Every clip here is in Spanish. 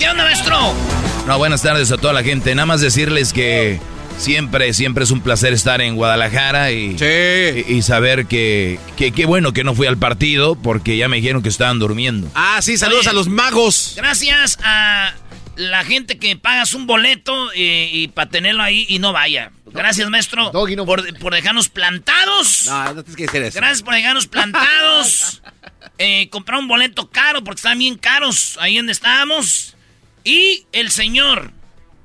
¿Qué onda, maestro? No, buenas tardes a toda la gente. Nada más decirles que siempre, siempre es un placer estar en Guadalajara y, y, y saber que que qué bueno que no fui al partido porque ya me dijeron que estaban durmiendo. Ah, sí, saludos Oye, a los magos. Gracias a la gente que pagas un boleto y, y para tenerlo ahí y no vaya. Gracias, maestro, por, por dejarnos plantados. No, no tienes que decir eso. Gracias por dejarnos plantados. Eh, comprar un boleto caro porque están bien caros ahí donde estábamos. Y el señor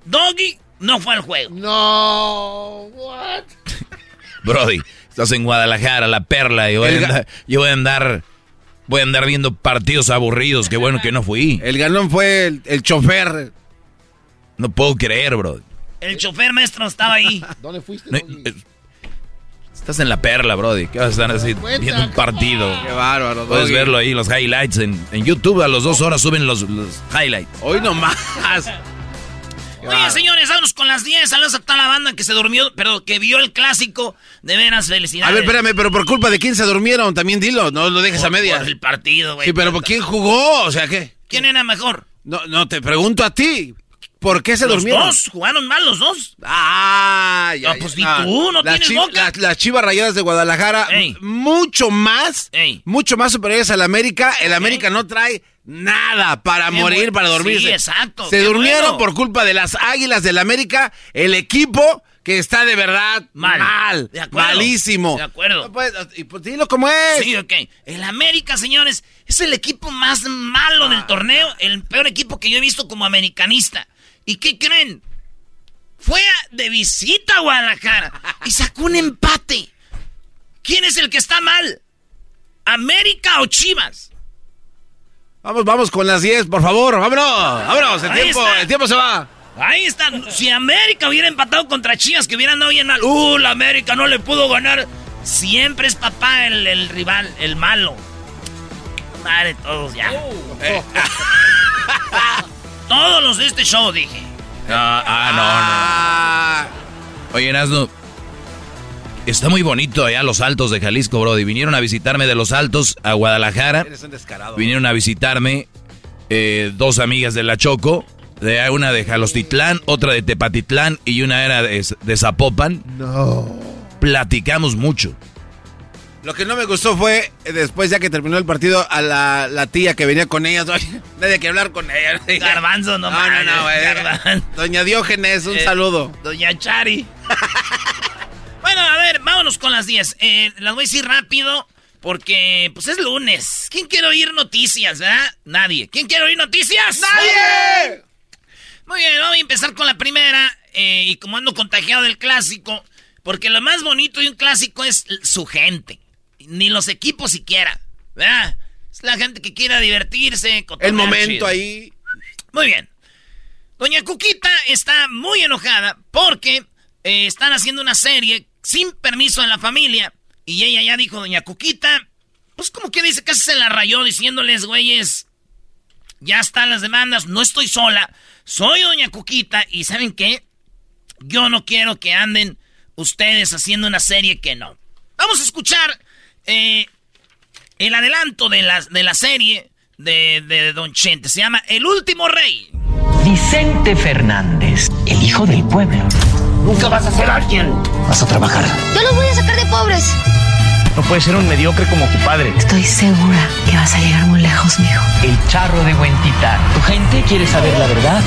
Doggy no fue al juego. No, what? Brody, estás en Guadalajara, la perla, y voy, a andar, yo voy a andar, voy a andar viendo partidos aburridos. Qué bueno que no fui. El galón fue el, el chofer. No puedo creer, bro. El chofer maestro estaba ahí. ¿Dónde fuiste? No, eh, estás en la perla, Brody. ¿Qué vas a estar así viendo un partido? Qué bárbaro. Puedes verlo ahí, los highlights en, en YouTube. A las dos horas suben los, los highlights. Hoy nomás. Oye, señores, vámonos con las 10. Saludos a toda la banda que se durmió, pero que vio el clásico. De veras, felicidades. A ver, espérame, pero por culpa de quién se durmieron, también dilo, no lo dejes a medias. Por el partido, güey. Sí, pero ¿por quién jugó? O sea, ¿qué? ¿Quién era mejor? No, no, te pregunto a ti. ¿Por qué se los durmieron? dos, jugaron mal los dos. Ah, ya, ya. pues ni tú, no las tienes boca. Las, chivas rayadas de Guadalajara, Ey. mucho más, Ey. mucho más superiores al América. El América no trae nada para Qué morir, bueno. para dormirse. Sí, exacto, Se qué durmieron bueno. por culpa de las águilas del América, el equipo que está de verdad Mal. mal, De acuerdo. malísimo. De acuerdo. No pues dilo como es. Sí, ok. El América, señores, es el equipo más malo Ah. del torneo. El peor equipo que yo he visto como americanista. ¿Y qué creen? Fue de visita a Guadalajara y sacó un empate. ¿Quién es el que está mal? ¿América o Chivas? Vamos, vamos con las 10, por favor. Vámonos, vámonos. El Ahí tiempo, está. el tiempo se va. Ahí está. Si América hubiera empatado contra Chivas, que hubieran dado bien mal. Uh, la América no le pudo ganar. Siempre es papá el, el rival, el malo. Madre, todos ya. Eh. todos los de este show, dije. Ah, ah, no, no. Oye, Nazno. Está muy bonito allá los altos de Jalisco, Brody. Vinieron a visitarme de los altos a Guadalajara. Eres un descarado. Vinieron a visitarme eh, dos amigas de La Choco, de una de Jalostitlán, otra de Tepatitlán y una era de, de Zapopan. No. Platicamos mucho. Lo que no me gustó fue, eh, después ya que terminó el partido, a la, la tía que venía con ellas. Nadie que hablar con ella. Garbanzo, no No, no, mames, no, güey. Garbanzo. Doña Diógenes, un Eh, saludo. Doña Chari. bueno, a ver, vámonos con las 10. Eh, las voy a decir rápido porque pues es lunes. ¿Quién quiere oír noticias, verdad? Nadie. ¿Quién quiere oír noticias? ¡Nadie! Muy empezar con la primera, eh, y como ando contagiado del clásico, porque lo más bonito de un clásico es su gente. Ni los equipos siquiera, ¿verdad? Es la gente que quiera divertirse. El momento ahí. Muy bien. Doña Cuquita está muy enojada porque eh, están haciendo una serie sin permiso de la familia. Y ella ya dijo, Doña Cuquita, pues como que dice, casi se la rayó diciéndoles, güeyes, ya están las demandas, no estoy sola, soy Doña Cuquita y ¿saben qué? Yo no quiero que anden ustedes haciendo una serie que no. Vamos a escuchar eh, el adelanto de la, de la serie de, de Don Chente. Se llama El Último Rey. Vicente Fernández, el hijo del pueblo. Nunca vas a ser alguien. Vas a trabajar. Yo los voy a sacar de pobres. No puedes ser un mediocre como tu padre. Estoy segura que vas a llegar muy lejos, mijo. El charro de Huentita. Tu gente quiere saber la verdad.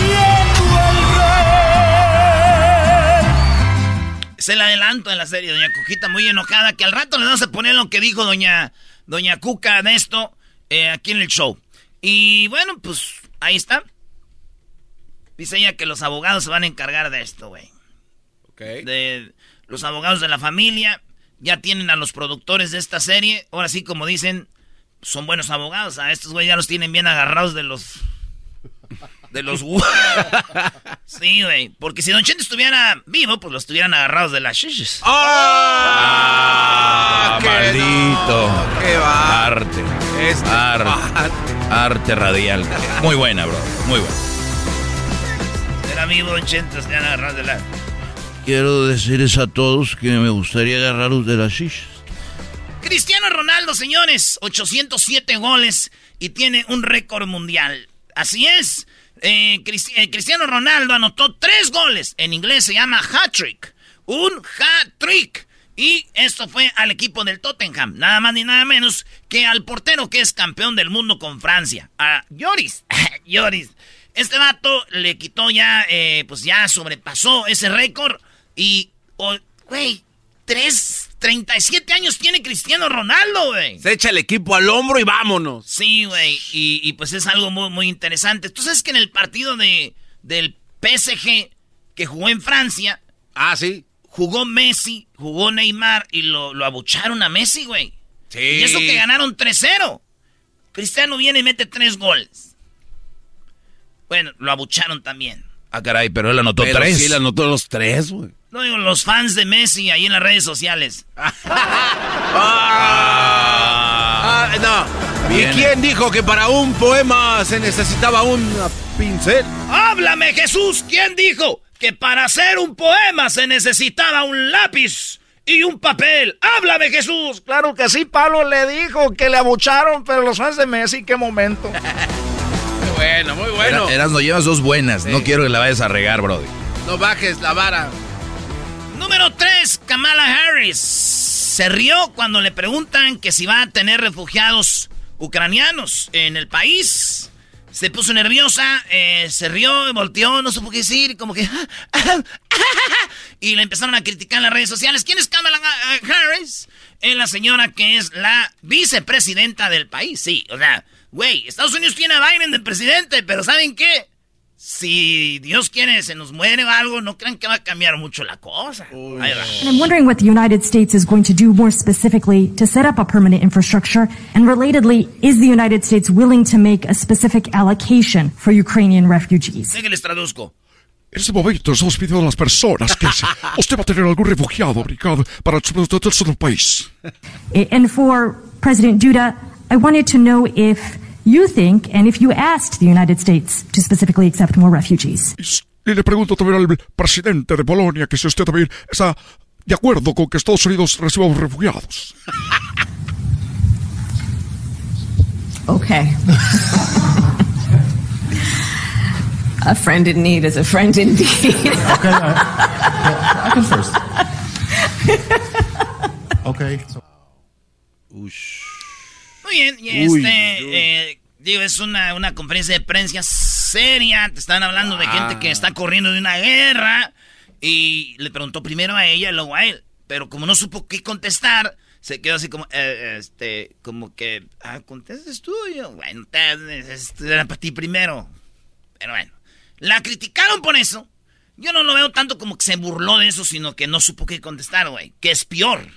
Es el adelanto de la serie, Doña Cuquita muy enojada, que al rato le vamos a poner lo que dijo Doña, Doña Cuca de esto eh, aquí en el show. Y bueno, pues ahí está. Dice ella que los abogados se van a encargar de esto, güey. Ok. De los abogados de la familia. Ya tienen a los productores de esta serie. Ahora sí, como dicen, son buenos abogados. A estos güey ya los tienen bien agarrados de los. De los. sí, güey. Porque si Don Chente estuviera vivo, pues los estuvieran agarrados de las shishis. ¡Ah! Ah, maldito. ¡Qué va! Arte. Este- Arte. Arte radial. Muy buena, bro. Muy buena. Era vivo Don Chente, estarían agarrados de la. Quiero decirles a todos que me gustaría agarraros de las shishas. Cristiano Ronaldo, señores, 807 goles y tiene un récord mundial. Así es. Eh, eh, Cristiano Ronaldo anotó tres goles. En inglés se llama hat-trick. Un hat-trick. Y esto fue al equipo del Tottenham. Nada más ni nada menos que al portero que es campeón del mundo con Francia. A Lloris. Lloris. Este vato le quitó ya, eh, pues ya sobrepasó ese récord. Y, oh, güey, tres, 37 años tiene Cristiano Ronaldo, güey. Se echa el equipo al hombro y vámonos. Sí, güey. Y, y, pues es algo muy, muy interesante. Tú sabes que en el partido de, del PSG que jugó en Francia, Ah, sí. jugó Messi, jugó Neymar y lo, lo abucharon a Messi, güey. Sí. Y eso que ganaron 3-0. Cristiano viene y mete tres goles. Bueno, lo abucharon también. Ah, caray, pero él anotó Pero tres. Sí, le anotó los tres, güey. No digo, los fans de Messi ahí en las redes sociales. Ah, no. ¿Y quién dijo que para un poema se necesitaba una pincel? ¡Háblame, Jesús! ¿Quién dijo que para hacer un poema se necesitaba un lápiz y un papel? ¡Háblame, Jesús! Claro que sí, Pablo le dijo que le abucharon, pero los fans de Messi, qué momento. Muy bueno, muy bueno. Era- Eras, no llevas dos buenas. No quiero que la vayas a regar, brody. No bajes la vara. Número 3, Kamala Harris. Se rió cuando le preguntan que si va a tener refugiados ucranianos en el país. Se puso nerviosa, eh, se rió, volteó, no supo qué decir, como que... y le empezaron a criticar en las redes sociales. ¿Quién es Kamala eh, Harris? Es la señora que es la vicepresidenta del país. Sí, o sea, güey, Estados Unidos tiene a Biden de presidente, pero ¿saben qué? Si Dios quiere, se nos muere o algo, no crean que va a cambiar mucho la cosa. Ahí va. And I'm wondering what the United States is going to do more specifically to set up a permanent infrastructure. And relatedly, is the United States willing to make a specific allocation for Ukrainian refugees? Déjenles traduzco. En ese momento estamos pidiendo a las personas que si usted va a tener algún refugiado ubicado para del país. I- And for President Duda, I wanted to know if you think and if you asked the United States to specifically accept more refugees. Y le pregunto también al presidente de Polonia que si usted también está de acuerdo con que Estados Unidos reciba a los refugiados. Okay. a friend in need is a friend indeed. okay, I can first. Okay. Muy bien, y Uy, este, uy. eh, digo, es una, una conferencia de prensa seria. Te están hablando de gente que está corriendo de una guerra. Y le preguntó primero a ella y luego a él. Pero como no supo qué contestar, se quedó así como, eh, este, como que, ah, contestas tú. Y yo, bueno, te- esto era para ti primero. Pero bueno. La criticaron por eso. Yo no lo veo tanto como que se burló de eso, sino que no supo qué contestar, güey. Que es peor.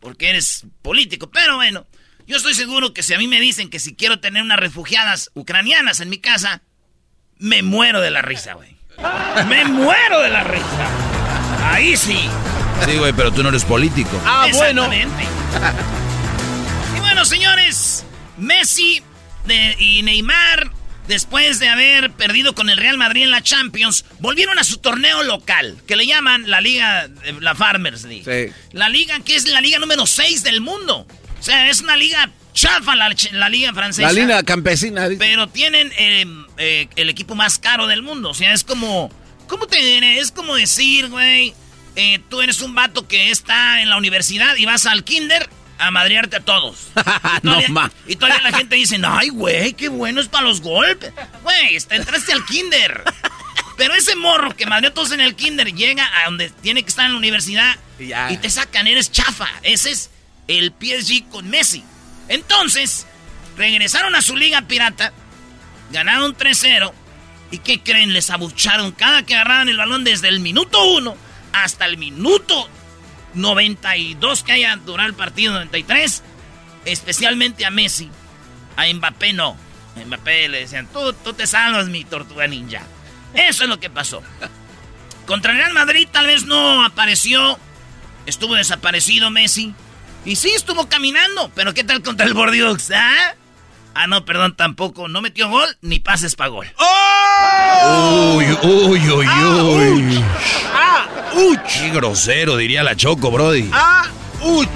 Porque eres político. Pero bueno, yo estoy seguro que si a mí me dicen que si quiero tener unas refugiadas ucranianas en mi casa, me muero de la risa, güey. Me muero de la risa. Ahí sí. Sí, güey, pero tú no eres político. Ah, Exactamente. y bueno, señores, Messi de- y Neymar, después de haber perdido con el Real Madrid en la Champions, volvieron a su torneo local, que le llaman la Liga, la Farmers League. Sí. La liga que es la liga número 6 del mundo. O sea, es una liga chafa la, la liga francesa. La línea campesina. dice. Pero tienen eh, eh, el equipo más caro del mundo. O sea, es como. ¿Cómo te diré? Es como decir, güey. eh, tú eres un vato que está en la universidad y vas al kinder a madrearte a todos. Y no, todavía, ma. y todavía la gente dice, ay, güey, qué bueno es para los golpes. Güey, te entraste al kinder. Pero ese morro que madreó a todos en el kinder llega a donde tiene que estar en la universidad y te sacan, eres chafa. Ese es el PSG con Messi. Entonces, regresaron a su liga pirata, ganaron 3-0. ¿Y qué creen? Les abucharon cada que agarraban el balón desde el minuto 1 hasta el minuto 92 que haya durado el partido, 93. Especialmente a Messi. A Mbappé no. A Mbappé le decían, tú, tú te salvas, mi tortuga ninja. Eso es lo que pasó. Contra Real Madrid tal vez no apareció. Estuvo desaparecido Messi. Y sí, estuvo caminando. Pero ¿qué tal contra el Bordeaux? ¿Ah? Ah, no, perdón, tampoco. No metió gol ni pases para gol. Uy, uy, uy, uy. ¡Ah! Uy, qué grosero, diría la Choco, Brody. ¡Ah! ¡Uch!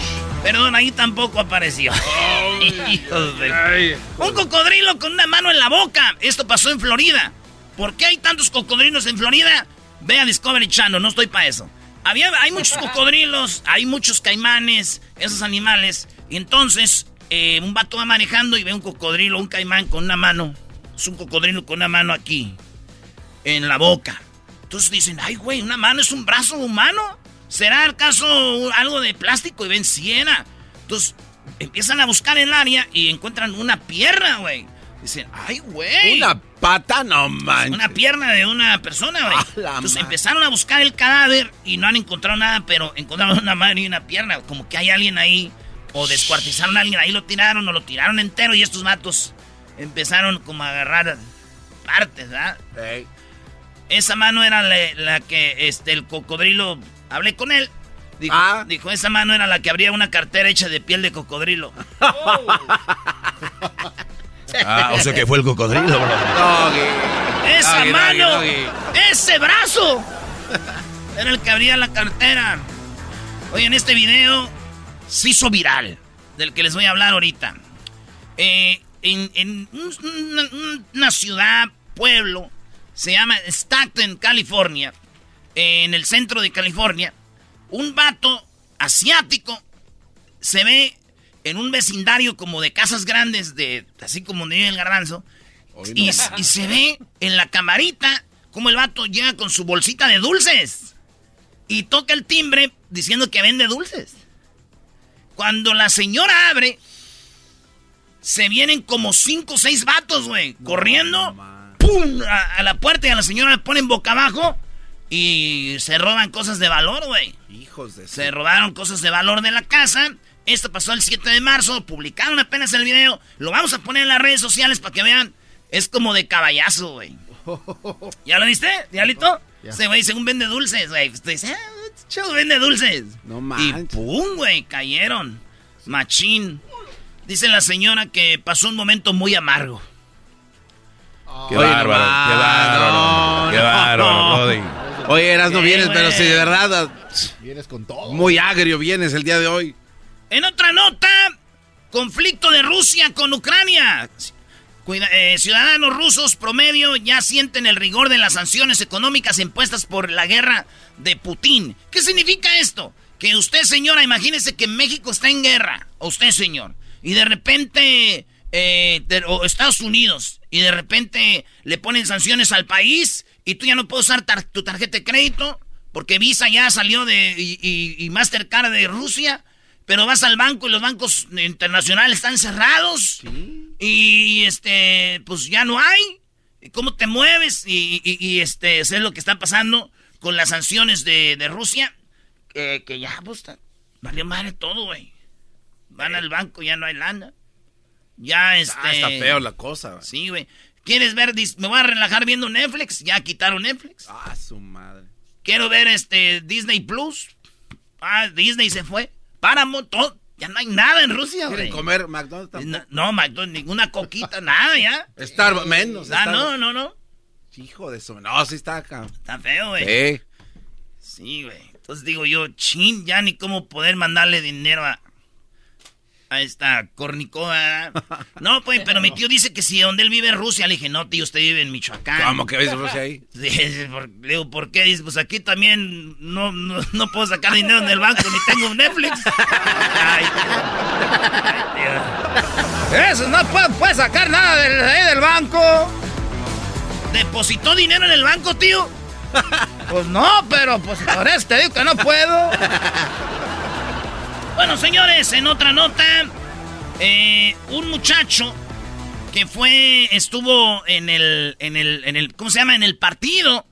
Perdón, ahí tampoco apareció. Hijos de- Un cocodrilo con una mano en la boca. Esto pasó en Florida. ¿Por qué hay tantos cocodrilos en Florida? Ve a Discovery Channel, no estoy para eso. Había, hay muchos cocodrilos, hay muchos caimanes, esos animales. Y entonces, eh, un vato va manejando y ve un cocodrilo, un caimán con una mano. Es un cocodrilo con una mano aquí, en la boca. Entonces dicen, ay, güey, una mano es un brazo humano. ¿Será acaso algo de plástico? Y ven, si era. Entonces empiezan a buscar el área y encuentran una pierna, güey. Dicen, ay, güey. Una pata, no manches. Una pierna de una persona, güey. Entonces empezaron a buscar el cadáver y no han encontrado nada, pero encontraron una mano y una pierna. Como que hay alguien ahí. O descuartizaron a alguien ahí, lo tiraron o lo tiraron entero y estos matos empezaron como a agarrar partes, ¿verdad? Esa mano era la, la que este, el cocodrilo. Hablé con él. Dijo, Ah. dijo, esa mano era la que abría una cartera hecha de piel de cocodrilo. Ah, o sea que fue el cocodrilo, Brody. ¡Esa Doggy, mano! doggy, doggy. ¡Ese brazo! Era el que abría la cartera. Oye, en este video se hizo viral, del que les voy a hablar ahorita. Eh, en en un- una, una ciudad, pueblo, se llama Stockton, California, en el centro de California, un vato asiático se ve en un vecindario como de casas grandes, de así como donde vive el garbanzo, y, y se ve en la camarita como el vato llega con su bolsita de dulces y toca el timbre diciendo que vende dulces. Cuando la señora abre, se vienen como cinco o seis vatos, güey, corriendo, ¡pum! A, a la puerta y a la señora la ponen boca abajo y se roban cosas de valor, güey. Hijos de... Se robaron cosas de valor de la casa. Esto pasó el 7 de marzo. Publicaron apenas el video. Lo vamos a poner en las redes sociales para que vean. Es como de caballazo, güey. ¿Ya lo viste, diablito? Ya. Ese güey, según vende dulces, güey. Usted dice, ah, este chavo vende dulces. No Y manches. pum, güey, cayeron. Machín. Dice la señora que pasó un momento muy amargo. Qué Oye, bárbaro, nomás, qué bárbaro. no, qué no. bárbaro, Brody. Oye, eras no vienes, pero si de verdad. Vienes con todo. Muy agrio vienes el día de hoy. En otra nota, conflicto de Rusia con Ucrania. Cuida- eh, ciudadanos rusos promedio ya sienten el rigor de las sanciones económicas impuestas por la guerra de Putin. ¿Qué significa esto? Que usted, señora, imagínese que México está en guerra, usted, señor, y de repente, eh, o Estados Unidos, y de repente le ponen sanciones al país y tú ya no puedes usar tu tarjeta de crédito porque Visa ya salió de y, y- y Mastercard de Rusia. Pero vas al banco y los bancos internacionales están cerrados. Y este, pues ya no hay. cómo te mueves y, y, y, este, sé lo que está pasando con las sanciones de, de Rusia. Que, que ya, pues, valió madre todo, güey. Van al banco, ya no hay lana. Ya, este... Ah, está feo la cosa. güey. Sí, güey. ¿Quieres ver? Me voy a relajar viendo Netflix. Ya quitaron Netflix. Ah, su madre. Quiero ver este Disney Plus. Ah, Disney se fue. Paramount, todo. Ya no hay nada en Rusia, ¿Quieren güey. comer McDonald's? tampoco? No, no, McDonald's, ninguna coquita, nada ya. Starbucks, menos. Ah, no, no, no. Hijo de su... No, sí está acá. Está feo, güey. Sí. Sí, güey. Entonces digo yo, chin, ya ni cómo poder mandarle dinero a, a esta cornicona. No, pues, pero mi tío dice que si donde él vive es Rusia. Le dije, no, tío, usted vive en Michoacán. ¿Cómo que ves Rusia ahí? Le digo, ¿por qué? Dice, pues aquí también no, no, no puedo sacar dinero del banco ni tengo Netflix. Ay, tío. Eso no puede, puede sacar nada del, ahí del banco. ¿Depositó dinero en el banco, tío? Pues no, pero pues por eso te digo que no puedo. Bueno, señores, en otra nota, eh, un muchacho que fue, estuvo en el, en el, en el, ¿cómo se llama? En el partido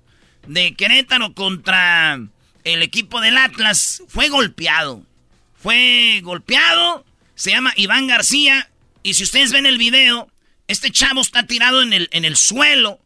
de Querétaro contra el equipo del Atlas, fue golpeado. Fue golpeado, se llama Iván García, y si ustedes ven el video, este chavo está tirado en el, en el suelo,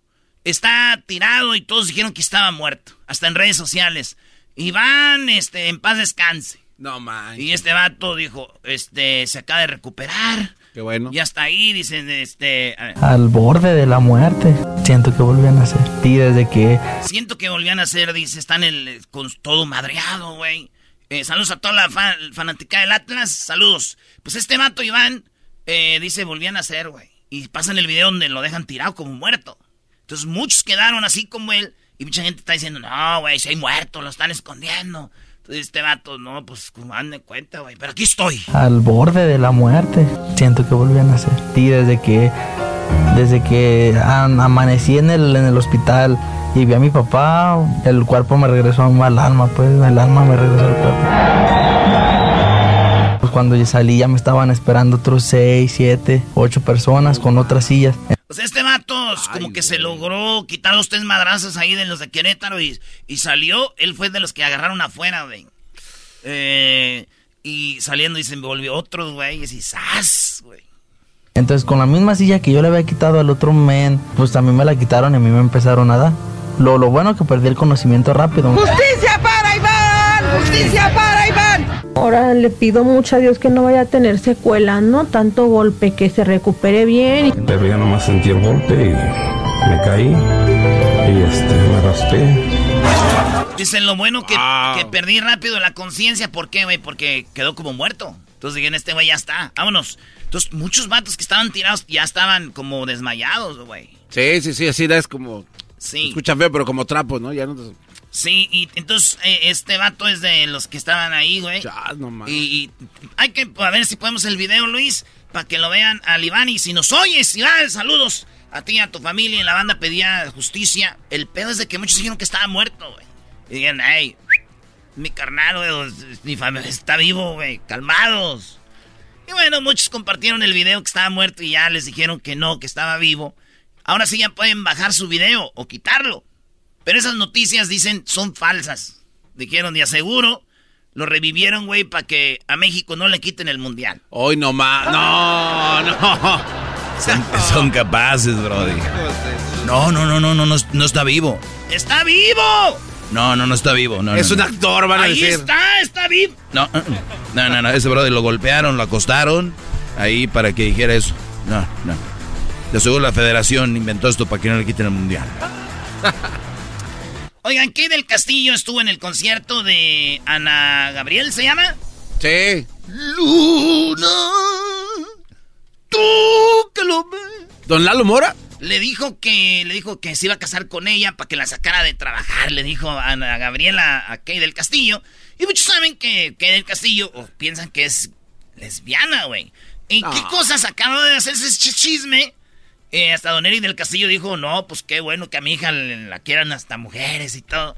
está tirado y todos dijeron que estaba muerto, hasta en redes sociales. Iván, este, en paz descanse. No, man. Y este vato dijo, este, se acaba de recuperar. Qué bueno. Ya está ahí, dicen, este... a ver, Al borde de la muerte. Siento que volví a nacer. Y desde que Siento que volvían a ser, dice, están el, con todo madreado, güey. Eh, saludos a toda la fa- fanática del Atlas, saludos. Pues este vato, Iván, eh, dice, volvían a ser, güey. Y pasan el video donde lo dejan tirado como muerto. Entonces muchos quedaron así como él. Y mucha gente está diciendo, no, güey, si hay muerto, lo están escondiendo. Este vato, no, pues, como de cuenta, güey. Pero aquí estoy. al borde de la muerte. Siento que volví a nacer. Y desde que desde que am- amanecí en el, en el hospital y vi a mi papá, el cuerpo me regresó al alma, pues el alma me regresó al cuerpo. Pues cuando yo salí ya me estaban esperando otros seis, siete, ocho personas con otras sillas. Sea, este vato como que se logró quitar los tres madrazos ahí de los de Querétaro y, y salió. Él fue de los que agarraron afuera, güey. Eh, y saliendo y se volvió otros, güey. Y ¡zas! güey. Entonces con la misma silla que yo le había quitado al otro men, pues también me la quitaron y a mí me empezaron a dar. Lo, lo bueno que perdí el conocimiento rápido. ¡Justicia para Iván! ¡Justicia para Iván! Ahora le pido mucho a Dios que no vaya a tener secuelas, no tanto golpe, que se recupere bien. Pero ya nomás sentí el golpe y me caí y este, me raspé. Dicen lo bueno que, que perdí rápido la conciencia. ¿Por qué, güey? Porque quedó como muerto. Entonces dijeron, este güey ya está. Vámonos. Entonces muchos vatos que estaban tirados ya estaban como desmayados, güey. Sí, sí, sí, así es como... Sí. Escucha feo, pero como trapos, ¿no? Ya no te- Sí, y entonces eh, este vato es de los que estaban ahí, güey. no mames. y, y hay que a ver si podemos el video, Luis, para que lo vean al Iván. Y si nos oyes, Iván, saludos a ti y a tu familia. Y la banda pedía justicia. El pedo es de que muchos dijeron que estaba muerto, güey. Y dijeron, hey, mi carnal, güey, mi familia está vivo, güey, calmados. Y bueno, muchos compartieron el video que estaba muerto y ya les dijeron que no, que estaba vivo. Ahora sí ya pueden bajar su video o quitarlo. Pero esas noticias dicen son falsas. Dijeron, de aseguro, lo revivieron, güey, para que a México no le quiten el mundial. Hoy no más. No, no. Son, son capaces, Brody. No, no, no, no, no, no, no está vivo. ¡Está vivo! No, no, no está vivo. No, Es no, un no. actor, van a Ahí decir. está, está vivo. No, uh, uh. no, no, no, ese Brody lo golpearon, lo acostaron ahí para que dijera eso. No, no. De seguro la federación inventó esto para que no le quiten el mundial. Oigan, ¿qué del Castillo estuvo en el concierto de Ana Gabriel, se llama? Sí. Luna, tú que lo ves. ¿Don Lalo Mora? Le dijo que le dijo que se iba a casar con ella para que la sacara de trabajar. Le dijo a Ana Gabriela a Kay del Castillo. Y muchos saben que Kay del Castillo o piensan que es lesbiana, güey. ¿En qué cosas acaba de hacerse ese chisme? Eh, hasta Don Eric del Castillo dijo, no, pues qué bueno que a mi hija la quieran hasta mujeres y todo.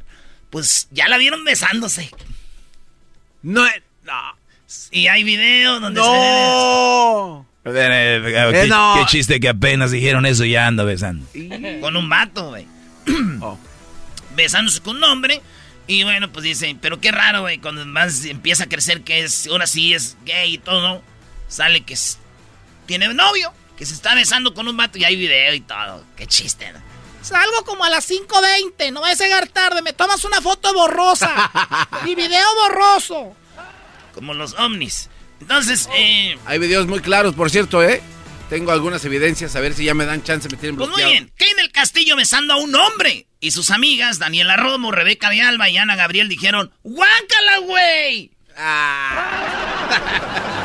Pues ya la vieron besándose. No, no. Y hay videos donde No. se ven- Eh, ¿Qué, Eh, no. qué chiste que apenas dijeron eso ya ando besando. Con un vato, güey. Besándose con un hombre. Y bueno, pues dicen, pero qué raro, güey, cuando más empieza a crecer que es, ahora sí es gay y todo, sale que es- tiene novio, que se está besando con un vato y hay video y todo. Qué chiste, ¿no? Salgo como a las 5.20, no vayas a llegar tarde, me tomas una foto borrosa. Mi video borroso. Como los ovnis. Entonces, eh, Hay videos muy claros, por cierto, ¿eh? Tengo algunas evidencias, a ver si ya me dan chance, me tienen pues muy bloqueado. bien, Kane del Castillo besando a un hombre. Y sus amigas, Daniela Romo, Rebeca de Alba y Ana Gabriel, dijeron, ¡Guácala, güey!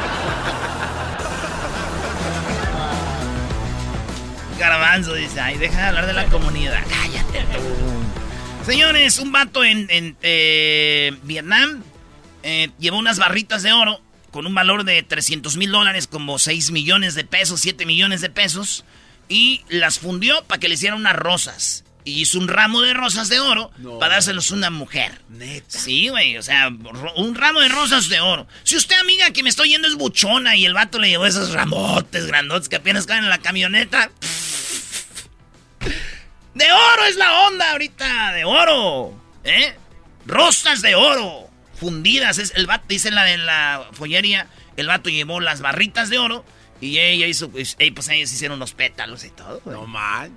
Garbanzo dice, ay, deja de hablar de la comunidad. Cállate tú. Señores, un vato en, en, eh, Vietnam eh, llevó unas barritas de oro con un valor de 300 mil dólares, como 6 millones de pesos, 7 millones de pesos, y las fundió para que le hicieran unas rosas. Y hizo un ramo de rosas de oro para dárselos a una mujer. ¿Neta? Sí, güey, o sea, un ramo de rosas de oro. Si usted, amiga, que me estoy yendo es buchona y el vato le llevó esos ramotes grandotes que apenas caen en la camioneta. De oro es la onda ahorita, de oro. ¿Eh? Rosas de oro. Fundidas. Es, el vato, dice la de la follería, el vato llevó las barritas de oro y ella hizo, pues, pues ellos hicieron los pétalos y todo. güey. No mal.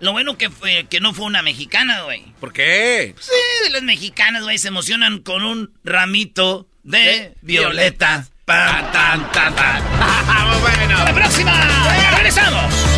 Lo bueno que fue que no fue una mexicana, güey. ¿Por qué? Sí, las mexicanas, güey, se emocionan con un ramito de violeta. Tan, tan, tan. bueno. ¡La próxima! ¡Regresamos!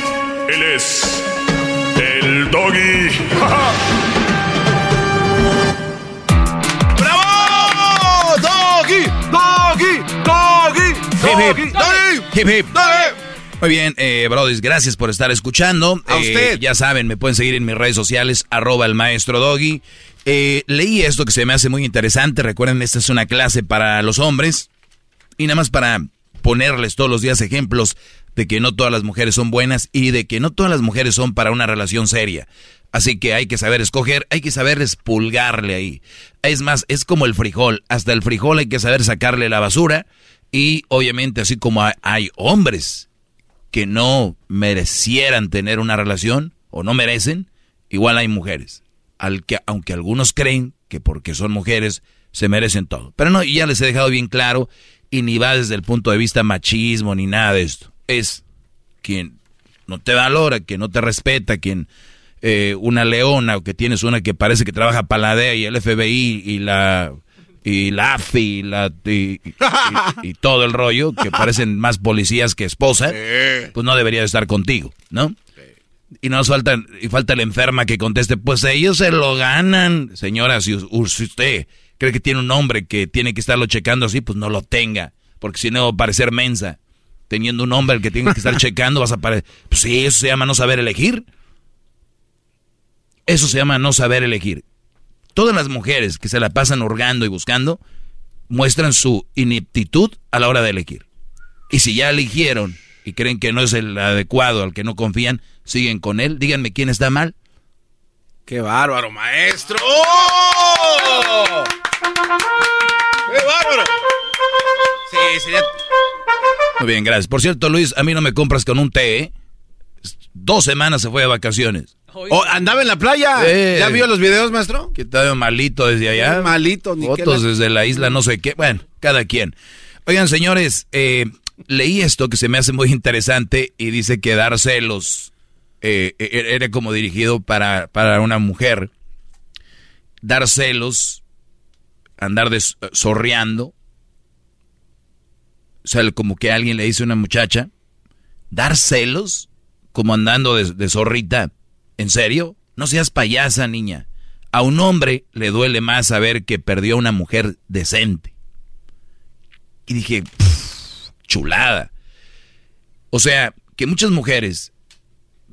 Él es. El doggy. ¡Bravo! ¡Doggy! ¡Doggy! ¡Doggy! ¡Doggy! ¡Doggy! Hip, hip. Muy bien, eh, Brody, gracias por estar escuchando. A Eh, usted. Ya saben, me pueden seguir en mis redes sociales, arroba el maestro Doggy. Eh, leí esto que se me hace muy interesante. Recuerden, esta es una clase para los hombres. Y nada más para ponerles todos los días ejemplos de que no todas las mujeres son buenas y de que no todas las mujeres son para una relación seria. Así que hay que saber escoger, hay que saber espulgarle ahí. Es más, es como el frijol. Hasta el frijol hay que saber sacarle la basura. Y obviamente, así como hay, hombres que no merecieran tener una relación o no merecen, igual hay mujeres. Al que, aunque algunos creen que porque son mujeres se merecen todo. Pero no, y ya les he dejado bien claro, y ni va desde el punto de vista machismo ni nada de esto. Es quien no te valora, quien no te respeta, quien eh, una leona o que tienes una que parece que trabaja para la DEA y el FBI y la y la AFI y, la, y, y- y todo el rollo, que parecen más policías que esposa, pues no debería de estar contigo, ¿no? Y nos falta, y falta la enferma que conteste, pues ellos se lo ganan. Señora, si usted cree que tiene un hombre que tiene que estarlo checando así, pues no lo tenga, porque si no va a parecer mensa. Teniendo un hombre al que tiene que estar checando, vas a parecer... Pues sí, eso se llama no saber elegir. Eso se llama no saber elegir. Todas las mujeres que se la pasan hurgando y buscando muestran su ineptitud a la hora de elegir. Y si ya eligieron y creen que no es el adecuado al que no confían, siguen con él. Díganme quién está mal. ¡Qué bárbaro, maestro! ¡Oh! ¡Qué bárbaro! Sí, sería... Muy bien, gracias. Por cierto, Luis, a mí no me compras con un té, ¿eh? Dos semanas se fue de vacaciones. Oh, ¿Andaba en la playa? ¿Ya vio los videos, maestro? Que está malito desde allá. Sí, malito, ni Fotos desde la isla, no sé qué. Bueno, cada quien. Oigan, señores, eh, leí esto que se me hace muy interesante y dice que dar celos eh, e- era como dirigido para, para una mujer. Dar celos, andar zorreando. O sea, como que alguien le dice a una muchacha, dar celos, como andando de, zorrita. ¿En serio? No seas payasa, niña. A un hombre le duele más saber que perdió a una mujer decente. Y dije, "Pff, chulada. O sea, que muchas mujeres,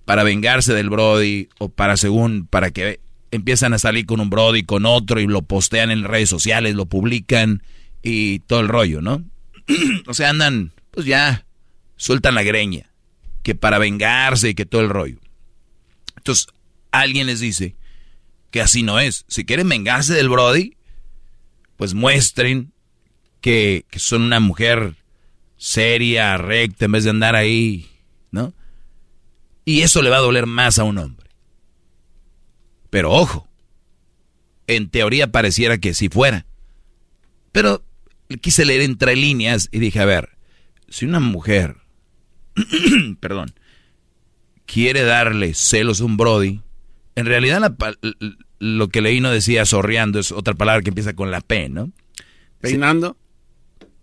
para vengarse del Brody, o para según, para que empiezan a salir con un Brody, con otro, y lo postean en redes sociales, lo publican, y todo el rollo, ¿no? o sea, andan, pues ya, sueltan la greña, que para vengarse y que todo el rollo. Entonces, alguien les dice que así no es. Si quieren vengarse del Brody, pues muestren que, que son una mujer seria, recta, en vez de andar ahí, ¿no? Y eso le va a doler más a un hombre. Pero ojo, en teoría pareciera que sí fuera. Pero quise leer entre líneas y dije, a ver, si una mujer, perdón, quiere darle celos a un Brody, en realidad la lo que leí no decía zorreando, es otra palabra que empieza con la P, ¿no? ¿Peinando?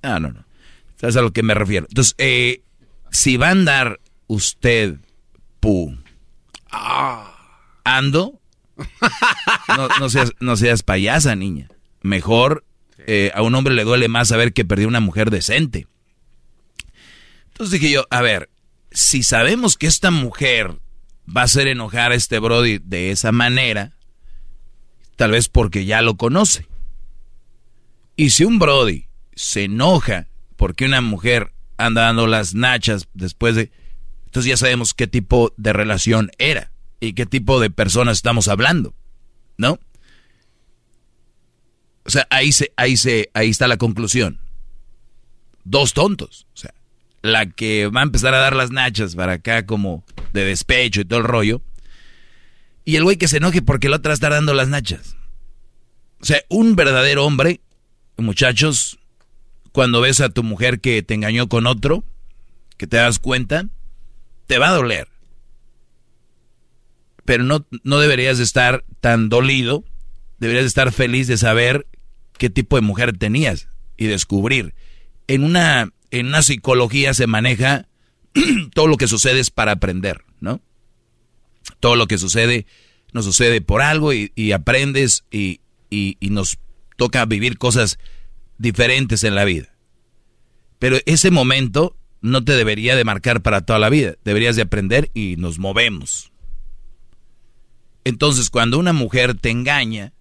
Ah, no, no. ¿Sabes a lo que me refiero? Entonces, eh, si va a andar usted, pu, ando, no, no seas, no seas payasa, niña. Mejor eh, a un hombre le duele más saber que perdió una mujer decente. Entonces dije yo, a ver, si sabemos que esta mujer va a hacer enojar a este Brody de esa manera, tal vez porque ya lo conoce. Y si un Brody se enoja porque una mujer anda dando las nachas después de... Entonces ya sabemos qué tipo de relación era y qué tipo de personas estamos hablando, ¿no? O sea, ahí se, ahí se, ahí está la conclusión. Dos tontos. O sea, la que va a empezar a dar las nachas para acá como de despecho y todo el rollo. Y el güey que se enoje porque la otra está dando las nachas. O sea, un verdadero hombre, muchachos, cuando ves a tu mujer que te engañó con otro, que te das cuenta, te va a doler. Pero no, no deberías de estar tan dolido, deberías de estar feliz de saber qué tipo de mujer tenías y descubrir. En una, en una psicología se maneja todo lo que sucede es para aprender, ¿no? Todo lo que sucede nos sucede por algo y, aprendes y- y nos toca vivir cosas diferentes en la vida. Pero ese momento no te debería de marcar para toda la vida. Deberías de aprender y nos movemos. Entonces, cuando una mujer te engaña,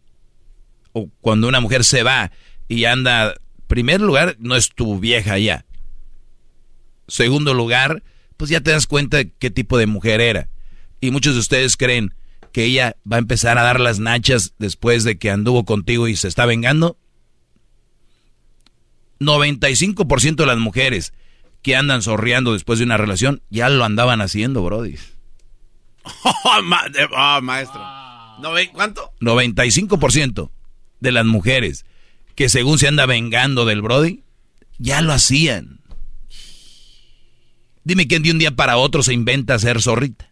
o cuando una mujer se va y anda, primer lugar, no es tu vieja ya. Segundo lugar, pues ya te das cuenta de qué tipo de mujer era. Y muchos de ustedes creen que ella va a empezar a dar las nachas después de que anduvo contigo y se está vengando. 95% de las mujeres que andan sorriando después de una relación ya lo andaban haciendo, Brody. Oh, ma- oh, maestro. ¿No ve cuánto? 95% de las mujeres que según se anda vengando del Brody, ya lo hacían. Dime quién de un día para otro se inventa ser zorrita.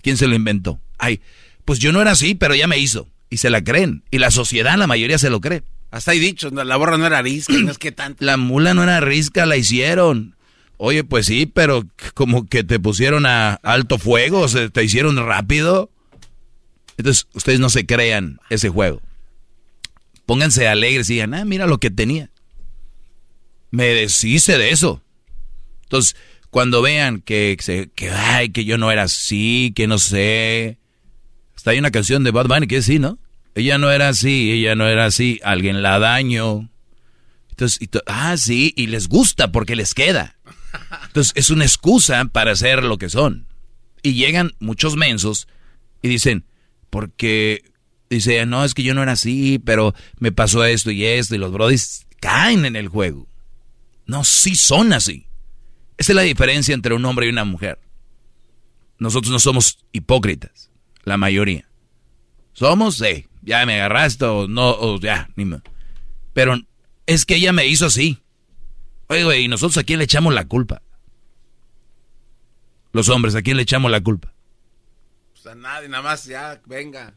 ¿Quién se lo inventó? Ay, pues yo no era así, pero ya me hizo. Y se la creen. Y la sociedad, la mayoría se lo cree. Hasta ahí dicho, la borra no era arisca, no es que tanto. La mula no era risca, la hicieron. Oye, pues sí, pero como que te pusieron a alto fuego, o sea, te hicieron rápido. Entonces, ustedes no se crean ese juego. Pónganse alegres y digan, ah, mira lo que tenía. Me deshice de eso. Entonces, cuando vean que, que, ay, que yo no era así, que no sé. Hasta hay una canción de Bad Bunny que es así, ¿no? Ella no era así, ella no era así, alguien la daño. Entonces, y ah, sí, y les gusta porque les queda. Entonces, es una excusa para ser lo que son. Y llegan muchos mensos y dicen, porque, dice, no, es que yo no era así, pero me pasó esto y esto, y los brodis caen en el juego. No, sí son así. Esa es la diferencia entre un hombre y una mujer. Nosotros no somos hipócritas, la mayoría. Somos, sí, ya me agarraste o no, o ya, ni me... Pero es que ella me hizo así. Oye, ¿y nosotros a quién le echamos la culpa? Los hombres, ¿a quién le echamos la culpa? Pues a nadie, nada más, ya, venga.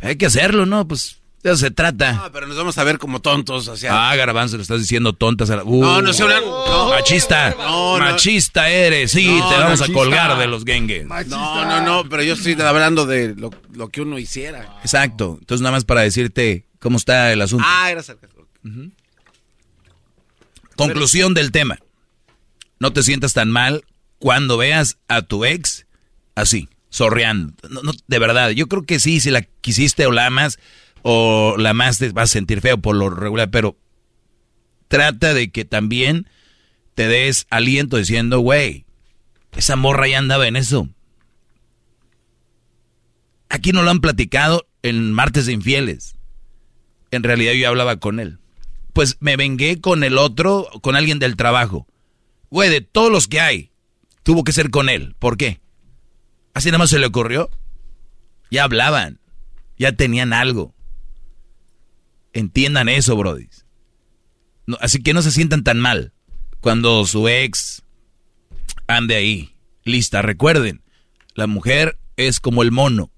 Hay que hacerlo, ¿no? Pues de eso se trata. No, pero nos vamos a ver como tontos, sea. Ah, garbanzo, le estás diciendo tontas a la... Uh, No, no sé hablar- no. Machista. No. Machista eres. Sí, te vamos machista. a colgar de los gengues. No, no, no, pero yo estoy hablando de lo, lo que uno hiciera. Exacto. Entonces, nada más para decirte cómo está el asunto. Ah, era sarcasmo. Conclusión del tema. No te sientas tan mal cuando veas a tu ex así, sorreando. No, de verdad, yo creo que sí, si la quisiste o la amas o la amas te vas a sentir feo por lo regular, pero trata de que también te des aliento diciendo, güey, esa morra ya andaba en eso. Aquí no lo han platicado en martes de infieles. En realidad yo hablaba con él. Pues me vengué con el otro, con alguien del trabajo. Güey, de todos los que hay, tuvo que ser con él. ¿Por qué? Así nada más se le ocurrió. Ya hablaban, ya tenían algo. Entiendan eso, Brody. Así que no se sientan tan mal cuando su ex ande ahí. Lista, recuerden, la mujer es como el mono.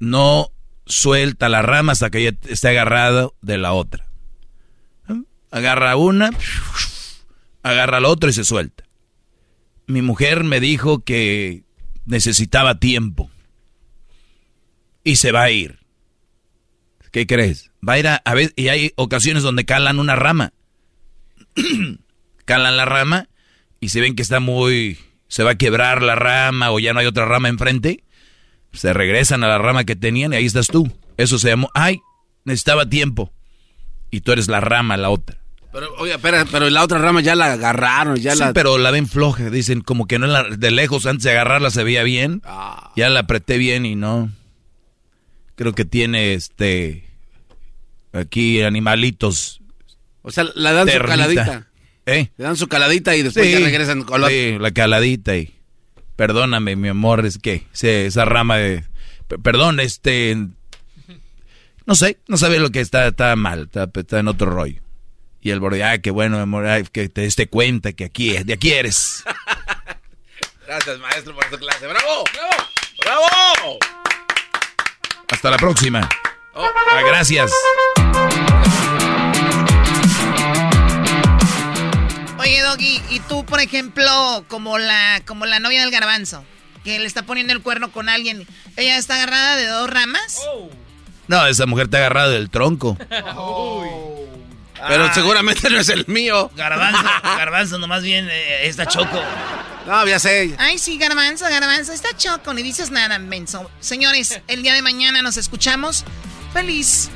No suelta la rama hasta que ella esté agarrado de la otra. Agarra una, agarra la otra y se suelta. Mi mujer me dijo que necesitaba tiempo. Y se va a ir. ¿Qué crees? Va a ir a, a ver, y hay ocasiones donde calan una rama. calan la rama y se ven que está muy... se va a quebrar la rama o ya no hay otra rama enfrente. Se regresan a la rama que tenían y ahí estás tú. Eso se llamó, ay, necesitaba tiempo. Y tú eres la rama, la otra. Pero, oye, espera, pero la otra rama ya la agarraron, ya sí, la... pero la ven floja, dicen como que no la, de lejos antes de agarrarla se veía bien. Ah. Ya la apreté bien y no. Creo que tiene este aquí animalitos. O sea, la dan su caladita. ¿Eh? Le dan su caladita y después Sí, ya regresan con la... sí, la caladita y perdóname, mi amor, es que esa rama de perdón, este no sé, no sabe lo que está está mal, está, está en otro rollo. Y el borde, ah, qué bueno, amor, ay, que te des cuenta que aquí es, de aquí eres. Gracias, maestro, por tu clase. ¡Bravo! ¡Bravo! ¡Bravo! Hasta la próxima. Oh. Ah, gracias. Oye, Doggy, y tú, por ejemplo, como la, como la novia del garbanzo, que le está poniendo el cuerno con alguien, ¿ella está agarrada de dos ramas? No, esa mujer te ha agarrado del tronco. Pero seguramente no es el mío. Garbanzo, garbanzo, nomás bien eh, está choco. No, ya sé. Ay, sí, garbanzo, garbanzo, está choco, ni dices nada, menso. Señores, el día de mañana nos escuchamos. Feliz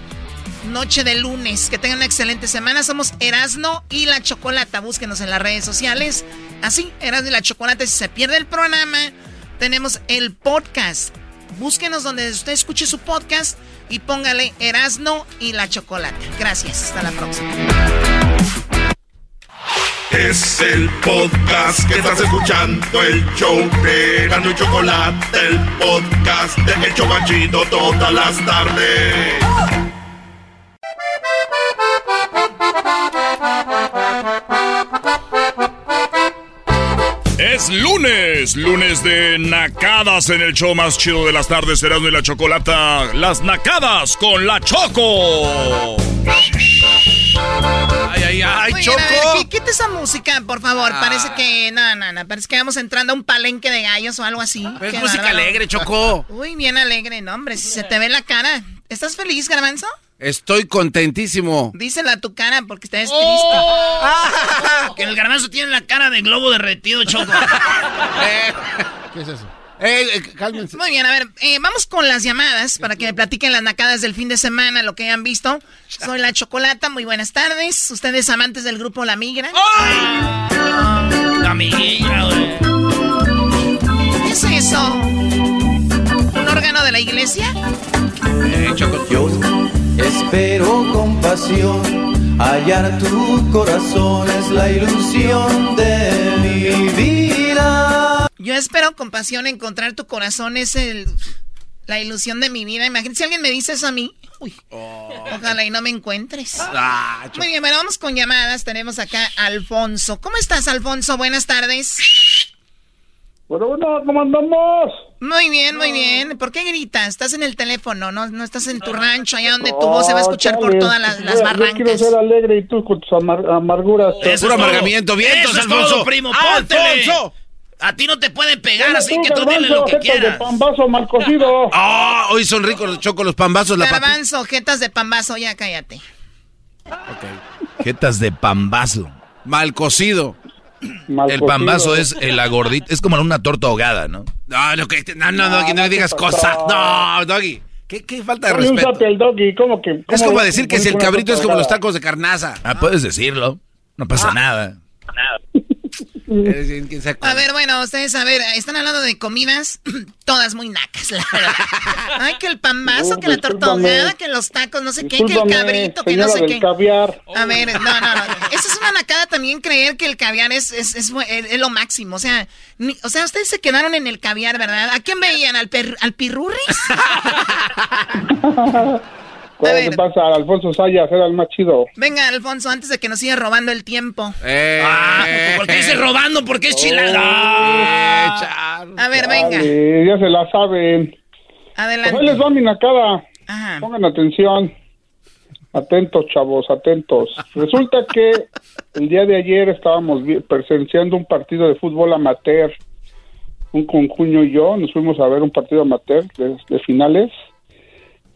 noche de lunes. Que tengan una excelente semana. Somos Erasno y la Chocolata. Búsquenos en las redes sociales. Así, Erasno y la Chocolata. Si se pierde el programa, tenemos el podcast. Búsquenos donde usted escuche su podcast y póngale Erasno y la Chocolata. Gracias. Hasta la próxima. Es el podcast que estás escuchando, el show de Gano y Chocolate, el podcast de El Chocachito todas las tardes. Es lunes, lunes de nacadas en el show más chido de las tardes, Erasmo y la Chocolata. Las nacadas con la Choco. Ay, ay, ay, Oigan, Choco. a ver, quí- quita esa música, por favor. Ah. Parece que. No, no, no. Parece que vamos entrando a un palenque de gallos o algo así. Pero es música bárbaro. alegre, Choco. Uy, bien alegre, no, hombre. Si se te ve la cara. ¿Estás feliz, Garbanzo? Estoy contentísimo. Dísela a tu cara porque ves Oh. triste. que el Garbanzo tiene la cara de globo derretido, Choco. ¿Qué es eso? Eh, eh, cálmense. Muy bien, a ver, eh, vamos con las llamadas para que me platiquen las nacadas del fin de semana, lo que hayan visto. Soy la Chocolata, muy buenas tardes. Ustedes amantes del grupo La Migra. La Migra, güey. ¿Qué es eso? ¿Un órgano de la iglesia? Yo espero con pasión hallar tu corazón, es la ilusión de mi vida. Yo espero con pasión encontrar tu corazón, es el, la ilusión de mi vida. Imagínate si alguien me dice eso a mí. Uy, ojalá y no me encuentres. Ah. Muy bien, bueno, vamos con llamadas. Tenemos acá a Alfonso. ¿Cómo estás, Alfonso? Buenas tardes. Bueno, bueno, ¿cómo andamos? Muy bien, muy bien. ¿Por qué gritas? Estás en el teléfono, no, no estás en tu rancho, allá donde tu voz se va a escuchar por todas las, las Yo- Yo barrancas. quiero ser alegre y tú con tus amar- amarguras. Puro amargamiento, vientos, Eso es Alfonso. todo, primo, póntele. ¡Alfonso! A ti no te pueden pegar, así tú, que tú dile lo que jetas de quieras. pambazo mal cocido. Ah, hoy son ricos, Choco, los pambazos, la. Garbanzo, jetas de pambazo, ya cállate. Jetas de pambazo. Mal cocido. Mal El pambazo es eh, la gordita, es como una torta ahogada, ¿no? No, no, que, no, no, No, Doggy, no digas cosas. No, Doggy. ¿Qué, qué falta de un respeto? doggy, ¿cómo que? Es como decir que si el cabrito es como los tacos de carnaza. Ah, puedes decirlo. No pasa nada. Quién sabe A ver, bueno, ustedes, a ver, están hablando de comidas, todas muy nacas, la verdad. Ay, que el pambazo, No, que la ahogada, que los tacos, no sé qué, que el cabrito, que no sé qué. caviar. A ver, no, no, no. Eso es una nacada también creer que el caviar es, es, es, es- es lo máximo. O sea, ni- o sea, ustedes se quedaron en el caviar, ¿verdad? ¿A quién veían? ¿Al, per- al pirurris? ¿Qué pasa? Alfonso Sayas era el más chido. Venga, Alfonso, antes de que nos siga robando el tiempo. Eh, Ah, ¿por qué dice robando? Porque es chilada. A ver, venga. Dale, ya se la saben. Adelante. Pues ahí les va mi nacada. Ajá. Pongan atención. Atentos, chavos, atentos. Resulta que el día de ayer estábamos presenciando un partido de fútbol amateur. Un concuño y yo nos fuimos a ver un partido amateur de, de finales.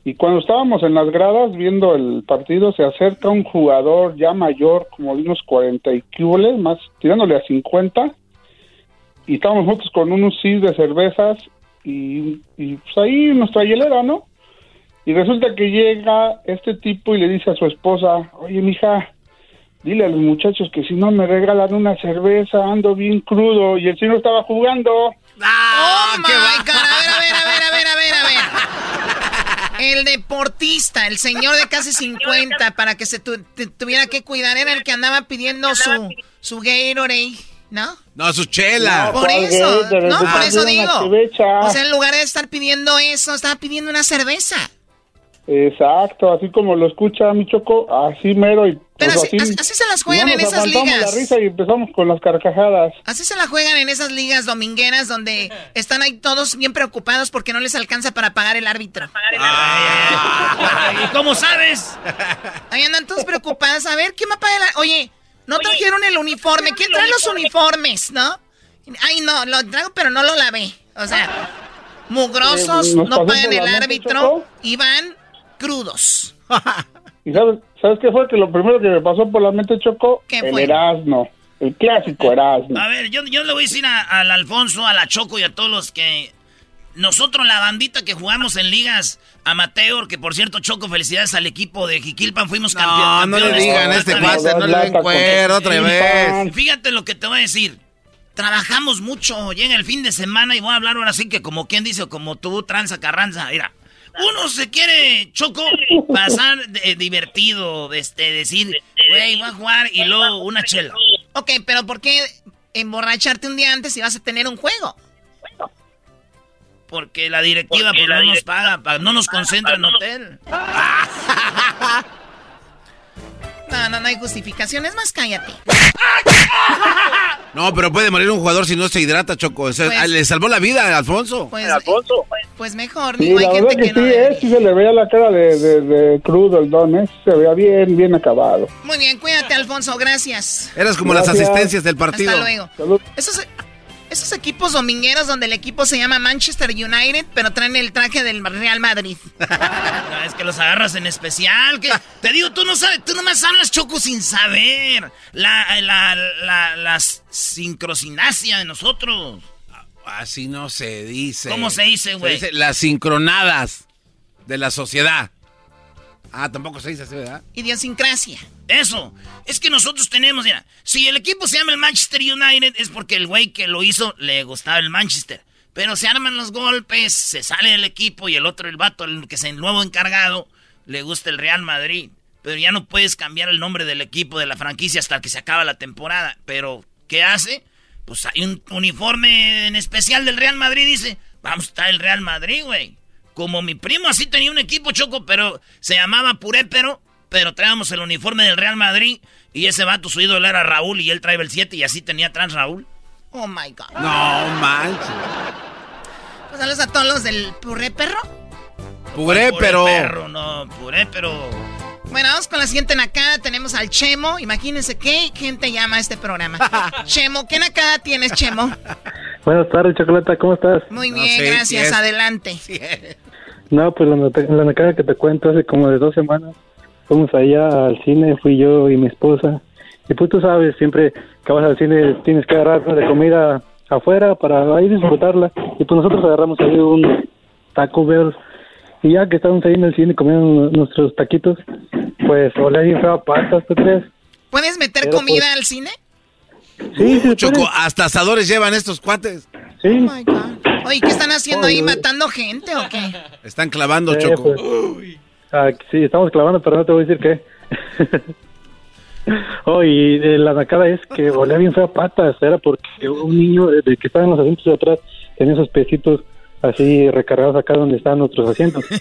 Y cuando estábamos en las gradas viendo el partido, se acerca un jugador ya mayor, como de unos 40 y cuboles, más tirándole a 50. Y estábamos juntos con unos cis de cervezas y, y pues ahí nuestra hielera, ¿no? Y resulta que llega este tipo y le dice a su esposa, oye, mija, dile a los muchachos que si no me regalan una cerveza, ando bien crudo. Y el señor estaba jugando. oh my God. A ver, a ver, a ver, a ver, a ver, a ver. El deportista, el señor de casi 50, para que se tu- te- tuviera que cuidar, era el que andaba pidiendo su, su Gatorade, ¿no? No, su chela. No, Por ¿cuál eso, Gatorade? no, por eso una digo. O sea, en lugar de estar pidiendo eso, estaba pidiendo una cerveza. Exacto, así como lo escucha mi choco, así mero. Y, Pero pues, así, así- así se las juegan no en nos esas ligas. la risa y empezamos con las carcajadas. Así se la juegan en esas ligas domingueras donde están ahí todos bien preocupados porque no les alcanza para pagar el árbitro. ¿Y cómo sabes? Ahí andan todos preocupados. A ver, ¿quién va a pagar el Oye, no trajeron el uniforme. ¿Quién trae los uniformes, no? Ay, no, lo traigo, pero no lo lavé. O sea, mugrosos, Eh, ¿nos no pagan el árbitro y van crudos. ¿Y sabes, sabes qué fue? Que lo primero que me pasó por la mente Choco, ¿Qué el fue? Erasmo, el clásico Erasmo. A ver, yo, yo le voy a decir a- al Alfonso, a la Choco y a todos los que... Nosotros, la bandita que jugamos en ligas amateur, que por cierto, Choco, felicidades al equipo de Jiquilpan, fuimos campeón- No, no le campeones. digan este cuate, no le den cuero otra vez. Fíjate lo que te voy a decir. Trabajamos mucho, llega el fin de semana y voy a hablar ahora sí que como quien dice, o como tú, tranza, carranza. Mira, uno se quiere, Choco, pasar de- divertido, este, decir, güey, voy a jugar y luego una chela. Ok, pero ¿por qué emborracharte un día antes si vas a tener un juego? Porque la directiva pues, no nos paga, pa- no nos concentra en hotel. No, no, no hay justificación. Es más, cállate. No, pero puede morir un jugador si no se hidrata, Choco. O sea, Pues- le salvó la vida a Alfonso. Pues, Alfonso. Pues mejor, Sí, mijo, hay la gente verdad que, que no. sí, eh, sí se le veía la cara de, de- de crudo el don, ¿eh? Se veía bien, bien acabado. Muy bien, cuídate, Alfonso, gracias. Eras como las asistencias del partido. Hasta luego. Esos, esos equipos domingueros donde el equipo se llama Manchester United, pero traen el traje del Real Madrid. No, es que los agarras en especial. Que, te digo, tú no sabes, tú nomás hablas choco sin saber. La, la, la, la sincrosinacia de nosotros. Así no se dice. ¿Cómo se dice, güey? Se dice las sincronadas de la sociedad. Ah, tampoco se dice así, ¿verdad? Idiosincrasia. Eso. Es que nosotros tenemos, mira, si el equipo se llama el Manchester United es porque el güey que lo hizo le gustaba el Manchester. Pero se arman los golpes, se sale el equipo y el otro, el vato, el que es el nuevo encargado, le gusta el Real Madrid. Pero ya no puedes cambiar el nombre del equipo, de la franquicia, hasta que se acaba la temporada. Pero, ¿qué hace? Pues hay un uniforme en especial del Real Madrid, dice, vamos a estar el Real Madrid, güey. Como mi primo así tenía un equipo choco, pero se llamaba Purépero, pero traíamos el uniforme del Real Madrid y ese vato su ídolo era Raúl y él traía el 7 y así tenía atrás Raúl. Oh my God. No manches. Pues saludos a todos los del Puré Perro. Puré, pero. perro, no, puré, pero. Bueno, vamos con la siguiente nacada. Tenemos al Chemo. Imagínense qué gente llama a este programa. Chemo, ¿qué nacada tienes, Chemo? Buenas tardes, Chocolata, ¿cómo estás? Muy bien, gracias. Adelante. No, pues la, la nacada que te cuento hace como de dos semanas. Fuimos allá al cine, fui yo y mi esposa. Y pues tú sabes, siempre que vas al cine tienes que agarrar de comida afuera para ahí disfrutarla. Y pues nosotros agarramos ahí un Taco Bell. Y ya que estábamos ahí en el cine comiendo nuestros taquitos, pues olía bien feo a patas, ¿tú crees? ¿Puedes meter Pero, comida pues, al cine? Sí, sí, Choco, puede. hasta asadores llevan estos cuates. Sí. Oh my God. Oye, ¿qué están haciendo ahí? ¿Matando gente o qué? Están clavando, Sí, Choco. pues. Ah, sí, estamos clavando, pero no te voy a decir qué. oh, y eh, la nacada es que olía bien feo a patas. Era porque un niño eh, de que estaba en los asientos de atrás tenía esos piecitos así recargados acá donde estaban nuestros asientos.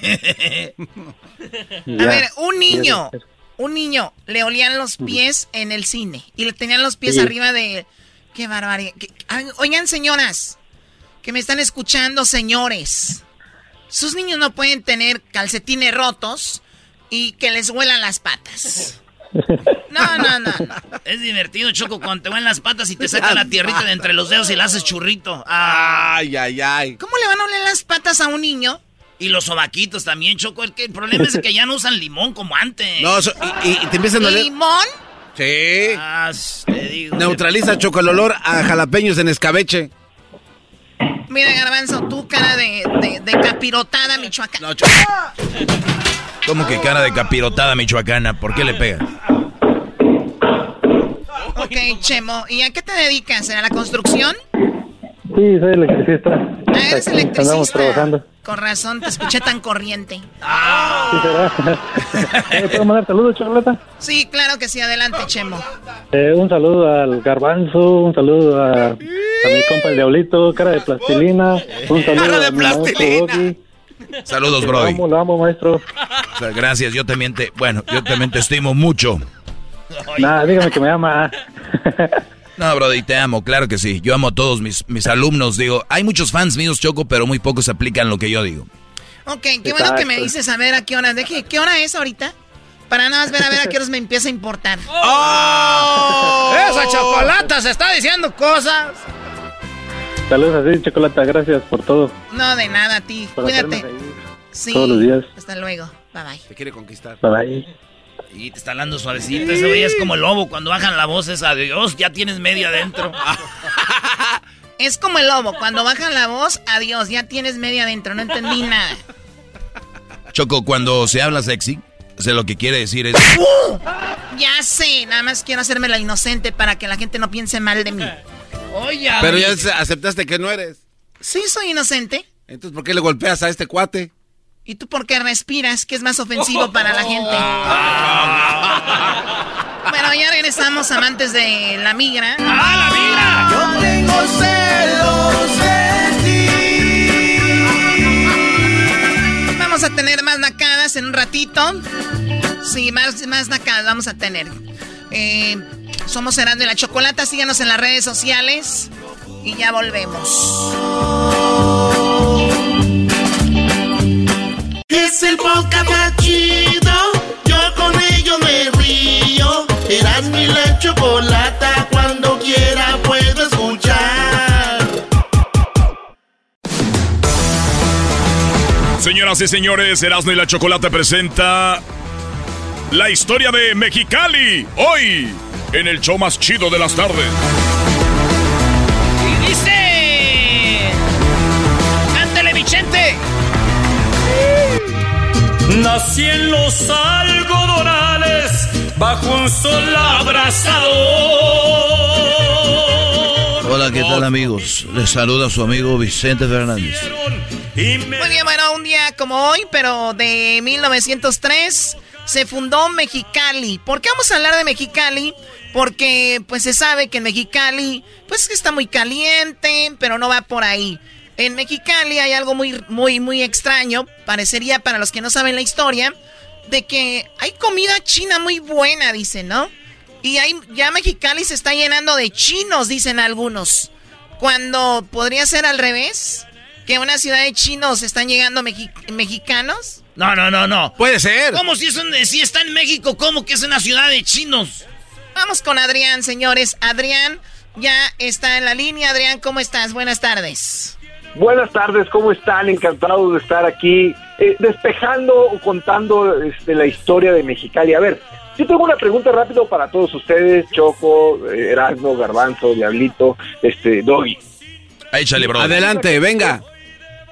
A ver, un niño, un niño, le olían los pies en el cine y le tenían los pies Sí. arriba de... ¡Qué barbaridad! ¿Qué- ay, Oigan, señoras, que me están escuchando, señores. Sus niños no pueden tener calcetines rotos y que les huelan las patas. No, no, no. Es divertido, Choco, cuando te van las patas y te sacan la tierrita de entre los dedos y la haces churrito. Ah. Ay, ay, ay. ¿Cómo le van a oler las patas a un niño? Y los sobaquitos también, Choco. El, que, el problema es que ya no usan limón como antes. No, so- y, y- y te empiezan a oler. ¿Limón? Sí. Ah, te digo. Neutraliza, Choco, el olor a jalapeños en escabeche. Mira, Garbanzo, tú cara de, de, de capirotada, Michoacán. No, Choco. ¿Cómo que cara de capirotada michoacana? ¿Por qué le pega? Ok, Chemo. ¿Y a qué te dedicas? ¿A la construcción? Sí, soy electricista. Ah, eres Aquí electricista. Andamos trabajando. Con razón, te escuché tan corriente. Sí, será. Eh, ¿Puedo mandar saludos, Chocolata? Sí, claro que sí. Adelante, Chemo. Eh, un saludo al Garbanzo, un saludo a, a mi compa el Diablito, cara de plastilina. Un saludo Cara de a mi maestro plastilina. Doggy. Saludos, Lo Brody. amo, lo amo, maestro. O sea, gracias, yo también te... Bueno, yo también te estimo mucho. Nada, dígame que me ama. No, Brody, te amo, claro que sí. Yo amo a todos mis, mis alumnos. Digo, hay muchos fans míos, Choco, pero muy pocos aplican lo que yo digo. Ok, qué bueno que me dices a ver a qué hora. ¿De qué, hora es ahorita? Para nada más ver a ver a qué horas me empieza a importar. ¡Oh! Esa chocolata se está diciendo cosas. Saludos así, Chocolata, gracias por todo. No, de nada a ti. Por Cuídate. Sí. Todos los días. Hasta luego. Bye bye. Te quiere conquistar. Bye bye. Y te está hablando suavecito. Ese güey es como el lobo. Cuando bajan la voz es adiós, ya tienes media adentro. Es como el lobo. Cuando bajan la voz, adiós, ya tienes media adentro. No entendí nada. Choco, cuando se habla sexy, o sea, lo que quiere decir es... Ya sé, nada más quiero hacerme la inocente para que la gente no piense mal de mí. Oye, Pero ya se- aceptaste que no eres. Sí, soy inocente. Entonces, ¿por qué le golpeas a este cuate? ¿Y tú por qué respiras? Que es más ofensivo para la gente. Bueno, ya regresamos, amantes de la migra. ¡Ah, la migra! Yo tengo celos de ti. Vamos a tener más nacadas en un ratito. Sí, más, más nacadas vamos a tener. Eh, somos Herando y la Chocolata. Síganos en las redes sociales. Y ya volvemos. Es el podcast más chido. Yo con ello me río. Eras mi la chocolata. Cuando quiera puedo escuchar. Señoras y señores, Erasmo y la Chocolata presenta la historia de Mexicali. Hoy, en el show más chido de las tardes. Nací en los algodonales bajo un sol abrasador. Hola, ¿qué tal amigos? Les saluda su amigo Vicente Fernández. Muy bien, bueno, un día como hoy, pero de 1903, se fundó Mexicali. ¿Por qué vamos a hablar de Mexicali? Porque pues se sabe que en Mexicali, pues está muy caliente, pero no va por ahí. En Mexicali hay algo muy, muy, muy extraño, parecería para los que no saben la historia, de que hay comida china muy buena, dicen, ¿no? Y hay, ya Mexicali se está llenando de chinos, dicen algunos. Cuando podría ser al revés, que una ciudad de chinos están llegando mexi- mexicanos. No, no, no, no. Puede ser. ¿Cómo si, es un- si está en México? ¿Cómo que es una ciudad de chinos? Vamos con Adrián, señores. Adrián ya está en la línea. Adrián, ¿cómo estás? Buenas tardes. Buenas tardes, ¿cómo están? Encantado de estar aquí eh, despejando o contando este, la historia de Mexicali. A ver, Yo tengo una pregunta rápido para todos ustedes, Choco, eh, Erasmo, Garbanzo, Diablito, este, Doggy. Échale, bro. Adelante, venga.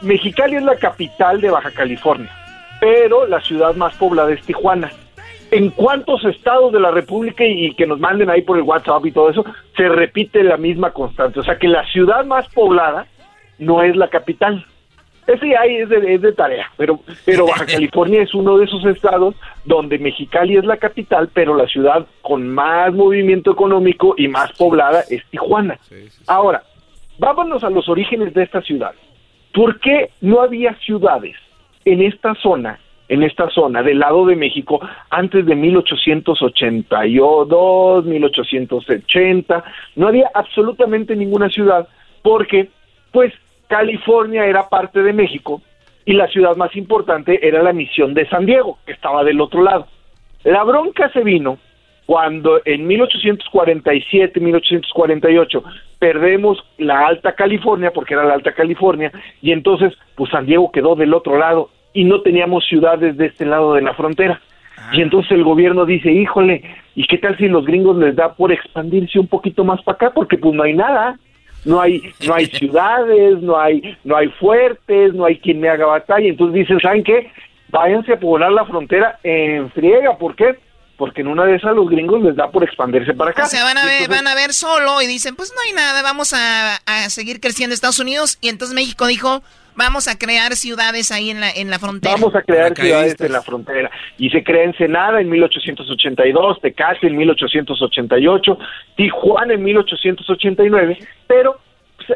Mexicali es la capital de Baja California, pero la ciudad más poblada es Tijuana. ¿En cuántos estados de la República y que nos manden ahí por el WhatsApp y todo eso, se repite la misma constante? O sea que la ciudad más poblada no es la capital. Ese ahí es de, es de tarea, pero, pero Baja California es uno de esos estados donde Mexicali es la capital, pero la ciudad con más movimiento económico y más poblada es Tijuana. Ahora, vámonos a los orígenes de esta ciudad. ¿Por qué no había ciudades en esta zona, en esta zona del lado de México antes de 1882, 1880? No había absolutamente ninguna ciudad porque, pues, California era parte de México y la ciudad más importante era la misión de San Diego, que estaba del otro lado. La bronca se vino cuando en 1847, 1848 perdemos la Alta California, porque era la Alta California, y entonces pues San Diego quedó del otro lado y no teníamos ciudades de este lado de la frontera. Y entonces el gobierno dice, híjole, ¿y qué tal si los gringos les da por expandirse un poquito más para acá? Porque pues no hay nada, no hay, no hay ciudades, no hay, no hay fuertes, no hay quien me haga batalla. Entonces dicen, ¿saben qué? Váyanse a poblar la frontera en friega, ¿por qué? porque en una de esas los gringos les da por expandirse para acá. O sea, van a ver, van a ver solo y dicen, pues no hay nada, vamos a, a, seguir creciendo Estados Unidos. Y entonces México dijo, vamos a crear ciudades ahí en la, en la frontera. Vamos a crear ciudades en la frontera. Y se crea Ensenada en 1882, Tecate en 1888, Tijuana en 1889, pero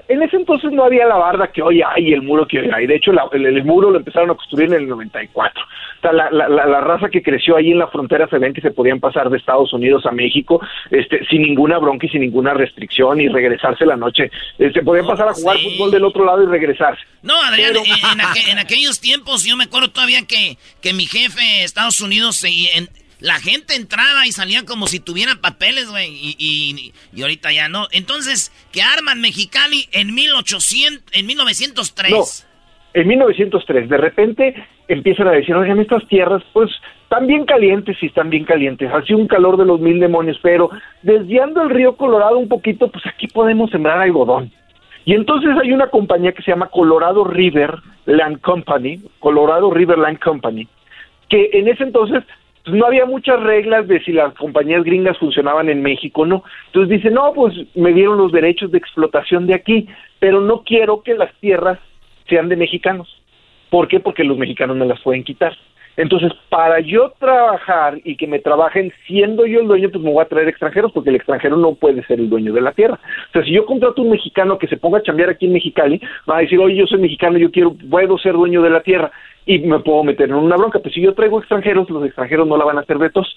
en ese entonces no había la barda que hoy hay, el muro que hoy hay. De hecho, el, muro lo empezaron a construir en el 94. O sea, la, la, la, raza que creció ahí en la frontera se ven que se podían pasar de Estados Unidos a México este, sin ninguna bronca y sin ninguna restricción y regresarse la noche. Se este, podían pasar a jugar fútbol del otro lado y regresarse. No, Adrián, en, en, aquellos tiempos yo me acuerdo todavía que, que mi jefe Estados Unidos se, en, la gente entraba y salía como si tuvieran papeles, güey. Y, y, ahorita ya no. Entonces, ¿qué arman Mexicali en 1800, en 1903? No, en 1903. De repente empiezan a decir, oigan, estas tierras, pues, están bien calientes y están bien calientes. Así un calor de los mil demonios, pero desviando el río Colorado un poquito, pues aquí podemos sembrar algodón. Y entonces hay una compañía que se llama Colorado River Land Company, Colorado River Land Company, que en ese entonces no había muchas reglas de si las compañías gringas funcionaban en México o no. Entonces dice, no, pues me dieron los derechos de explotación de aquí, pero no quiero que las tierras sean de mexicanos. ¿Por qué? Porque los mexicanos me las pueden quitar. Entonces, para yo trabajar y que me trabajen siendo yo el dueño, pues me voy a traer extranjeros, porque el extranjero no puede ser el dueño de la tierra. O sea, si yo contrato a un mexicano que se ponga a chambear aquí en Mexicali, va a decir, oye, yo soy mexicano, yo quiero, puedo ser dueño de la tierra y me puedo meter en una bronca. Pues si yo traigo extranjeros, los extranjeros no la van a hacer de tos.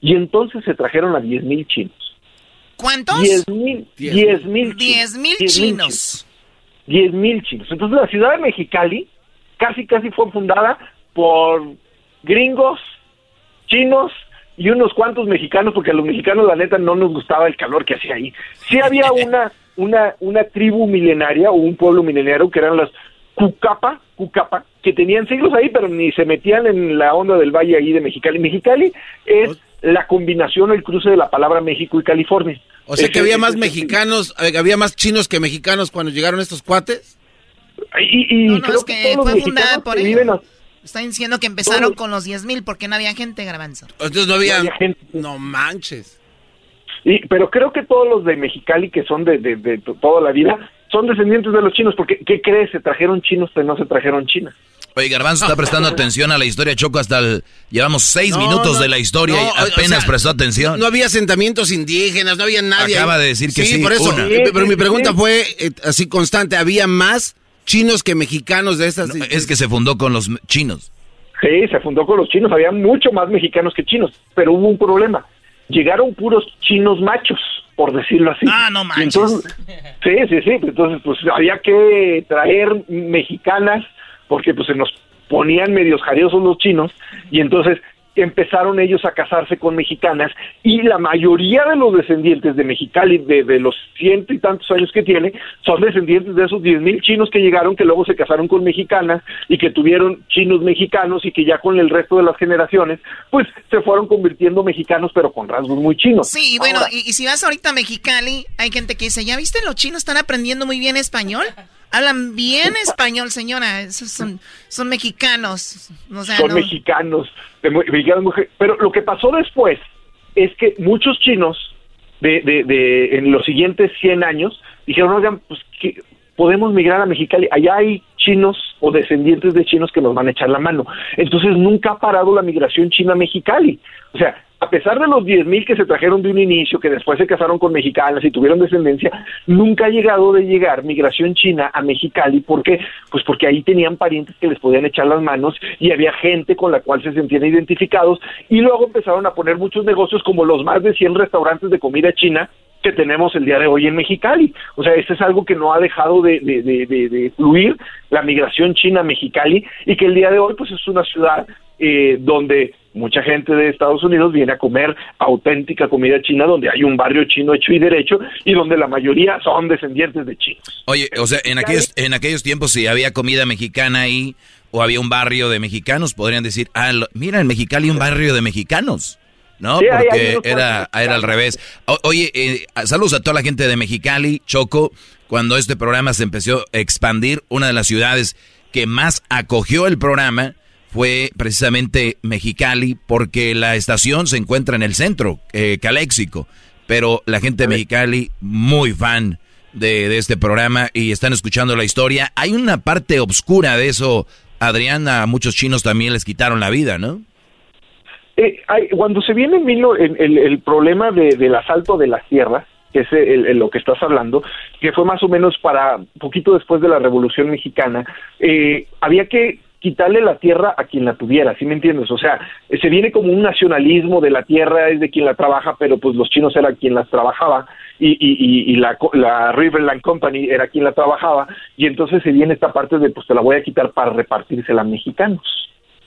Y entonces se trajeron a diez mil chinos. ¿Cuántos? Diez mil. Diez mil. Diez mil chinos. Diez mil chinos. Entonces la ciudad de Mexicali casi, casi fue fundada por gringos, chinos y unos cuantos mexicanos, porque a los mexicanos la neta no nos gustaba el calor que hacía ahí. Sí había una, una, una tribu milenaria o un pueblo milenario que eran las Cucapa, Cucapa, que tenían siglos ahí, pero ni se metían en la onda del valle ahí de Mexicali. Mexicali es la combinación, el cruce de la palabra México y California. O sea que había más mexicanos, eh, había más chinos que mexicanos cuando llegaron estos cuates. Y, y creo que, fue fundada por ellos. Están diciendo que empezaron con los 10.000 mil porque no había gente, Garbanzo. Entonces no había, gente. No manches. Y, pero creo que todos los de Mexicali que son de, de, toda la vida son descendientes de los chinos, porque ¿qué crees? Se trajeron chinos, pero no se trajeron China. Oye, Garbanzo está prestando atención a la historia Choco hasta el... Llevamos seis minutos de la historia y apenas prestó atención. No había asentamientos indígenas, no había nadie. Acaba de decir que sí, por eso. pero mi pregunta fue eh, así constante, ¿había más chinos que mexicanos de estas. es que se fundó con los chinos. Sí, se fundó con los chinos. Había mucho más mexicanos que chinos, pero hubo un problema. Llegaron puros chinos machos, por decirlo así. Ah, no manches. sí, sí, sí. Entonces, pues había que traer mexicanas porque pues se nos ponían medios jariosos los chinos y entonces empezaron ellos a casarse con mexicanas y la mayoría de los descendientes de Mexicali, de, de los ciento y tantos años que tiene, son descendientes de esos diez mil chinos que llegaron, que luego se casaron con mexicanas y que tuvieron chinos mexicanos y que ya con el resto de las generaciones, pues se fueron convirtiendo mexicanos, pero con rasgos muy chinos. Sí, bueno, y, y, si vas ahorita a Mexicali, hay gente que dice, ¿ya viste? Los chinos están aprendiendo muy bien español. Hablan bien español, señora. Esos son, son mexicanos. son mexicanos, mexicanos. Pero lo que pasó después es que muchos chinos de, de, de en los siguientes 100 años dijeron, oigan, pues podemos migrar a Mexicali. Allá hay chinos o descendientes de chinos que nos van a echar la mano. Entonces nunca ha parado la migración china a Mexicali. O sea, a pesar de los 10.000 que se trajeron de un inicio, que después se casaron con mexicanas y tuvieron descendencia, nunca ha llegado de llegar migración china a Mexicali. ¿Por qué? Pues porque ahí tenían parientes que les podían echar las manos y había gente con la cual se sentían identificados y luego empezaron a poner muchos negocios como los más de 100 restaurantes de comida china que tenemos el día de hoy en Mexicali. O sea, este es algo que no ha dejado de, de, fluir, la migración china a Mexicali, y que el día de hoy pues es una ciudad eh, donde mucha gente de Estados Unidos viene a comer auténtica comida china, donde hay un barrio chino hecho y derecho, y donde la mayoría son descendientes de chinos. Oye, o sea, en aquellos, en aquellos tiempos si había comida mexicana ahí, o había un barrio de mexicanos, podrían decir, ah, mira, en Mexicali un barrio de mexicanos. ¿No? Porque era, era al revés. oye, eh, saludos a toda la gente de Mexicali, Choco. Cuando este programa se empezó a expandir, una de las ciudades que más acogió el programa fue precisamente Mexicali, porque la estación se encuentra en el centro, eh, Caléxico. Pero la gente de Mexicali, muy fan de, de este programa y están escuchando la historia. Hay una parte oscura de eso, Adrián, a muchos chinos también les quitaron la vida, ¿no? Eh, hay, cuando se viene el, el, el problema de, del asalto de las tierras, que es el, lo que estás hablando, que fue más o menos para poquito después de la Revolución Mexicana, eh, había que quitarle la tierra a quien la tuviera, ¿sí me entiendes? O sea, se viene como un nacionalismo de la tierra es de quien la trabaja, pero pues los chinos eran quien las trabajaba y, y, y la, la Riverland Company era quien la trabajaba y entonces se viene esta parte de pues te la voy a quitar para repartírsela a mexicanos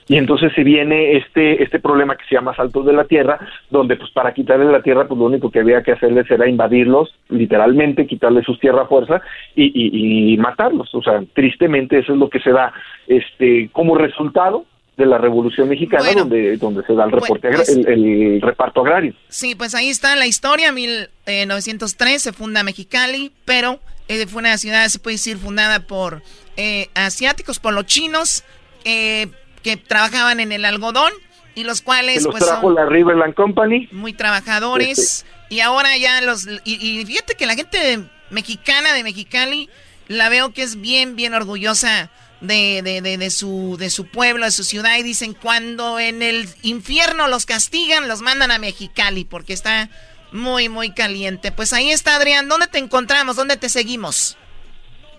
y entonces se viene este este problema que se llama saltos de la tierra donde pues para quitarle la tierra pues lo único que había que hacerles era invadirlos literalmente quitarles sus tierras a fuerza y, y, y, matarlos. O sea tristemente eso es lo que se da este como resultado de la Revolución Mexicana donde donde se da el reporte pues el, reparto agrario. Sí pues ahí está la historia 1903 se funda Mexicali pero eh, fue una ciudad se puede decir fundada por eh, asiáticos por los chinos eh, que trabajaban en el algodón y los cuales los pues trajo la Riverland Company. muy trabajadores. Este. y ahora ya los y, y, fíjate que la gente mexicana de Mexicali la veo que es bien bien orgullosa de, de, de, de, su de su pueblo de su ciudad y dicen cuando en el infierno los castigan los mandan a Mexicali porque está muy muy caliente pues ahí está Adrián dónde te encontramos dónde te seguimos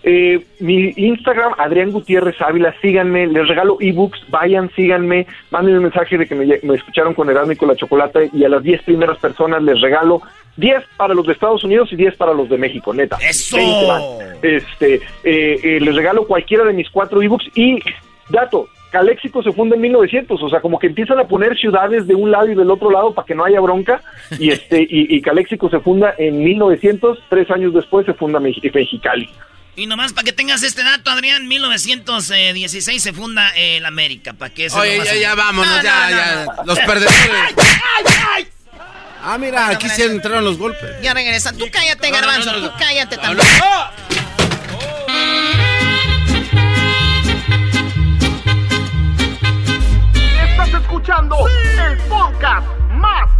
eh, mi Instagram, Adrián Gutiérrez Ávila, síganme, les regalo ebooks, vayan, síganme, manden un mensaje de que me, me escucharon con Erasmo y con la Chocolate y a las 10 primeras personas les regalo 10 para los de Estados Unidos y 10 para los de México, neta. ¡Eso! Este, eh, eh, les regalo cualquiera de mis cuatro ebooks y, dato, Caléxico se funda en 1900, o sea, como que empiezan a poner ciudades de un lado y del otro lado para que no haya bronca, y este y, y Caléxico se funda en 1900, tres años después se funda Mexicali. Y nomás para que tengas este dato, Adrián, 1916 se funda el América. ¿Para que Oye, ya, ya, vámonos, no, ya, no, ya. No, los perdedores. Ah, mira, aquí se entraron los golpes. Ya regresan. Tú cállate, Garbanzo. Tú cállate también. Estás escuchando sí. el podcast más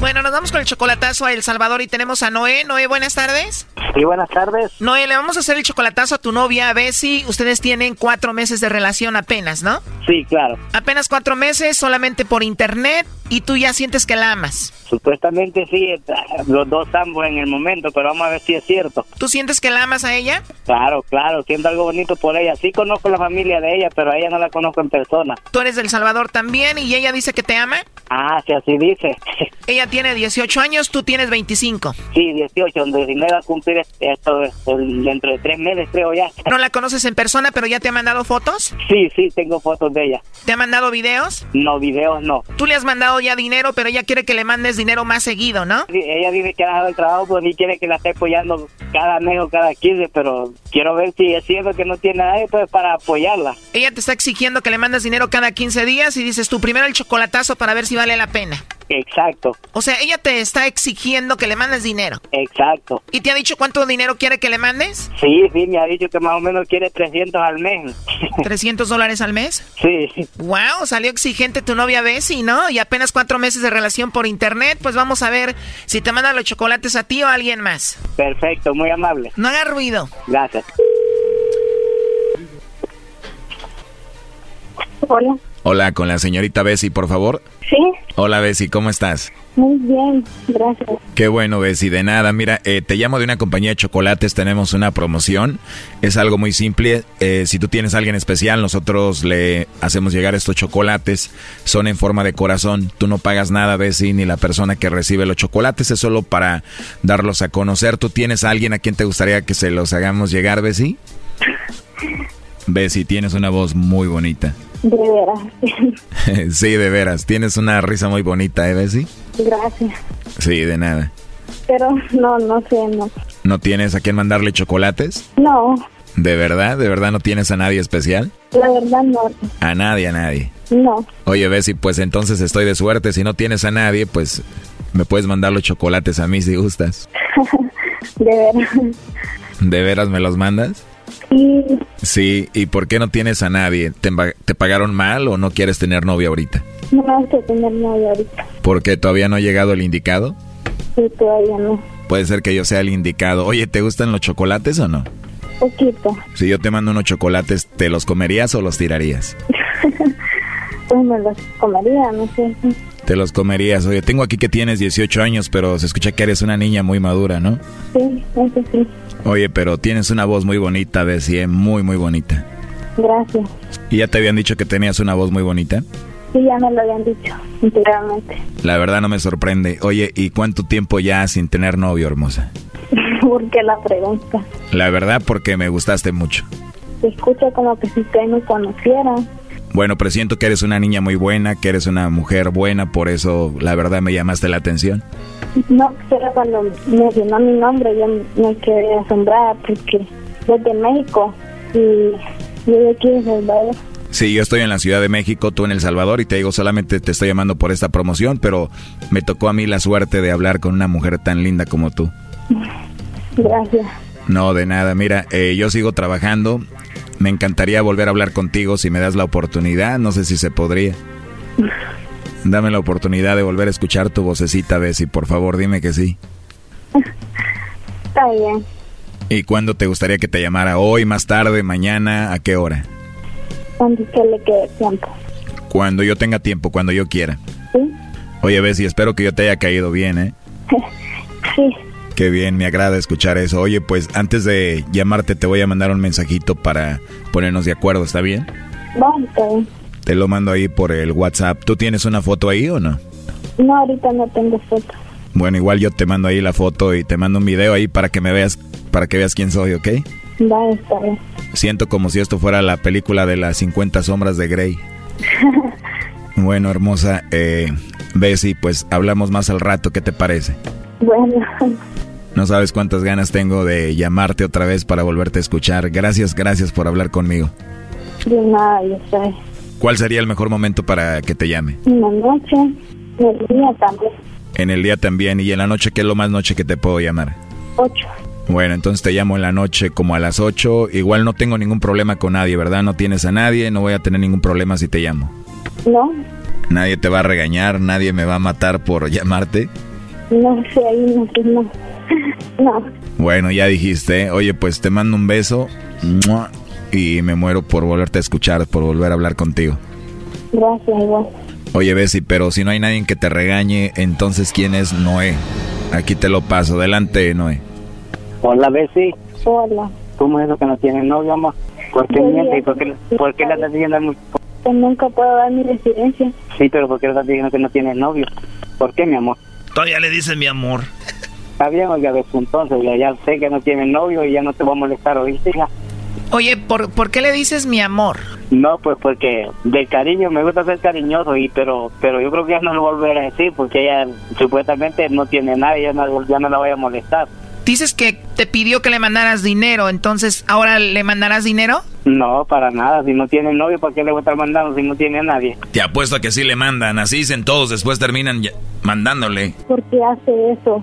Bueno, nos vamos con el chocolatazo a El Salvador y tenemos a Noé. Noé, buenas tardes. Sí, buenas tardes. Noé, le vamos a hacer el chocolatazo a tu novia, a Bessie. Ustedes tienen cuatro meses de relación apenas, ¿no? Sí, claro. Apenas cuatro meses, solamente por internet, y tú ya sientes que la amas. Supuestamente sí, los dos ambos en el momento, pero vamos a ver si es cierto. ¿Tú sientes que la amas a ella? Claro, claro, siento algo bonito por ella. Sí conozco la familia de ella, pero a ella no la conozco en persona. ¿Tú eres del Salvador también y ella dice que te ama? Ah, sí, así dice. ella tiene 18 años, tú tienes 25. Sí, 18, donde va a cumplir esto dentro de tres meses, creo ya. ¿No la conoces en persona, pero ya te ha mandado fotos? Sí, sí, tengo fotos de ella. ¿Te ha mandado videos? No, videos no. Tú le has mandado ya dinero, pero ella quiere que le mandes dinero más seguido, ¿no? ella dice que ha dejado el trabajo, pues ni quiere que la esté apoyando cada mes o cada 15, pero quiero ver si es cierto que no tiene nadie pues para apoyarla. Ella te está exigiendo que le mandes dinero cada 15 días y dices tú primero el chocolatazo para ver si vale la pena. Exacto. O sea, ella te está exigiendo que le mandes dinero. Exacto. ¿Y te ha dicho cuánto dinero quiere que le mandes? Sí, sí, me ha dicho que más o menos quiere 300 al mes. ¿300 dólares al mes? Sí. Wow, salió exigente tu novia Bessie, ¿no? Y apenas cuatro meses de relación por internet, pues vamos a ver si te manda los chocolates a ti o a alguien más. Perfecto, muy amable. No haga ruido. Gracias. Hola. Hola, con la señorita Bessie, por favor. Sí. Hola, Bessie, ¿cómo estás? Muy bien, gracias. Qué bueno, Bessie, de nada. Mira, eh, te llamo de una compañía de chocolates, tenemos una promoción. Es algo muy simple. Eh, si tú tienes a alguien especial, nosotros le hacemos llegar estos chocolates. Son en forma de corazón. Tú no pagas nada, Bessie, ni la persona que recibe los chocolates. Es solo para darlos a conocer. ¿Tú tienes a alguien a quien te gustaría que se los hagamos llegar, Bessie? Bessie, tienes una voz muy bonita. De veras. sí, de veras. Tienes una risa muy bonita, ¿eh, Bessie? Gracias. Sí, de nada. Pero no, no sé, no. ¿No tienes a quién mandarle chocolates? No. ¿De verdad? ¿De verdad no tienes a nadie especial? La verdad no. A nadie, a nadie. No. Oye, Bessie, pues entonces estoy de suerte. Si no tienes a nadie, pues me puedes mandar los chocolates a mí si gustas. de veras. ¿De veras me los mandas? Sí. Sí, ¿y por qué no tienes a nadie? ¿Te, ¿Te, pagaron mal o no quieres tener novia ahorita? No quiero tener novia ahorita. ¿Por qué todavía no ha llegado el indicado? Sí, todavía no. Puede ser que yo sea el indicado. Oye, ¿te gustan los chocolates o no? Poquito. Si yo te mando unos chocolates, ¿te los comerías o los tirarías? pues me los comería, no sé. Te los comerías. Oye, tengo aquí que tienes 18 años, pero se escucha que eres una niña muy madura, ¿no? Sí, eso sí. Oye, pero tienes una voz muy bonita, Bessie, muy, muy bonita. Gracias. ¿Y ya te habían dicho que tenías una voz muy bonita? Sí, ya me lo habían dicho, anteriormente. La verdad no me sorprende. Oye, ¿y cuánto tiempo ya sin tener novio, hermosa? ¿Por qué la pregunta? La verdad, porque me gustaste mucho. Se escucha como que si usted me conociera. Bueno, presiento que eres una niña muy buena, que eres una mujer buena, por eso la verdad me llamaste la atención. No, pero cuando mencionó mi nombre yo me quedé asombrada porque soy de México y yo de aquí de Salvador. Sí, yo estoy en la Ciudad de México, tú en El Salvador y te digo solamente te estoy llamando por esta promoción, pero me tocó a mí la suerte de hablar con una mujer tan linda como tú. Gracias. No, de nada. Mira, eh, yo sigo trabajando. Me encantaría volver a hablar contigo si me das la oportunidad. No sé si se podría. Dame la oportunidad de volver a escuchar tu vocecita, Bessie. Por favor, dime que sí. Está bien. ¿Y cuándo te gustaría que te llamara? ¿Hoy, más tarde, mañana? ¿A qué hora? Cuando usted le quede tiempo. Cuando yo tenga tiempo, cuando yo quiera. Sí. Oye, Bessie, espero que yo te haya caído bien, ¿eh? sí. Qué bien, me agrada escuchar eso. Oye, pues antes de llamarte te voy a mandar un mensajito para ponernos de acuerdo, ¿está bien? Está bien. Te lo mando ahí por el WhatsApp. ¿Tú tienes una foto ahí o no? No, ahorita no tengo foto. Bueno, igual yo te mando ahí la foto y te mando un video ahí para que me veas, para que veas quién soy, ¿ok? Va, está bien. Siento como si esto fuera la película de las 50 sombras de Grey. Bueno, hermosa, eh, Bessie, pues hablamos más al rato, ¿qué te parece? Bueno. No sabes cuántas ganas tengo de llamarte otra vez para volverte a escuchar. Gracias, gracias por hablar conmigo. De nada, ya sé. ¿Cuál sería el mejor momento para que te llame? En la noche, en el día también. En el día también. ¿Y en la noche qué es lo más noche que te puedo llamar? Ocho. Bueno, entonces te llamo en la noche como a las 8. Igual no tengo ningún problema con nadie, ¿verdad? No tienes a nadie, no voy a tener ningún problema si te llamo. No, Nadie te va a regañar, nadie me va a matar por llamarte. no sé, ahí no sé, no. No, Bueno, ya dijiste, oye, pues te mando un beso y me muero por volverte a escuchar, por volver a hablar contigo. gracias, igual. Oye, Bessie, pero si no hay nadie que te regañe, entonces ¿quién es Noé? Aquí te lo paso. Adelante, Noé. Hola, Bessie. Hola. ¿Cómo es eso que no tienes novio, amor? ¿Por qué mientes? bien. ¿Y por qué, por qué le estás diciendo a mi- Que nunca puedo dar mi residencia. Sí, pero ¿por qué le estás diciendo que no tienes novio? ¿Por qué, mi amor? Todavía le dicen mi amor. Está bien, oiga, Bessie, entonces ya, ya sé que no tienes novio y ya no te voy a molestar, ¿oíste? hija? Oye, ¿por, ¿por qué le dices mi amor? No, pues porque de cariño me gusta ser cariñoso y pero pero yo creo que ya no lo volveré a decir porque ella supuestamente no tiene nadie, ya no, ya no la voy a molestar. Dices que te pidió que le mandaras dinero, entonces ahora le mandarás dinero? No, para nada, si no tiene novio, ¿para qué le voy a estar mandando si no tiene a nadie? Te apuesto a que sí le mandan, así dicen todos, después terminan mandándole. ¿Por qué hace eso?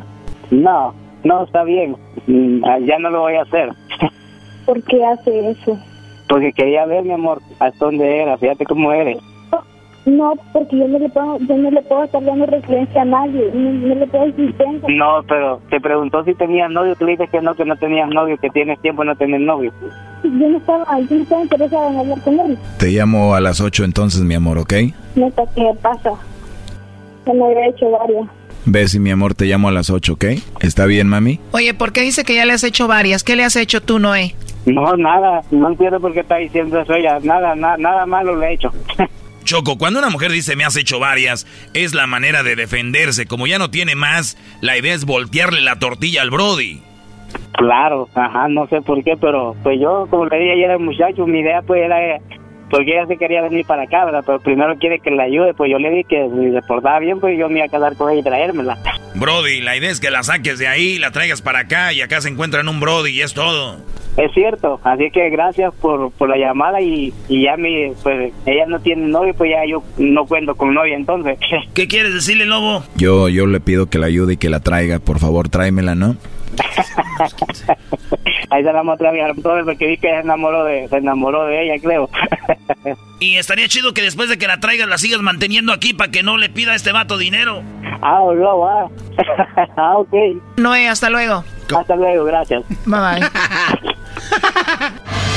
No, no, está bien, Mm, ah, ya no lo voy a hacer. ¿Por qué hace eso? Porque quería ver, mi amor, hasta dónde era, fíjate cómo eres. No, porque yo no le puedo, yo no le puedo estar dando residencia a nadie. No, no le puedo decir tengo. No, pero te preguntó si tenías novio, tú le dices que no, que no tenías novio, que tienes tiempo de no tener novio. Yo no estaba, yo no estaba interesada en hablar con él. Te llamo a las 8 entonces, mi amor, ¿ok? Neta, ¿qué pasa? Se me había hecho varias. Bessie, mi amor, te llamo a las 8, ¿ok? ¿Está bien, mami? Oye, ¿por qué dice que ya le has hecho varias? ¿Qué le has hecho tú, Noé? No, nada, no entiendo por qué está diciendo eso ella, nada, nada, nada malo le he hecho. Choco, cuando una mujer dice me has hecho varias, es la manera de defenderse. Como ya no tiene más, la idea es voltearle la tortilla al Brody. Claro, ajá, no sé por qué, pero pues yo, como le dije ayer al muchacho, mi idea pues era, porque ella se quería venir para acá, ¿verdad? Pero primero quiere que la ayude, pues yo le dije que si se portaba bien, pues yo me iba a quedar con ella y traérmela. Brody, la idea es que la saques de ahí, la traigas para acá y acá se encuentran un Brody y es todo. Es cierto, así que gracias por, por la llamada y, y ya mi, pues ella no tiene novio, pues ya yo no cuento con novia entonces. ¿Qué quieres decirle, Lobo? Yo, yo le pido que la ayude y que la traiga. Por favor, tráemela, ¿no? Ahí se la mostré a mi hermano porque vi que se enamoró de, se enamoró de ella, creo. Y estaría chido que después de que la traigas la sigas manteniendo aquí para que no le pida a este vato dinero. ah, no, ah. ah, ok. Noé, hasta luego. Hasta luego, gracias. Bye bye.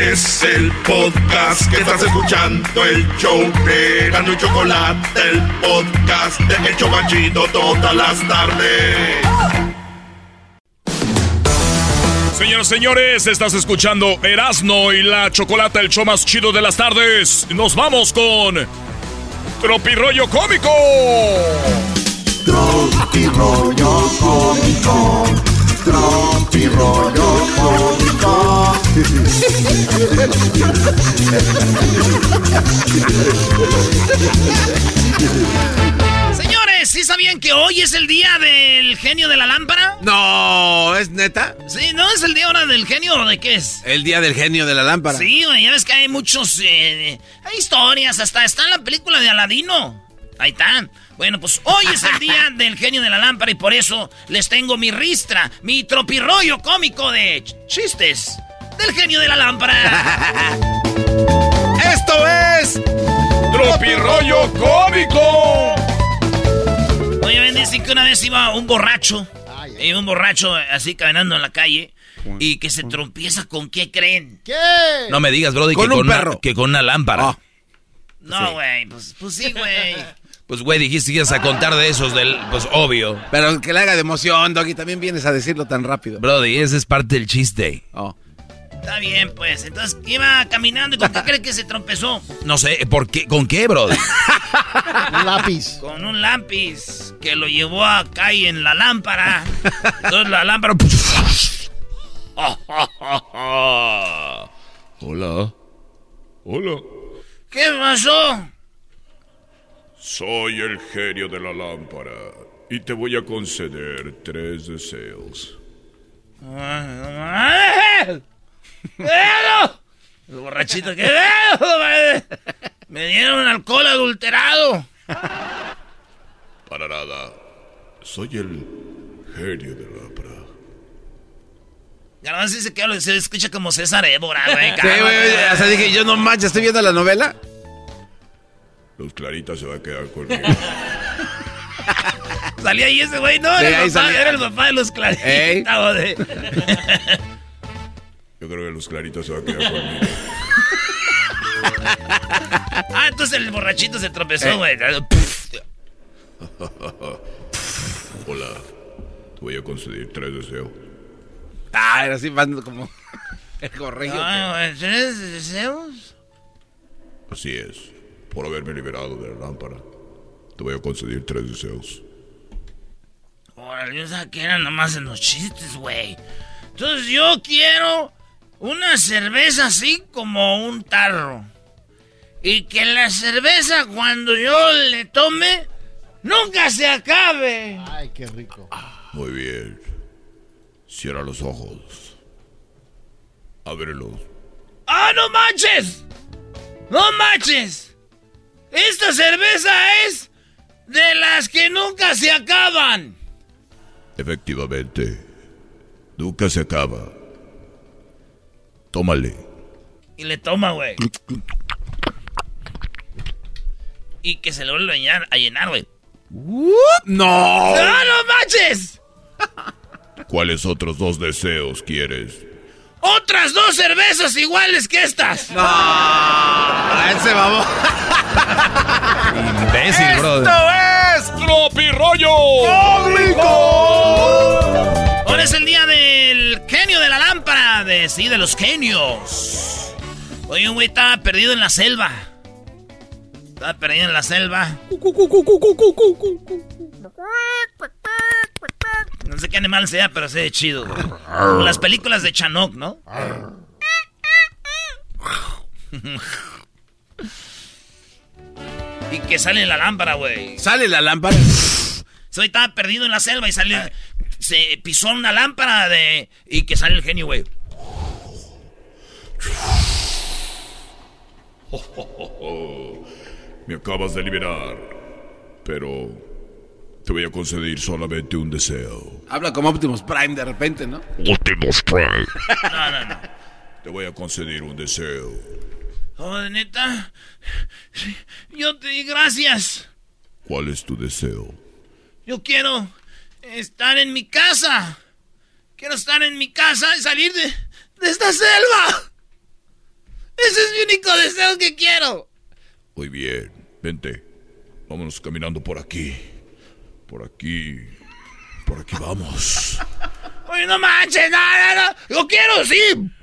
Es el podcast que estás escuchando, el show de Gano y Chocolate, el podcast de El Chocachito todas las tardes. Señoras y señores, estás escuchando Erasno y la Chocolata, el show más chido de las tardes. Nos vamos con Tropirollo Cómico. Tropirollo cómico. Tropirollo cómico. Señores, ¿sí sabían que hoy es el día del genio de la lámpara? No, ¿es neta? Sí, ¿no es el día ahora del genio o de qué es? El día del genio de la lámpara. Sí, güey, ya ves que hay muchos... eh, hay historias, hasta está en la película de Aladino. Ahí está. Bueno, pues hoy es el día del genio de la lámpara y por eso les tengo mi ristra, mi tropirollo cómico de ch- chistes del genio de la lámpara. Esto es Tropirollo Cómico. Oye, ven, dicen que una vez iba un borracho, y un borracho así caminando en la calle, y que se tropieza con qué creen. ¿Qué? No me digas, Brody, Con que, un con una, perro. que con una lámpara. No, güey, pues, pues sí, güey. Pues, güey, dijiste que ibas a contar de esos, del, pues obvio. Pero que le haga de emoción, Doggy, también vienes a decirlo tan rápido. Brody, ese es parte del chiste. Oh. Está bien, pues. Entonces iba caminando y ¿con qué cree que se tropezó? No sé, ¿por qué? ¿Con qué, Brody? un lápiz. Con un lápiz que lo llevó acá y en la lámpara. Entonces la lámpara. Hola. Hola. ¿Qué pasó? Soy el genio de la lámpara y te voy a conceder tres deseos. ¡Velo! El borrachito, ¿qué veo? Me dieron alcohol adulterado. Para nada. Soy el genio de la lámpara. Ya no sé si que se escucha como César Évora, güey. Sí, güey, o sea, dije, yo no manches, estoy viendo la novela. Los Claritas se va a quedar conmigo. Salía ahí ese güey, no, era, el papá, era, el papá, de los Claritas. De... Yo creo que los Claritas se va a quedar conmigo. ah, entonces el borrachito se tropezó, güey. Hola, te voy a conceder tres deseos. Ah, era así, van como el. Ah, ¿Tres deseos? Así es por haberme liberado de la lámpara. Te voy a conceder tres deseos. Órale, yo sabía que eran nomás en los chistes, güey. Entonces yo quiero una cerveza así como un tarro. Y que la cerveza cuando yo le tome nunca se acabe. Ay, qué rico. Muy bien. Cierra los ojos. Ábrelos. ¡Ah, no manches! ¡No manches! Esta cerveza es de las que nunca se acaban. Efectivamente. Nunca se acaba. Tómale. Y le toma, güey. y que se le vuelve a llenar, a llenar, güey. ¡No! ¡No, no manches! ¿Cuáles otros dos deseos quieres? ¡Otras dos cervezas iguales que estas! ¡No! ¡Ese vamos! Imbécil, brother. ¡Esto es Tropirollo Cómico! Ahora es el día del genio de la lámpara. De, sí, de los genios. Oye, un güey estaba perdido en la selva. Estaba perdido en la selva. No sé qué animal sea, pero se ve chido. Como las películas de Chanok, ¿no? y que sale la lámpara, güey. ¿Sale la lámpara? Soy estaba perdido en la selva y salió. Se pisó una lámpara de. Y que sale el genio, güey. Me acabas de liberar. Pero te voy a conceder solamente un deseo. Habla como Optimus Prime de repente, ¿no? Optimus Prime. No, no, no. Te voy a conceder un deseo. Oh, neta. Yo te di gracias. ¿Cuál es tu deseo? Yo quiero estar en mi casa. Quiero estar en mi casa y salir de, de esta selva. Ese es mi único deseo que quiero. Muy bien, vente. Vámonos caminando por aquí. Por aquí. Por aquí vamos. Oye, no manches, nada, no, no. Yo quiero, sí,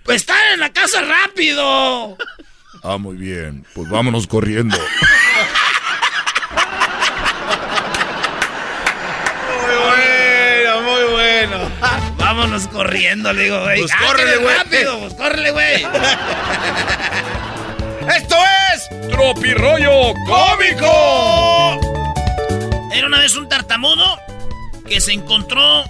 estar en la casa rápido. Ah, muy bien. Pues vámonos corriendo. Muy bueno, muy bueno. Vámonos corriendo, le digo, güey. Pues Ah, córrele, güey. rápido, pues córrele, güey. ¡Esto es Tropirollo Cómico! Era una vez un tartamudo que se encontró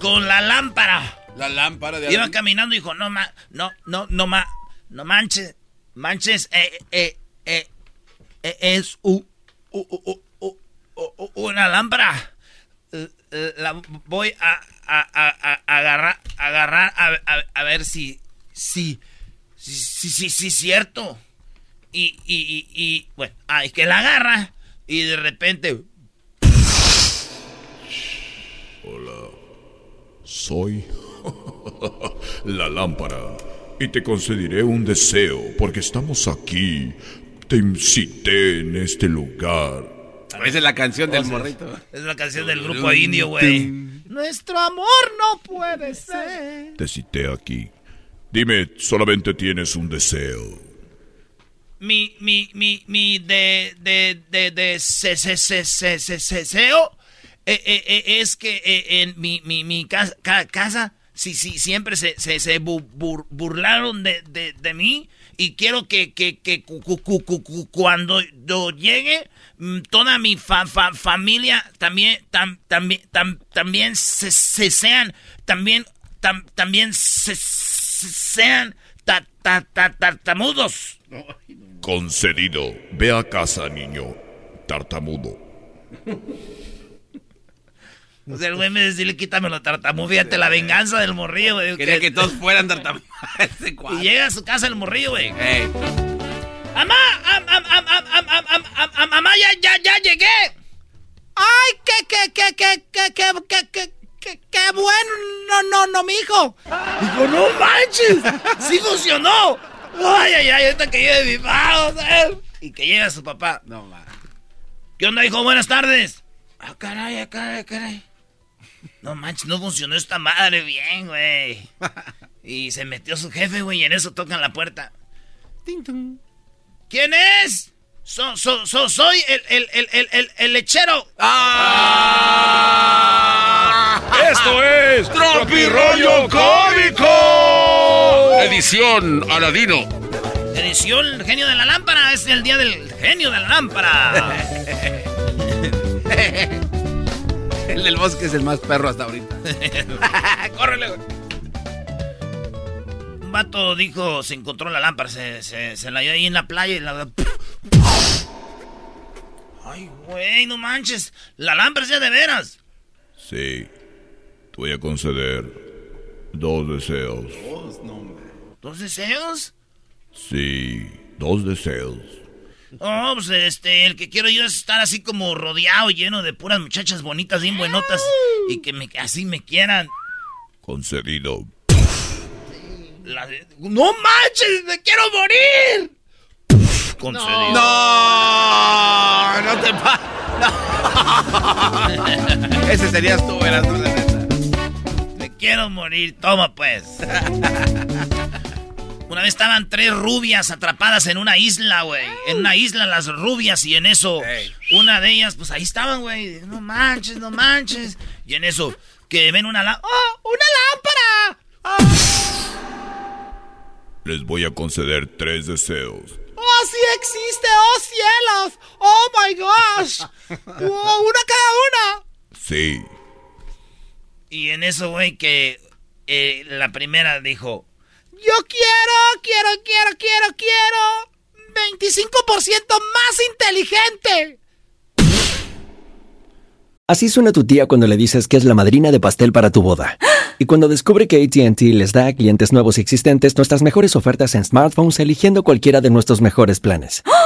con la lámpara. La lámpara de Iba caminando y dijo, no, ma, no, no, no, ma, no manches, manches, eh, eh, eh, eh, es u- u- u- u- u- u- una lámpara. Eh, eh, La voy a, a- a- a- agarrar, agarrar, a, ver si, si, si, si, si, cierto. Y, y, y, y, bueno, ay, que la agarra y de repente, Soy la lámpara. Y te concederé un deseo porque estamos aquí. Te incité en este lugar. Esa es la canción del O sea, morrito. Es la canción del grupo indio, güey. Nuestro amor no puede ser. Te cité aquí. Dime, solamente tienes un deseo. Mi, mi, mi, mi, de, de, de, de, se, se, se, se, se, se- seo, eh, eh, eh, es que eh, en mi, mi, mi casa, ca- casa sí, sí, siempre se, se, se bu- bur- burlaron de, de, de mí y quiero que, que, que cu- cu- cu- cu- cu- cuando yo llegue, mm, toda mi fa- fa- familia también, tam- también, tam- también se, se sean, también, tam- también se- sean ta, ta, ta- tartamudos. Concedido. Ve a casa, niño. Tartamudo. O sea, el güey me decía, quítame lo tartamudo. Fíjate la venganza del morrillo, güey. Quería que todos fueran tartamudos. Y llega a su casa el morrillo, güey. ¡Mamá! am- am- am- am- am- am- am- am- am- ¡Mamá, ya, ya, ya llegué! ¡Ay, qué, qué, qué, qué, qué, qué, qué, qué, qué, qué bueno! No, no, no, mijo. Dijo, no manches. ¡Sí funcionó! ¡Ay, ay, ay! Ahorita que llegue mi papá, ¿sabes? Y que llega su papá. No, man. ¿Qué onda, hijo? Buenas tardes. Ah, caray, ah, caray, caray. No manches, no funcionó esta madre bien, güey. Y se metió su jefe, güey, y en eso tocan la puerta. ¿Quién es? So, so, so- soy el, el, el, el, el, el lechero. ¡Esto es Tropirollo Cómico! Edición Aladino. Edición Genio de la Lámpara. Es el día del Genio de la Lámpara. El del bosque es el más perro hasta ahorita. ¡Córrele, güey! Un vato dijo, se encontró la lámpara, se, se, se la dio ahí en la playa y la... Ay, güey, no manches. La lámpara es ya de veras. Sí. Te voy a conceder dos deseos. ¿Dos deseos? Sí, dos deseos. Oh, pues este, el que quiero yo es estar así como rodeado, lleno de puras muchachas bonitas, bien buenotas, y que me, así me quieran. Concedido. La de- ¡No manches! ¡Me quiero morir! Concedido. No, no te pa. No. Ese serías tú, verás. no la neta. Me quiero morir. Toma, pues. Una vez estaban tres rubias atrapadas en una isla, güey. En una isla las rubias y en eso una de ellas, pues ahí estaban, güey. No manches, no manches. Y en eso que ven una lámpara. ¡Oh, una lámpara! Les voy a conceder tres deseos. ¡Oh, sí existe! ¡Oh, cielos! ¡Oh, my gosh! ¡Oh, una cada una! Sí. Y en eso, güey, que eh, la primera dijo, Yo quiero, quiero, quiero, quiero, quiero 25% más inteligente. Así suena tu tía cuando le dices que es la madrina de pastel para tu boda. Y cuando descubre que ATT les da a clientes nuevos y existentes nuestras mejores ofertas en smartphones eligiendo cualquiera de nuestros mejores planes.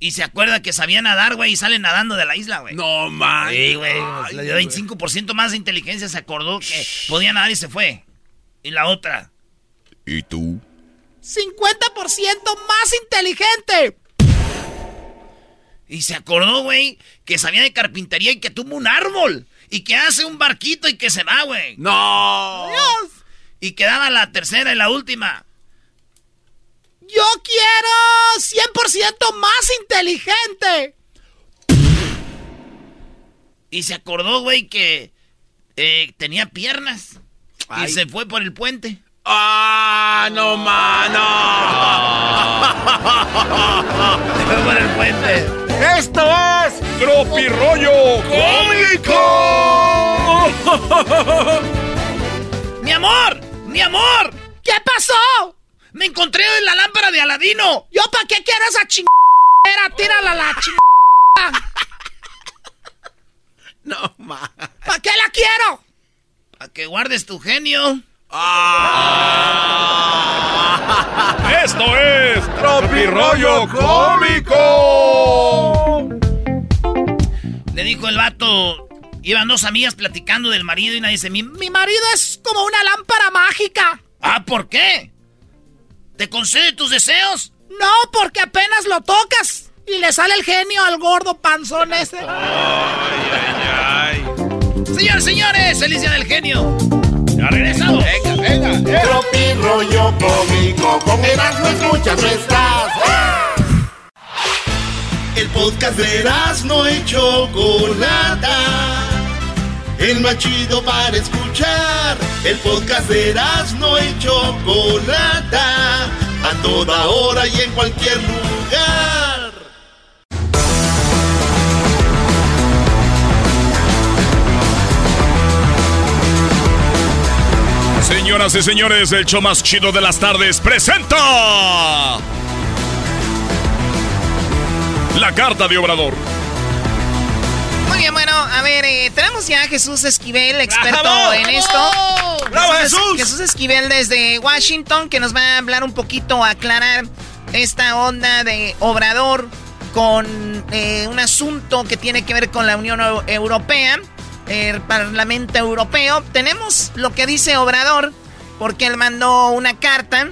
Y se acuerda que sabía nadar, güey, y sale nadando de la isla, güey. No, man. Sí, güey, le dio 25% más de inteligencia, se acordó que podía nadar y se fue. Y la otra, ¿Y tú? 50% más inteligente. Y se acordó, güey, que sabía de carpintería y que tuvo un árbol. Y que hace un barquito y que se va, güey. ¡No! ¡Dios! Y quedaba la tercera y la última. Yo quiero 100% más inteligente. Y se acordó, güey, que eh, tenía piernas. Ay. Y se fue por el puente. ¡Ah, no, mano! por el puente. Esto es Tropirollo Cómico. ¡Mi amor! ¡Mi amor! ¿Qué pasó? Me encontré en la lámpara de Aladino. ¿Yo para qué quiero esa chingadera? Tírala la chingada. No, ma. ¿Para qué la quiero? Para que guardes tu genio. Esto es Tropirollo Cómico. Le dijo el vato. Iban dos amigas platicando del marido y nadie dice: Mi, Mi marido es como una lámpara mágica. Ah, ¿por qué? ¿Te concede tus deseos? No, porque apenas lo tocas y le sale el genio al gordo panzón ese. Señores, señores, feliz día del genio. Ya regresamos. Venga, venga. Tropi rollo cómico, con Erasmo escuchas no estás. El podcast de Erasmo y Chocolata. El más chido para escuchar. El podcast de Erasmo y Chocolata. A toda hora y en cualquier lugar. Señoras y señores, el show más chido de las tardes presenta. La carta de Obrador. Muy bien, bueno, a ver, eh, tenemos ya a Jesús Esquivel, experto ¡Bravo! en esto. ¡Bravo, Jesús! Jesús Esquivel desde Washington, que nos va a hablar un poquito, a aclarar esta onda de Obrador con eh, un asunto que tiene que ver con la Unión Eu- Europea, el Parlamento Europeo. Tenemos lo que dice Obrador, porque él mandó una carta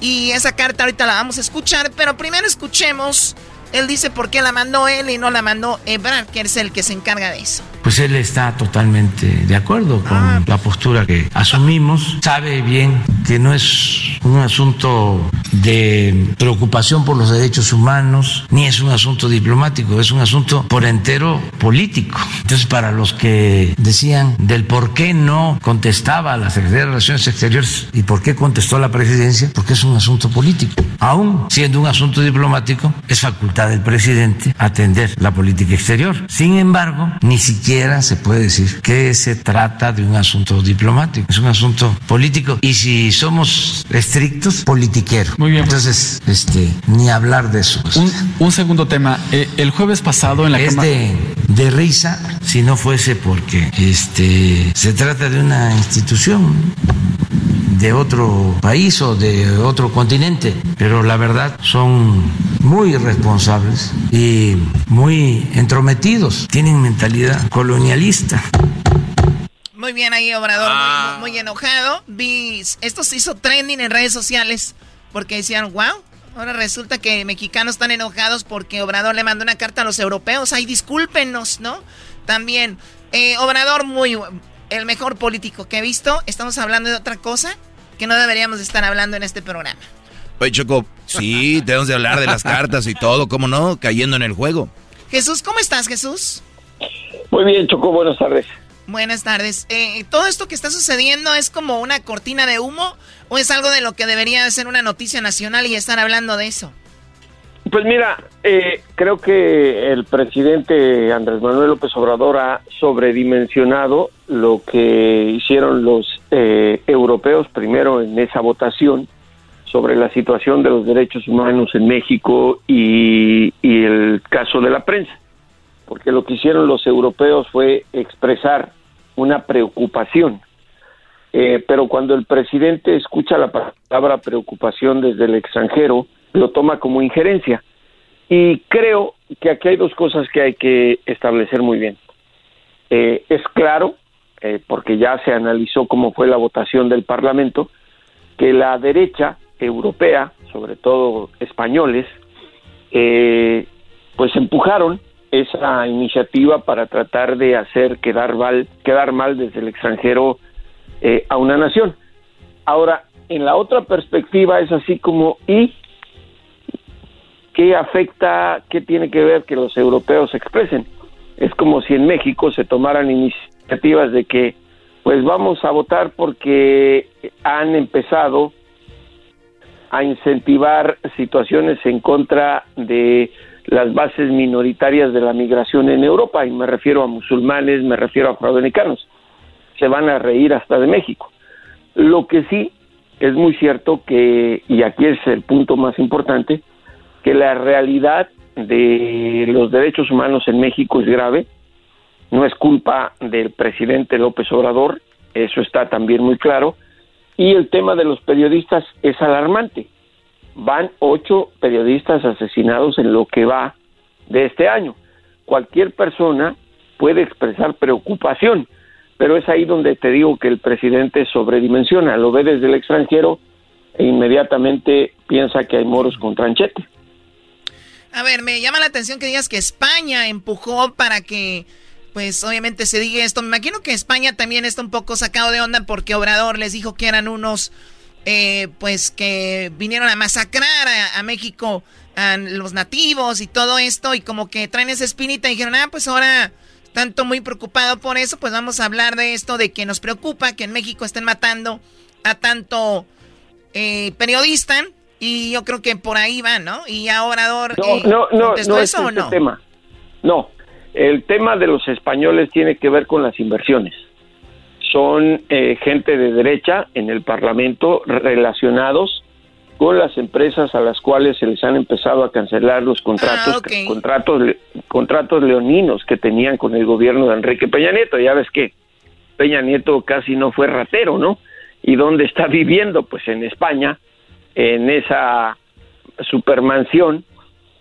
y esa carta ahorita la vamos a escuchar, pero primero escuchemos. Él dice por qué la mandó él y no la mandó Ebrard, que es el que se encarga de eso. Pues él está totalmente de acuerdo con la postura que asumimos. Sabe bien que no es un asunto de preocupación por los derechos humanos, ni es un asunto diplomático, es un asunto por entero político. Entonces, para los que decían del por qué no contestaba la Secretaría de Relaciones Exteriores y por qué contestó la presidencia, porque es un asunto político. Aún siendo un asunto diplomático, es facultad del presidente atender la política exterior. Sin embargo, ni siquiera se puede decir que se trata de un asunto diplomático, es un asunto político. Y si somos estrictos, politiquero. Muy bien. Entonces, este, ni hablar de eso. Un, un segundo tema. Eh, el jueves pasado en la es de, de risa si no fuese porque este se trata de una institución de otro país o de otro continente, pero la verdad son muy irresponsables y muy entrometidos, tienen mentalidad colonialista. Muy bien ahí, Obrador, muy, muy enojado. Vi, esto se hizo trending en redes sociales porque decían, wow, ahora resulta que mexicanos están enojados porque Obrador le mandó una carta a los europeos. Ay, discúlpenos, ¿no? También, eh, Obrador, muy el mejor político que he visto. Estamos hablando de otra cosa que no deberíamos estar hablando en este programa. Oye, Choco, sí, tenemos de hablar de las cartas y todo, ¿cómo no? Cayendo en el juego. Jesús, ¿cómo estás, Jesús? Muy bien, Choco, buenas tardes. Buenas tardes. Eh, ¿Todo esto que está sucediendo es como una cortina de humo o es algo de lo que debería ser una noticia nacional y estar hablando de eso? Pues mira, eh, creo que el presidente Andrés Manuel López Obrador ha sobredimensionado lo que hicieron los eh, europeos primero en esa votación sobre la situación de los derechos humanos en México y, el caso de la prensa, porque lo que hicieron los europeos fue expresar una preocupación. Eh, pero cuando el presidente escucha la palabra preocupación desde el extranjero, lo toma como injerencia. Y creo que aquí hay dos cosas que hay que establecer muy bien. Eh, es claro, eh, porque ya se analizó cómo fue la votación del Parlamento, que la derecha europea, sobre todo españoles, eh, pues empujaron esa iniciativa para tratar de hacer quedar mal, quedar mal desde el extranjero a una nación. Ahora, en la otra perspectiva es así como, ¿y qué afecta, qué tiene que ver que los europeos se expresen? Es como si en México se tomaran iniciativas de que Pues vamos a votar porque han empezado a incentivar situaciones en contra de las bases minoritarias de la migración en Europa, y me refiero a musulmanes, me refiero a afroamericanos. Se van a reír hasta de México. Lo que sí es muy cierto que, y aquí es el punto más importante, que la realidad de los derechos humanos en México es grave, no es culpa del presidente López Obrador, eso está también muy claro, y el tema de los periodistas es alarmante. Van ocho periodistas asesinados en lo que va de este año. Cualquier persona puede expresar preocupación, pero es ahí donde te digo que el presidente sobredimensiona, lo ve desde el extranjero e inmediatamente piensa que hay moros con tranchete. A ver, me llama la atención que digas que España empujó para que, pues obviamente se diga esto. Me imagino que España también está un poco sacado de onda porque Obrador les dijo que eran unos, eh, pues que vinieron a masacrar a, México, a los nativos y todo esto, y como que traen esa espinita y dijeron, ah, pues ahora tanto muy preocupado por eso, pues vamos a hablar de esto, de que nos preocupa que en México estén matando a tanto eh, periodista y yo creo que por ahí va, ¿no? Y ahora no, eh, no, no, no es o no? tema. No, el tema de los españoles tiene que ver con las inversiones. Son eh, gente de derecha en el Parlamento relacionados con las empresas a las cuales se les han empezado a cancelar los contratos, ah, contratos, contratos leoninos que tenían con el gobierno de Enrique Peña Nieto. Ya ves que Peña Nieto casi no fue ratero, ¿no? ¿Y dónde está viviendo? Pues en España en esa supermansión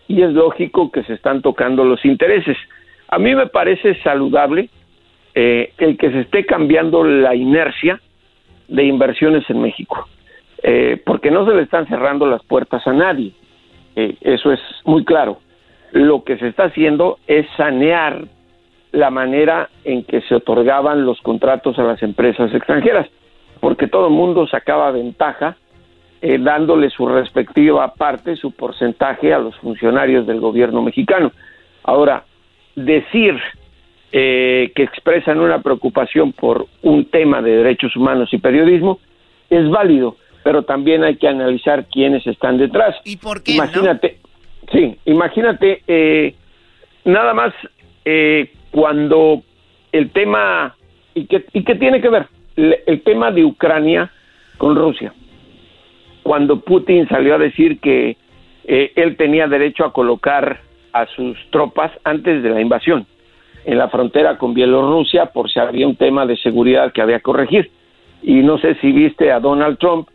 y es lógico que se están tocando los intereses. A mí me parece saludable eh, el que se esté cambiando la inercia de inversiones en México, eh, porque no se le están cerrando las puertas a nadie, eh, eso es muy claro. Lo que se está haciendo es sanear la manera en que se otorgaban los contratos a las empresas extranjeras, porque todo el mundo sacaba ventaja eh, dándole su respectiva parte, su porcentaje a los funcionarios del gobierno mexicano. Ahora, decir eh, que expresan una preocupación por un tema de derechos humanos y periodismo es válido, pero también hay que analizar quiénes están detrás. ¿Y por qué? Imagínate, sí, imagínate, eh, nada más cuando el tema, ¿y qué, ¿y qué tiene que ver? el tema de Ucrania con Rusia cuando Putin salió a decir que eh, él tenía derecho a colocar a sus tropas antes de la invasión en la frontera con Bielorrusia por si había un tema de seguridad que había que corregir. Y no sé si viste a Donald Trump,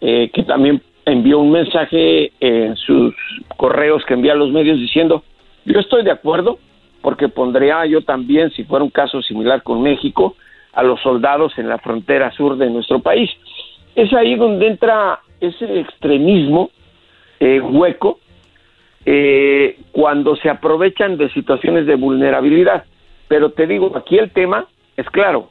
eh, que también envió un mensaje en sus correos que envía a los medios diciendo, yo estoy de acuerdo porque pondría yo también, si fuera un caso similar con México, a los soldados en la frontera sur de nuestro país. Es ahí donde entra ese extremismo eh, hueco eh, cuando se aprovechan de situaciones de vulnerabilidad. Pero te digo, aquí el tema es claro,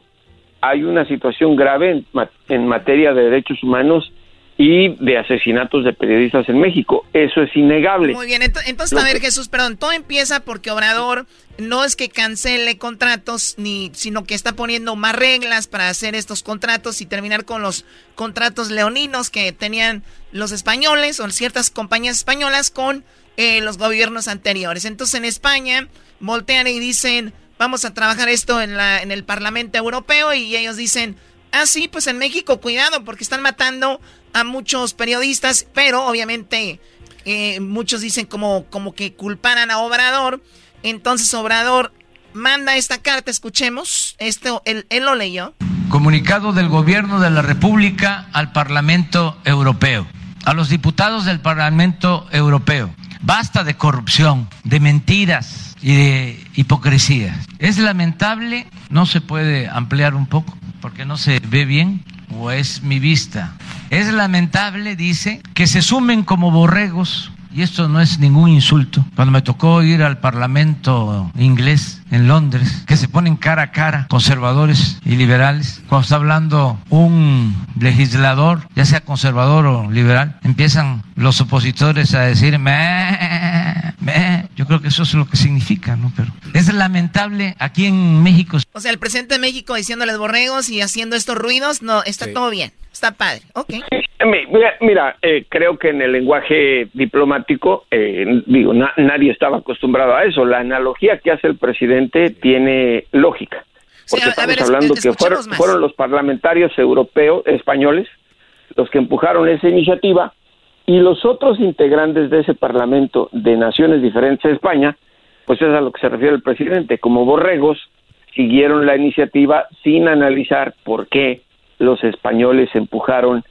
hay una situación grave en, en materia de derechos humanos y de asesinatos de periodistas en México. Eso es innegable. Muy bien, entonces, a ver, Jesús, perdón, todo empieza porque Obrador no es que cancele contratos, ni, sino que está poniendo más reglas para hacer estos contratos y terminar con los contratos leoninos que tenían los españoles o ciertas compañías españolas con eh, los gobiernos anteriores. Entonces en España voltean y dicen, vamos a trabajar esto en, la, en el Parlamento Europeo y ellos dicen, ah, sí, pues en México, cuidado, porque están matando a muchos periodistas, pero obviamente eh, muchos dicen como, como que culparan a Obrador. Entonces Obrador manda esta carta, escuchemos, esto él, él lo leyó. Comunicado del Gobierno de la República al Parlamento Europeo, a los diputados del Parlamento Europeo. Basta de corrupción, de mentiras y de hipocresía. Es lamentable, no se puede ampliar un poco porque no se ve bien o es mi vista. Es lamentable, dice, que se sumen como borregos y esto no es ningún insulto. Cuando me tocó ir al Parlamento inglés en Londres, que se ponen cara a cara conservadores y liberales, cuando está hablando un legislador, ya sea conservador o liberal, empiezan los opositores a decir, me, Yo creo que eso es lo que significa, ¿no? Pero es lamentable aquí en México. O sea, el presidente de México diciéndoles borregos y haciendo estos ruidos, no, está todo bien, está padre, ok. Mira, mira eh, creo que en el lenguaje diplomático, eh, digo, nadie estaba acostumbrado a eso. La analogía que hace el presidente tiene lógica. Porque estamos hablando que fueron, fueron los parlamentarios europeos, españoles, los que empujaron esa iniciativa y los otros integrantes de ese Parlamento de naciones diferentes de España, pues es a lo que se refiere el presidente, como borregos, siguieron la iniciativa sin analizar por qué los españoles empujaron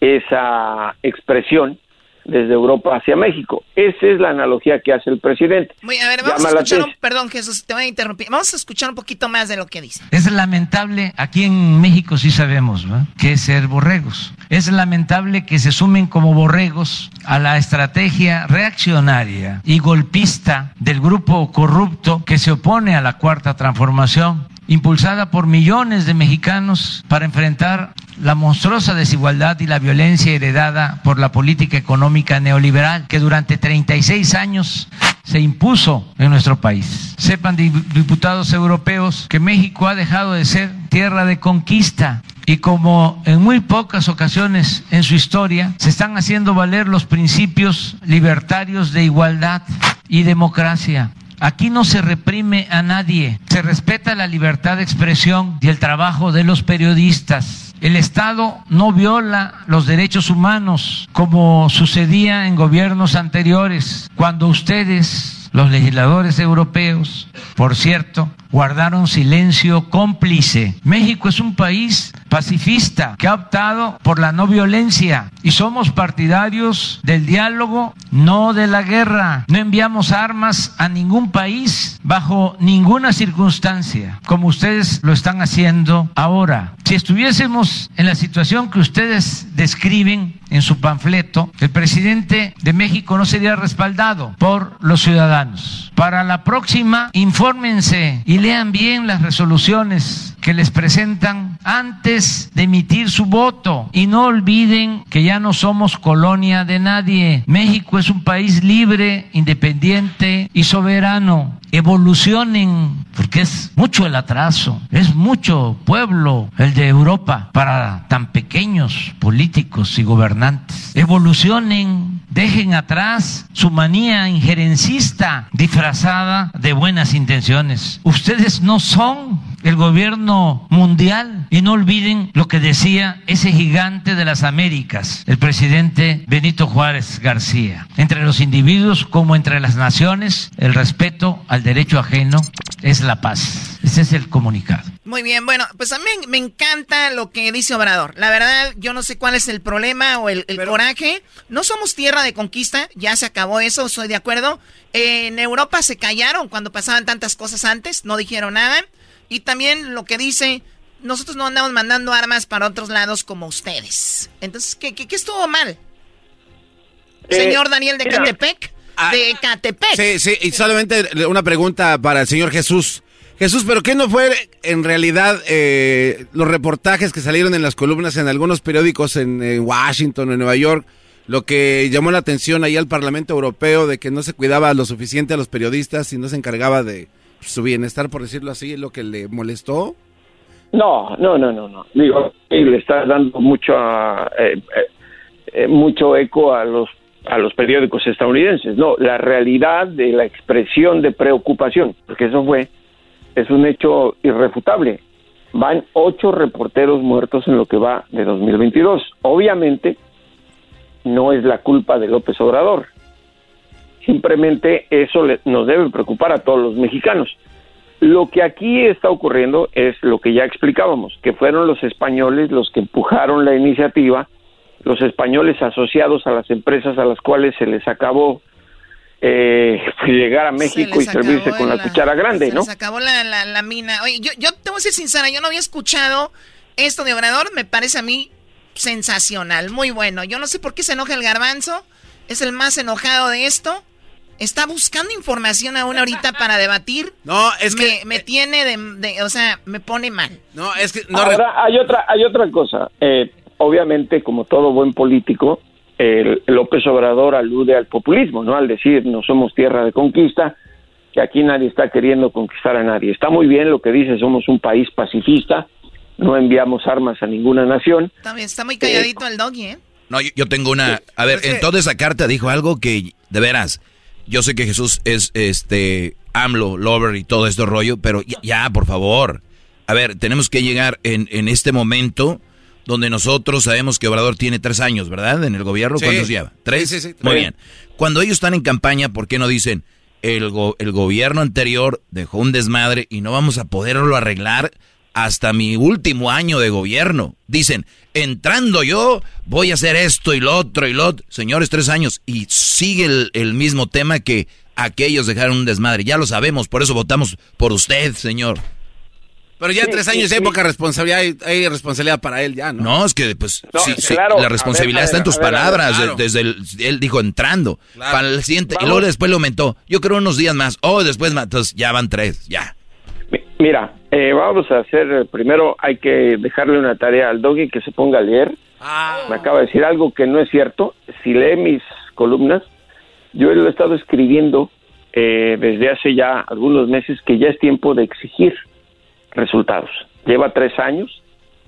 esa expresión desde Europa hacia México. Esa es la analogía que hace el presidente. a ver, vamos a escuchar, un, perdón Jesús, te voy a interrumpir. Vamos a escuchar un poquito más de lo que dice. Es lamentable, aquí en México sí sabemos, que es ser borregos. Es lamentable que se sumen como borregos a la estrategia reaccionaria y golpista del grupo corrupto que se opone a la cuarta transformación impulsada por millones de mexicanos para enfrentar la monstruosa desigualdad y la violencia heredada por la política económica neoliberal que durante 36 años se impuso en nuestro país. Sepan, diputados europeos, que México ha dejado de ser tierra de conquista y como en muy pocas ocasiones en su historia se están haciendo valer los principios libertarios de igualdad y democracia Aquí no se reprime a nadie, se respeta la libertad de expresión y el trabajo de los periodistas. El Estado no viola los derechos humanos como sucedía en gobiernos anteriores, cuando ustedes, los legisladores europeos, por cierto, guardaron silencio cómplice. México es un país pacifista que ha optado por la no violencia y somos partidarios del diálogo, no de la guerra. No enviamos armas a ningún país bajo ninguna circunstancia, como ustedes lo están haciendo ahora. Si estuviésemos en la situación que ustedes describen en su panfleto, el presidente de México no sería respaldado por los ciudadanos. Para la próxima, infórmense y lean bien las resoluciones que les presentan antes de emitir su voto y no olviden que ya no somos colonia de nadie. México es un país libre, independiente y soberano. Evolucionen, porque es mucho el atraso, es mucho pueblo el de Europa para tan pequeños políticos y gobernantes. Evolucionen, dejen atrás su manía injerencista disfrazada de buenas intenciones. Ustedes no son el gobierno mundial. Y no olviden lo que decía ese gigante de las Américas, el presidente Benito Juárez García. Entre los individuos como entre las naciones, el respeto al derecho ajeno es la paz. Ese es el comunicado. Muy bien, bueno, pues a mí me encanta lo que dice Obrador. La verdad, yo no sé cuál es el problema o el, coraje. No somos tierra de conquista, ya se acabó eso, estoy de acuerdo. en Europa se callaron cuando pasaban tantas cosas antes, no dijeron nada. Y también lo que dice, nosotros no andamos mandando armas para otros lados como ustedes. Entonces, ¿qué, qué, estuvo mal? Eh, señor Daniel de Catepec. Ah, de Catepec. Sí, sí, y solamente una pregunta para el señor Jesús. Jesús, ¿pero qué no fue en realidad eh, los reportajes que salieron en las columnas en algunos periódicos en, en Washington o en Nueva York? Lo que llamó la atención ahí al Parlamento Europeo de que no se cuidaba lo suficiente a los periodistas y no se encargaba de, su bienestar, por decirlo así, es lo que le molestó? No, no, no, no, no. Digo, le está dando mucho, eh, eh, eh, mucho eco a los a los periódicos estadounidenses. No, la realidad de la expresión de preocupación, porque eso fue, es un hecho irrefutable. Van ocho reporteros muertos en lo que va de 2022. Obviamente, no es la culpa de López Obrador. Simplemente eso nos debe preocupar a todos los mexicanos. Lo que aquí está ocurriendo es lo que ya explicábamos, que fueron los españoles los que empujaron la iniciativa, los españoles asociados a las empresas a las cuales se les acabó eh, llegar a México y servirse con la, cuchara grande, ¿no? Se les acabó la, mina. Oye, yo, yo te voy a ser sincera, yo no había escuchado esto de Obrador, me parece a mí sensacional, muy bueno. Yo no sé por qué se enoja el garbanzo, es el más enojado de esto. Está buscando información aún ahorita para debatir. No, es que me, tiene de, o sea, me pone mal. No, es que hay otra hay otra cosa. Eh, obviamente, como todo buen político, el López Obrador alude al populismo, ¿no? Al decir no somos tierra de conquista, que aquí nadie está queriendo conquistar a nadie. Está muy bien lo que dice, somos un país pacifista, no enviamos armas a ninguna nación. También está muy calladito el doggy, ¿eh? No, yo, tengo una... A ver, en toda esa carta dijo algo que, de veras, yo sé que Jesús es, este, AMLO, lover y todo esto rollo, pero ya, por favor. A ver, tenemos que llegar en, en este momento donde nosotros sabemos que Obrador tiene tres años, ¿verdad? En el gobierno, ¿cuántos lleva? ¿Tres? Sí, sí, sí. Muy bien. Cuando ellos están en campaña, ¿por qué no dicen, el, el gobierno anterior dejó un desmadre y no vamos a poderlo arreglar hasta mi último año de gobierno. Dicen, entrando yo, voy a hacer esto y lo otro y lo otro. Señores, tres años. Y sigue el, el mismo tema que aquellos dejaron un desmadre. Ya lo sabemos, por eso votamos por usted, señor. Pero ya tres años hay poca responsabilidad, hay, responsabilidad para él ya, ¿no? No, es que pues sí, la responsabilidad está en tus palabras, desde el, él dijo entrando, para el siguiente, y luego después lo aumentó, yo creo unos días más, o oh, después más, entonces ya van tres, ya. Mira, eh, vamos a hacer, eh, primero hay que dejarle una tarea al doggy que se ponga a leer. Ah. Me acaba de decir algo que no es cierto. Si lee mis columnas, yo lo he estado escribiendo eh, desde hace ya algunos meses que ya es tiempo de exigir resultados. Lleva tres años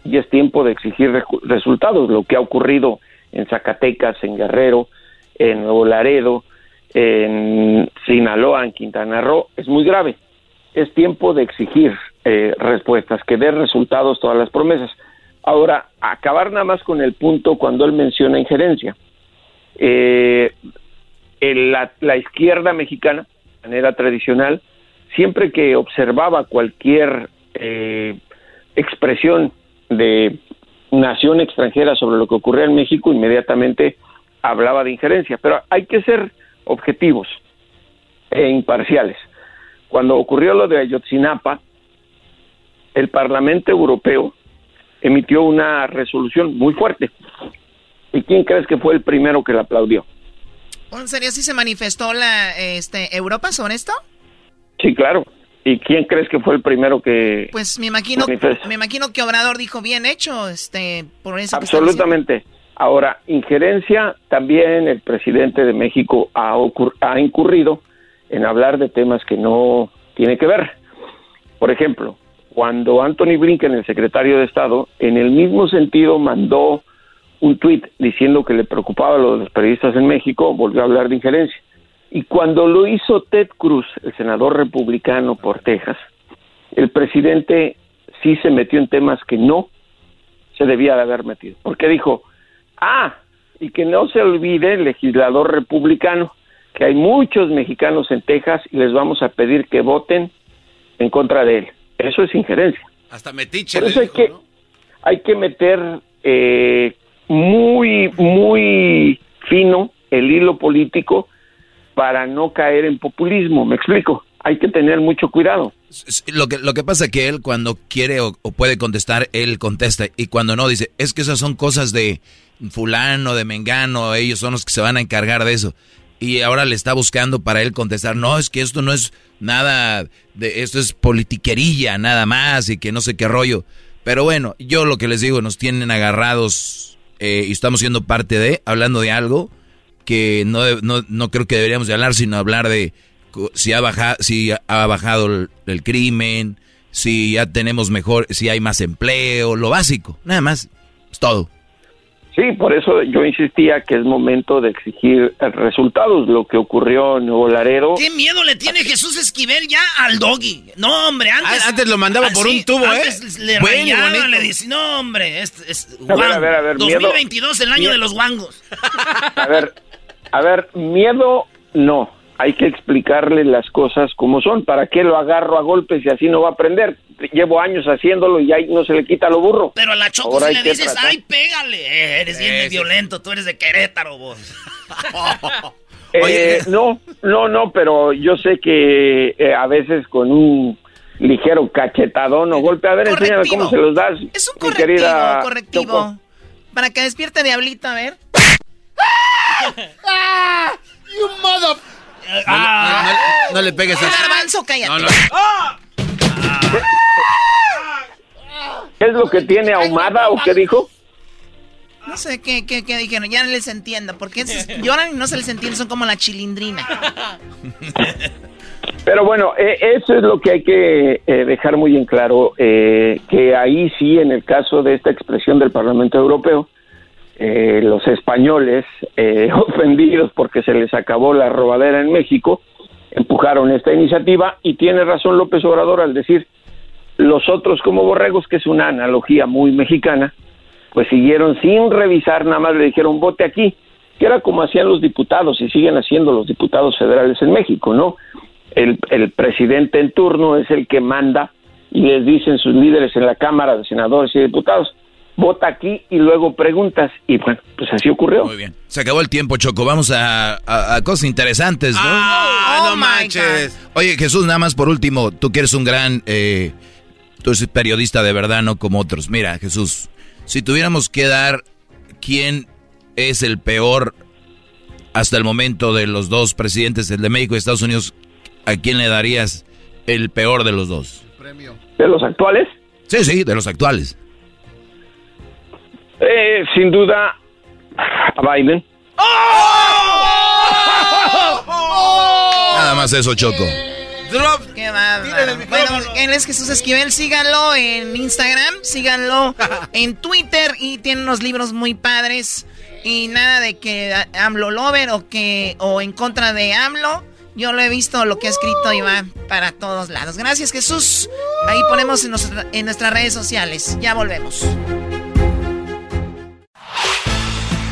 y es tiempo de exigir resultados. Lo que ha ocurrido en Zacatecas, en Guerrero, en Nuevo Laredo, en Sinaloa, en Quintana Roo, es muy grave. Es tiempo de exigir eh, respuestas, que dé resultados todas las promesas. Ahora, acabar nada más con el punto cuando él menciona injerencia. Eh, la, la izquierda mexicana, de manera tradicional, siempre que observaba cualquier eh, expresión de nación extranjera sobre lo que ocurría en México, inmediatamente hablaba de injerencia. Pero hay que ser objetivos e imparciales. Cuando ocurrió lo de Ayotzinapa, el Parlamento Europeo emitió una resolución muy fuerte. ¿Y quién crees que fue el primero que la aplaudió? ¿En serio si se manifestó la este, Europa sobre esto? Sí, claro. ¿Y quién crees que fue el primero que Pues me imagino, me imagino que Obrador dijo bien hecho, este, por eso. Absolutamente. Ahora, injerencia, también el presidente de México ha, ha incurrido en hablar de temas que no tiene que ver. Por ejemplo, cuando Anthony Blinken, el secretario de Estado, en el mismo sentido mandó un tuit diciendo que le preocupaba lo de los periodistas en México, volvió a hablar de injerencia. Y cuando lo hizo Ted Cruz, el senador republicano por Texas, el presidente sí se metió en temas que no se debía de haber metido. Porque dijo, ah, y que no se olvide el legislador republicano, que hay muchos mexicanos en Texas y les vamos a pedir que voten en contra de él. Eso es injerencia. Hasta metiche. Por eso hay, que, hay que meter eh, muy, muy fino el hilo político para no caer en populismo. ¿Me explico? Hay que tener mucho cuidado. Lo que, lo que pasa es que él cuando quiere o, puede contestar, él contesta. Y cuando no, dice, es que esas son cosas de fulano, de mengano, ellos son los que se van a encargar de eso. Y ahora le está buscando para él contestar, no, es que esto no es nada, de esto es politiquería, nada más, y que no sé qué rollo. Pero bueno, yo lo que les digo, nos tienen agarrados eh, y estamos siendo parte de, hablando de algo que no, no, no creo que deberíamos de hablar, sino hablar de si ha bajado, si ha bajado el, crimen, si ya tenemos mejor, si hay más empleo, lo básico, nada más, es todo. Sí, por eso yo insistía que es momento de exigir resultados, lo que ocurrió en Nuevo Laredo. ¿Qué miedo le tiene Jesús Esquivel ya al doggy? No, hombre, antes... Ah, antes lo mandaba por un tubo, ¿eh? le bueno, le dice, no, hombre, es, es a ver, a ver, a ver, 2022, el año de los guangos. A ver, a ver, miedo no. Hay que explicarle las cosas como son. ¿Para qué lo agarro a golpes y así no va a aprender? Llevo años haciéndolo y ahí no se le quita lo burro. Pero a la Choco si le dices, ay, pégale. Eh, eres bien violento, tú eres de Querétaro, vos. Eh, no, no, no, pero yo sé que eh, a veces con un ligero cachetadón o golpe, a ver, enséñame cómo se los das. Es un correctivo, correctivo. Para que despierte Diablito, a ver. ¡Ah! ¡You mother... No, le pegues a... Garbanzo, cállate. ¿Qué es lo que tiene ahumada o qué dijo? No sé qué, qué, qué dijeron, ya no les entiendo, porque lloran y no se les entiende, son como la chilindrina. Pero bueno, eh, eso es lo que hay que eh, dejar muy en claro, eh, que ahí sí, en el caso de esta expresión del Parlamento Europeo, eh, los españoles, eh, ofendidos porque se les acabó la robadera en México, empujaron esta iniciativa y tiene razón López Obrador al decir los otros como borregos, que es una analogía muy mexicana, pues siguieron sin revisar, nada más le dijeron vote aquí, que era como hacían los diputados y siguen haciendo los diputados federales en México, ¿no? El, el presidente en turno es el que manda y les dicen sus líderes en la Cámara de Senadores y Diputados, vota aquí y luego preguntas. Y bueno, pues así ocurrió. Muy bien. Se acabó el tiempo, Choco. Vamos a, a, a cosas interesantes, ¿no? Ah, no manches. Oye, Jesús, nada más por último, tú que eres un gran... Eh, tú eres periodista de verdad, no como otros. Mira, Jesús, si tuviéramos que dar quién es el peor hasta el momento de los dos presidentes, el de México y Estados Unidos, ¿a quién le darías el peor de los dos? ¿De los actuales? Sí, sí, de los actuales. Eh, sin duda, a Biden. Nada más eso, Choco. Qué bárbaro. Bueno, él es Jesús Esquivel. Síganlo en Instagram, síganlo en Twitter y tiene unos libros muy padres. Y nada de que AMLO lover o que o en contra de AMLO. Yo lo he visto lo que ha escrito y va para todos lados. Gracias, Jesús. Ahí ponemos en, nuestra- en nuestras redes sociales. Ya volvemos.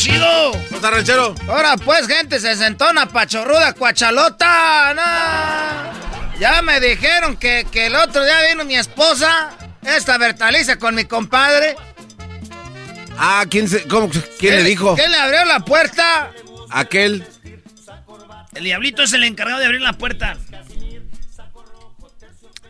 chido! ¿Está ranchero? Ahora pues, gente, se sentó una pachorruda cuachalota. No. Ya me dijeron que, que el otro día vino mi esposa, esta Bertaliza, con mi compadre. Ah, ¿quién, se, cómo, ¿quién le dijo? ¿Quién le abrió la puerta? Aquel. El diablito es el encargado de abrir la puerta.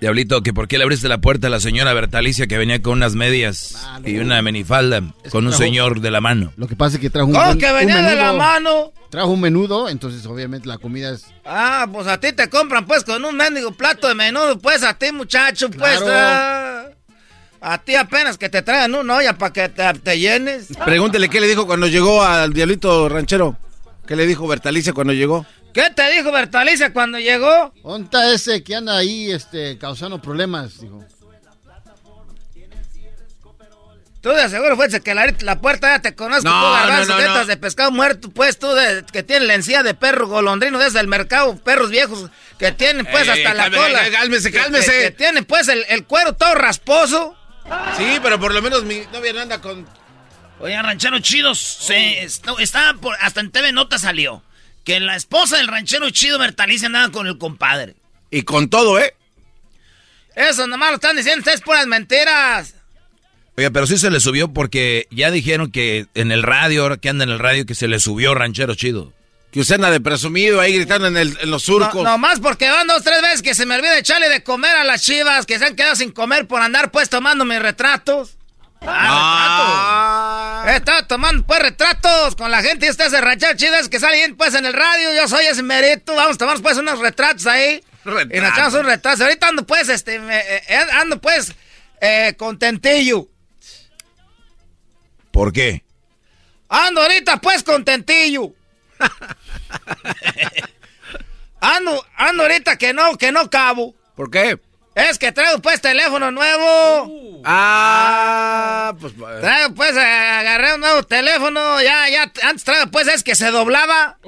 Diablito, que por qué le abriste la puerta a la señora Bertalicia que venía con unas medias y una minifalda con un trajo- señor de la mano. Lo que pasa es que trajo un, ¿Cómo buen- que un venía de la menudo. mano? Trajo un menudo, entonces obviamente la comida es... Ah, pues a ti te compran pues con un mendigo plato de menudo, pues a ti muchacho, pues. Claro. ah. a ti apenas que te traigan una olla para que te, te llenes. Pregúntele qué le dijo cuando llegó al diablito ranchero. ¿Qué le dijo Bertalicia cuando llegó? ¿Qué te dijo Bertalicia cuando llegó? Onta ese que anda ahí este, causando problemas, dijo. Tú de seguro fuiste que la, la puerta ya te conozco, No, tú garbanzo, no, no, de pescado muerto, pues tú de, que tiene la encía de perro golondrino desde el mercado, perros viejos que tienen pues Ey, hasta la cola. cálmese, Que- cálmese. Que, que tienen pues el, el cuero todo rasposo. Sí, pero por lo menos mi novia no anda con... Oye, ranchero chido, se, está, está por- hasta en TV Nota salió que la esposa del ranchero chido Bertalicia andaba con el compadre. Y con todo, ¿eh? Eso nomás lo están diciendo ustedes puras mentiras. Oiga, pero sí se le subió porque ya dijeron que en el radio, ahora que anda en el radio, que se le subió ranchero chido. Que usted anda de presumido ahí gritando en, el- en los surcos. No, nomás porque van dos, tres veces que se me olvida echarle de comer a las chivas que se han quedado sin comer por andar pues tomando mis retratos. Ah, retratos. Estaba tomando pues retratos con la gente y ustedes de ranchero chidas que salen pues en el radio. Yo soy ese merito. Vamos a tomar pues unos retratos ahí. Y nos echamos un retraso. Ahorita ando pues, este, eh, eh, ando pues eh, contentillo. ¿Por qué? Ando ahorita pues contentillo. ando, ando ahorita que no, que no cabo. ¿Por qué? Es que traigo pues teléfono nuevo. Ah, pues. Traigo pues, agarré un nuevo teléfono. Ya, ya, antes traigo pues, es que se doblaba.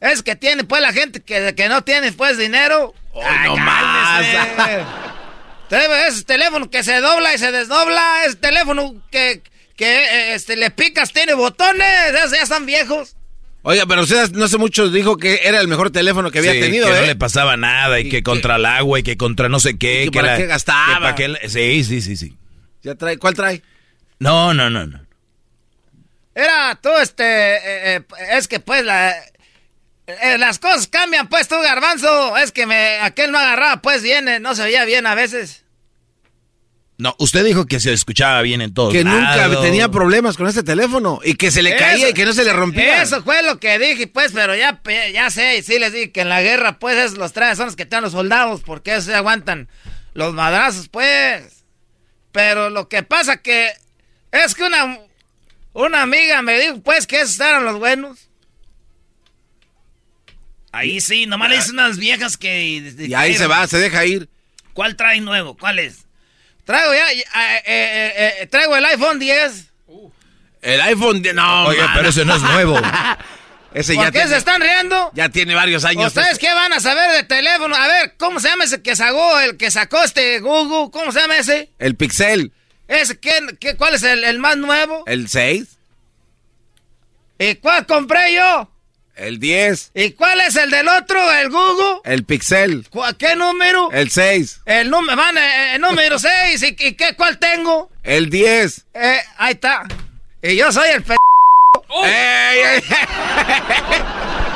Es que tiene pues la gente que, que no tiene pues dinero. Ay, no más. Traigo ese teléfono que se dobla y se desdobla. Es teléfono que, que este, le picas, tiene botones. Esos ya están viejos. Oiga, pero usted no hace mucho dijo que era el mejor teléfono que había Sí, tenido, que ¿eh? no le pasaba nada y, que contra el agua y que contra no sé qué. ¿Y que para la- qué gastaba? que para qué sí, sí, sí, sí. ¿Ya trae? ¿Cuál trae? No, no, no, no. Era tú, este, eh, eh, es que pues la, eh, las cosas cambian, pues tú, garbanzo. Es que me, aquel no agarraba, pues bien, eh, no se veía bien a veces. No, usted dijo que se escuchaba bien en todos Que nunca tenía problemas con este teléfono y que se le caía y que no se le rompía. Eso fue lo que dije, pues, pero ya, ya sé, y sí les dije que en la guerra, pues, esos los traen, son los que traen los soldados, porque esos se aguantan los madrazos, pues. Pero lo que pasa que es que una, una amiga me dijo, pues, que esos eran los buenos. Ahí sí, nomás le dicen unas viejas que... Y ahí se va, se deja ir. ¿Cuál trae nuevo? ¿Cuál es? Traigo ya, eh, eh, eh, eh, traigo el iPhone 10. El iPhone, de- no, Oiga, man. pero ese no es nuevo. ese ¿Por ya qué tiene, se están riendo? ya tiene varios años. ¿Ustedes qué van a saber de teléfono? A ver, ¿cómo se llama ese que sacó, el que sacó este Google? ¿Cómo se llama ese? El Pixel, ¿Ese qué, qué- cuál es el, el más nuevo? el 6, ¿Y cuál compré yo? El 10, ¿Y cuál es el del otro, el Google? el Pixel, ¿Cu- ¿Qué número? el 6, El número, van, eh, eh, número 6. ¿Y, y qué, cuál tengo? el 10. Eh, ahí está. Y yo soy el p... ¡Ey, ey!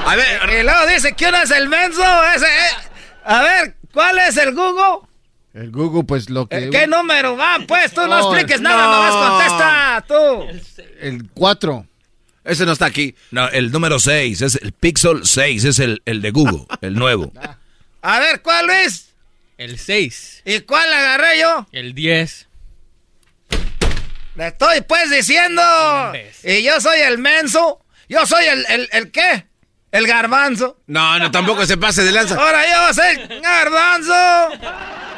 A ver, Y luego dice que uno es el menso. Ese, eh. A ver, ¿cuál es el Google? El Google, pues lo que. Eh, ¿Qué número va? Pues tú no, No, expliques nada, no. nomás contesta tú. El 4. Ese no está aquí. No, el número 6, es el Pixel 6, es el, el de Google, el nuevo. A ver, ¿cuál Luis? El 6. ¿Y cuál agarré yo? El 10. Le estoy pues diciendo. Y yo soy el menso. Yo soy el, el, el qué? El garbanzo. No, no, tampoco se pase de lanza. Ahora yo soy el garbanzo.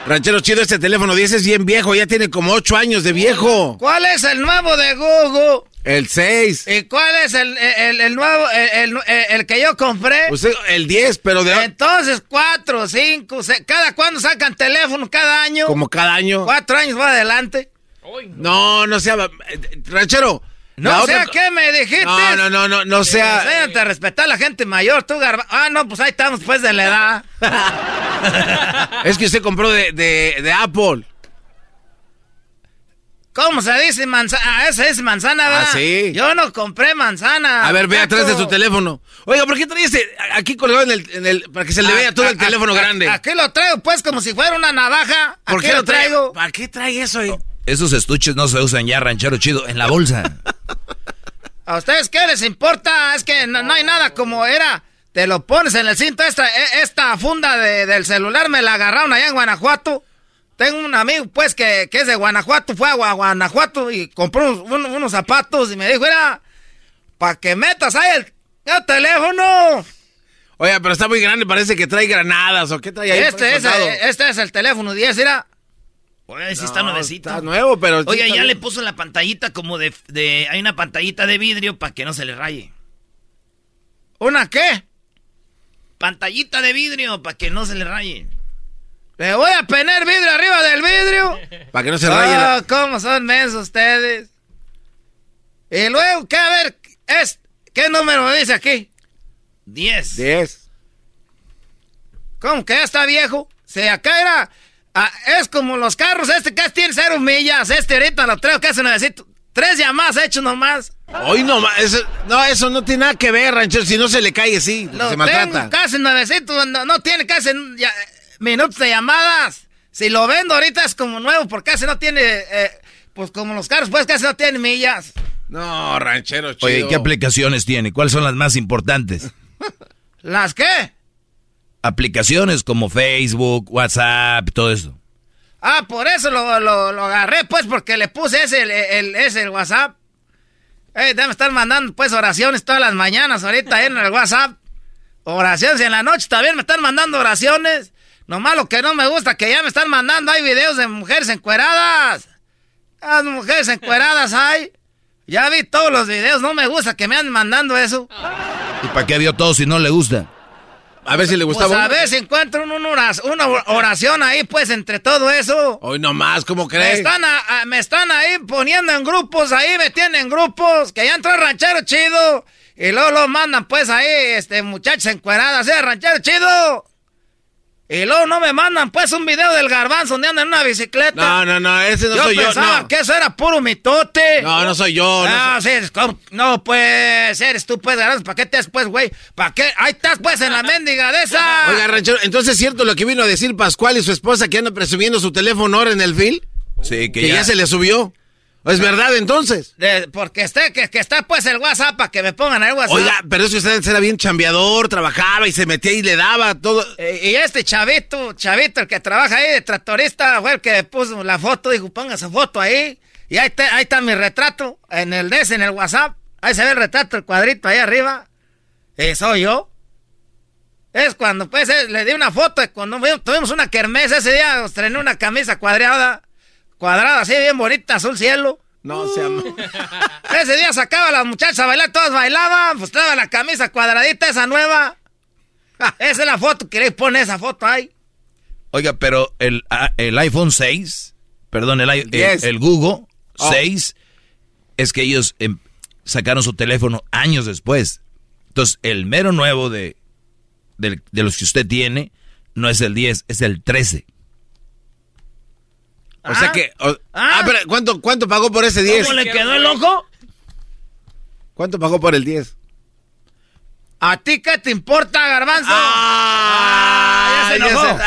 Ranchero chido, este teléfono 10 es bien viejo, ya tiene como 8 años de viejo. ¿Cuál es el nuevo de Google? El 6. ¿Y cuál es el, el, el nuevo, el, el- el que yo compré? Usted, el 10, pero de Entonces, cuatro, cinco, seis, ¿cada cuándo sacan teléfono? ¿Cada año? como cada año. Cuatro años va adelante. No, no sea. eh, Ranchero. No la sé otra- qué me dijiste. No, no, no, no, no sea. Enséñate a respetar a la gente mayor, tú, garba. Ah, no, pues ahí estamos, pues, de la edad. Es que usted compró de, de, de Apple. ¿Cómo se dice manzana? Ah, esa es manzana, ¿verdad? Ah, sí. Yo no compré manzana. A ver, ve atrás de su teléfono. Oiga, ¿por qué trae este aquí colgado en el, en el para que se le Ah, vea todo ah, el teléfono ah, grande? Aquí lo traigo, pues, como si fuera una navaja. ¿Por qué lo traigo? ¿Para qué trae eso? eh? Esos estuches no se usan ya, ranchero chido, en la bolsa. ¿A ustedes qué les importa? Es que no, no hay nada como era. Te lo pones en el cinto. Esta, e- esta funda de- del celular me la agarraron allá en Guanajuato. Tengo un amigo, pues, que, que es de Guanajuato. Fue a Gua- Guanajuato y compró unos, unos- unos zapatos y me dijo, era, para que metas ahí el, el teléfono. Oiga, pero está muy grande, parece que trae granadas o qué trae ahí. Este es, colgado? este es el teléfono 10, era. Oye, sí está No, nuevecito. Está nuevo, pero. Oye, está ya le puso la pantallita como de, de... Hay una pantallita de vidrio para que no se le raye. ¿Una qué? Pantallita de vidrio para que no se le raye. Le voy a poner vidrio arriba del vidrio. Para que no se raye. la- Ah, cómo son mensos ustedes. Y luego, ¿qué? A ver, es, ¿qué número dice aquí? 10. 10. ¿Cómo que ya está viejo? Si acá era... ah, es como los carros, este casi tiene cero millas. Este ahorita lo traigo casi necesito. Tres llamadas hechos nomás. Hoy no, ma- eso, no, eso no tiene nada que ver, ranchero. Si no se le cae, sí, Lo se maltrata. casi nuevecito, no, no tiene casi ya- minutos de llamadas. Si lo vendo ahorita es como nuevo, porque casi no tiene, eh, pues como los carros, pues casi no tienen millas. No, ranchero chido. Oye, ¿qué aplicaciones tiene? ¿Cuáles son las más importantes? ¿Las qué? aplicaciones como Facebook, WhatsApp, todo eso. Ah, por eso lo, lo, lo agarré, pues, porque le puse ese, el, el, ese, el WhatsApp. Eh, me están mandando, pues, oraciones todas las mañanas ahorita en el WhatsApp. Oraciones y en la noche también me están mandando oraciones. Nomás lo que no me gusta, que ya me están mandando, hay videos de mujeres encueradas. Las mujeres encueradas hay. Ya vi todos los videos, no me gusta que me anden mandando eso. ¿Y para qué vio todo si no le gusta? A ver si le gustaba. Pues a ver si encuentro una oración ahí, pues, entre todo eso. Hoy nomás, ¿cómo crees? Me están, me están ahí poniendo en grupos, ahí me tienen en grupos, que ya entró el ranchero chido. Y luego lo mandan, pues, ahí, este, muchachos encueradas, ¿eh? Ranchero chido. Y luego no me mandan, pues, un video del garbanzo donde anda en una bicicleta. No, no, no, ese no soy yo. Yo pensaba que eso era puro mitote. No, no soy yo. No, ah, sí, no, pues, eres tú, pues, garbanzo. ¿Para qué te has, pues, güey? ¿Para qué? Ahí estás, pues, en la mendiga de esa. Oiga, ranchero, entonces es cierto lo que vino a decir Pascual y su esposa que andan presumiendo su teléfono ahora en el fil. Sí, que, que ya se le subió. ¿Es verdad entonces? porque esté, que, que, está pues el WhatsApp para que me pongan el WhatsApp. Oiga, pero es que usted era bien chambeador, trabajaba y se metía y le daba todo. Eh, y este chavito, chavito, el que trabaja ahí de tractorista, fue el que puso la foto, dijo, ponga esa foto ahí. Y ahí, ahí está mi retrato, en el DES, en el WhatsApp. Ahí se ve el retrato, el cuadrito ahí arriba. Y soy yo. Es cuando pues eh, le di una foto, cuando tuvimos una kermés ese día, estrené una camisa cuadrada cuadrada así, bien bonita, azul cielo. No, se llama. Ese día sacaba a las muchachas a bailar, todas bailaban, pues estaba la camisa cuadradita esa nueva. esa es la foto, ¿queréis poner esa foto ahí? Oiga, pero el, ah, el iPhone 6, perdón, el, el, Google 6, es que ellos em, sacaron su teléfono años después. Entonces, el mero nuevo de, de, de los que usted tiene no es el 10, es el 13. O sea ah. que. ah, ah pero ¿cuánto, ¿cuánto pagó por ese 10? ¿Cómo le quedó el ojo? ¿Cuánto pagó por el 10? ¿A ti qué te importa, Garbanzo? Ah, ya se enojó.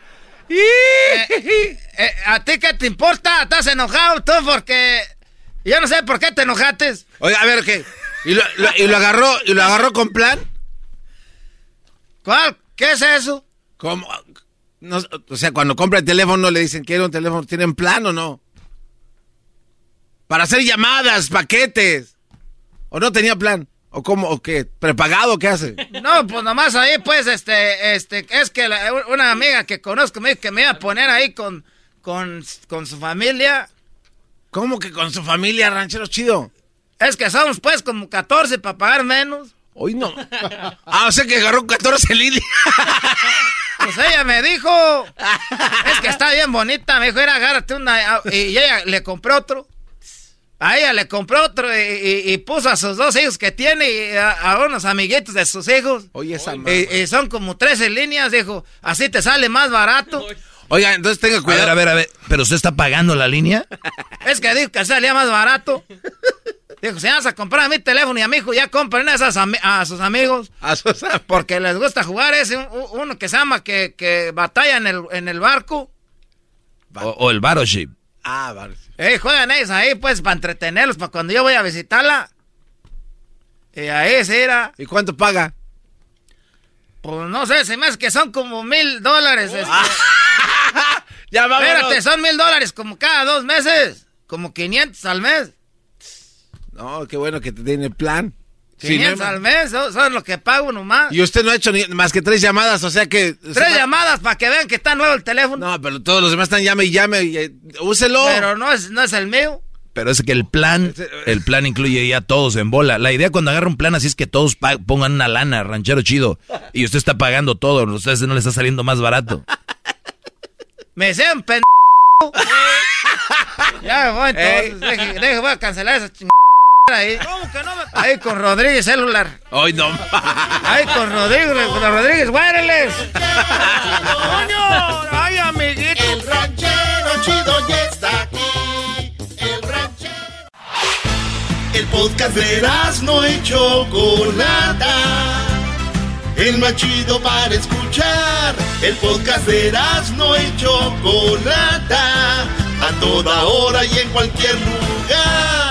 Eh, eh, ¿A ti qué te importa? ¿Estás enojado tú? Porque yo no sé por qué te enojaste. Oiga, a ver, ¿qué? ¿Y lo, y lo agarró y lo agarró con plan? ¿Cuál? ¿Qué es eso? ¿Cómo? O sea, cuando compra el teléfono le dicen, quiero un teléfono, ¿tienen plan o no? Para hacer llamadas, paquetes. ¿O no tenía plan? ¿O cómo? ¿O qué? ¿Prepagado? ¿Qué hace? No, pues nomás ahí, pues, este, este, es que una amiga que conozco me dijo que me iba a poner ahí con, con, con su familia. ¿Cómo que con su familia, ranchero chido? Es que somos, pues, como 14 para pagar menos. Hoy no. ah, o sea que agarró 14 líneas. Pues ella me dijo, es que está bien bonita, me dijo, era agárrate una, y ella le compró otro. A ella le compró otro y, puso a sus dos hijos que tiene y a, unos amiguitos de sus hijos. Oye, esa y, y, son como 13 líneas, dijo, así te sale más barato. Oiga, entonces tenga cuidado. A ver, a ver, a ver, ¿pero usted está pagando la línea? Es que dijo que salía más barato. Dijo, si vas a comprar mi teléfono y a mi hijo, ya compren esas a, sus amigos. A sus Porque les gusta jugar ese, uno que se llama que, que batalla en el, en el barco. O, el battleship. Ah, battleship. Eh, juegan ellos ahí, pues, para entretenerlos, para cuando yo voy a visitarla. Y ahí sí era. ¿Y cuánto paga? Pues no sé, se me hace que son como mil dólares. Este. ya vamos. Espérate, son mil dólares como cada dos meses. Como 500 al mes. No, qué bueno que te tiene plan. 500 al mes, son lo que pago nomás. Y usted no ha hecho ni, más que tres llamadas, o sea que... Tres llamadas para que vean que está nuevo el teléfono. No, pero todos los demás están llame y llame, y, eh, úselo. Pero no es, no es el mío. Pero es que el plan, el plan incluye ya todos en bola. La idea cuando agarra un plan así es que todos pongan una lana, ranchero chido. Y usted está pagando todo, a usted no le está saliendo más barato. Me sean pen... ya me voy entonces, deje, deje, voy a cancelar esa chingada ahí. ¿Cómo que no me... Ahí con Rodríguez celular. Ay, no. Ahí con Rodríguez, con Rodríguez Wireless. ¡Coño! ¡Ay, amiguito! El ranchero chido ya está aquí. El ranchero. El podcast de no hecho Chocolata. El más chido para escuchar. El podcast de no hecho Chocolata. A toda hora y en cualquier lugar.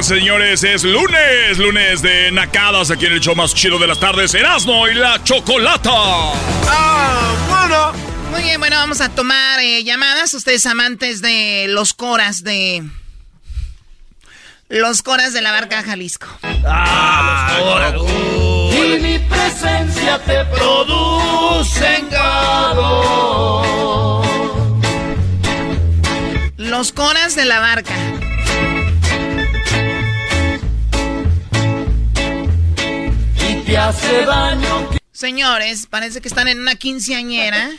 Señoras y señores, es lunes, lunes de Nacadas aquí en el show más chido de las tardes, Erasmo y la Chocolata. Ah, bueno. Muy bien, bueno, vamos a tomar eh, llamadas. Ustedes amantes de los coras de... Los coras de la barca Jalisco. Ah, los coras. Y mi presencia te produce engado. Los coras de la barca. Hace daño. Señores, parece que están en una quinceañera.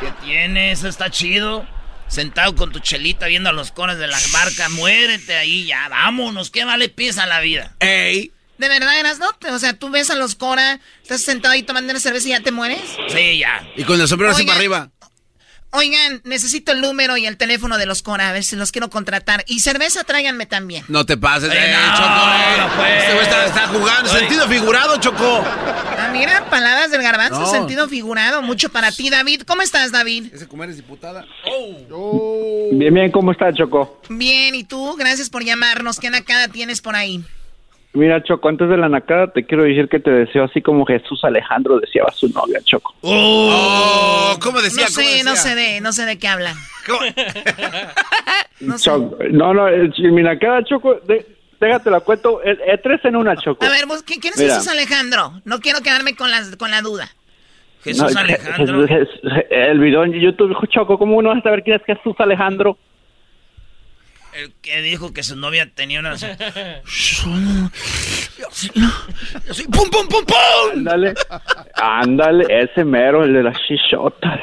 ¿Qué tienes? Está chido. Sentado con tu chelita viendo a los cones de la barca. Muérete ahí ya. Vámonos. ¿Qué vale pieza la vida? ¡Ey! ¿De verdad eras, no? O sea, tú ves a los Cora, estás sentado ahí tomando una cerveza y ya te mueres. Sí, ya. Y con el sombrero así para arriba. Oigan, necesito el número y el teléfono de los Cora, a ver si los quiero contratar. Y cerveza, tráiganme también. No te pases, eh, Choco. Eh. Pues. Este está, está, jugando. Sentido figurado, Choco. Ah, mira, palabras del garbanzo, sentido figurado. Mucho para ti, David. ¿Cómo estás, David? Ese comer es diputada. Oh. Bien, bien, ¿cómo estás, Choco? Bien, ¿y tú? Gracias por llamarnos. ¿Qué nacada tienes por ahí? Mira, Choco, antes de la nacada te quiero decir que te deseo así como Jesús Alejandro deseaba a su novia, Choco. Oh, ¿cómo decía? No sé, no sé de, no sé de qué habla. no, Choco, no, no, mi nacada, Choco, déjate la cuento, el, tres en una, Choco. A ver, ¿quién, es Jesús Alejandro? No quiero quedarme con, las, con la duda. Jesús Alejandro. el video en YouTube, Choco, ¿cómo uno va a saber quién es Jesús Alejandro? El que dijo que su novia tenía una... ¡Pum, pum, pum, pum! Ándale, ándale, ese mero, el de las chichotas.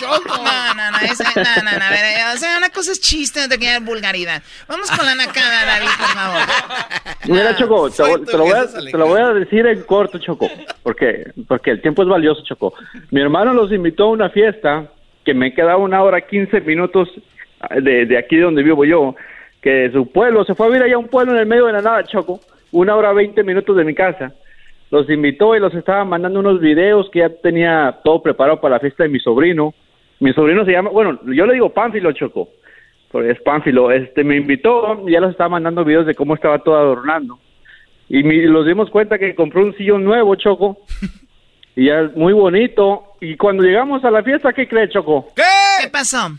no, no, no, ese, no, no, no, a ver, o sea, una cosa es chiste, no te queda vulgaridad. Vamos con la nacada, David, por favor. Mira, Choco, te, lo voy a, te, lo voy a, decir en corto, Choco, porque, porque el tiempo es valioso, Choco. Mi hermano los invitó a una fiesta que me quedaba una hora quince minutos de, de aquí donde vivo yo, que su pueblo, se fue a vivir allá a un pueblo en el medio de la nada, Choco, una hora veinte minutos de mi casa. Los invitó y los estaba mandando unos videos que ya tenía todo preparado para la fiesta de mi sobrino. Mi sobrino se llama, bueno, yo le digo Pánfilo, Choco, porque es Pánfilo. Este, me invitó y ya los estaba mandando videos de cómo estaba todo adornando. Y los dimos cuenta que compró un sillón nuevo, Choco. y ya muy bonito. Y cuando llegamos a la fiesta, ¿qué cree, Choco? ¿Qué? ¿Qué pasó?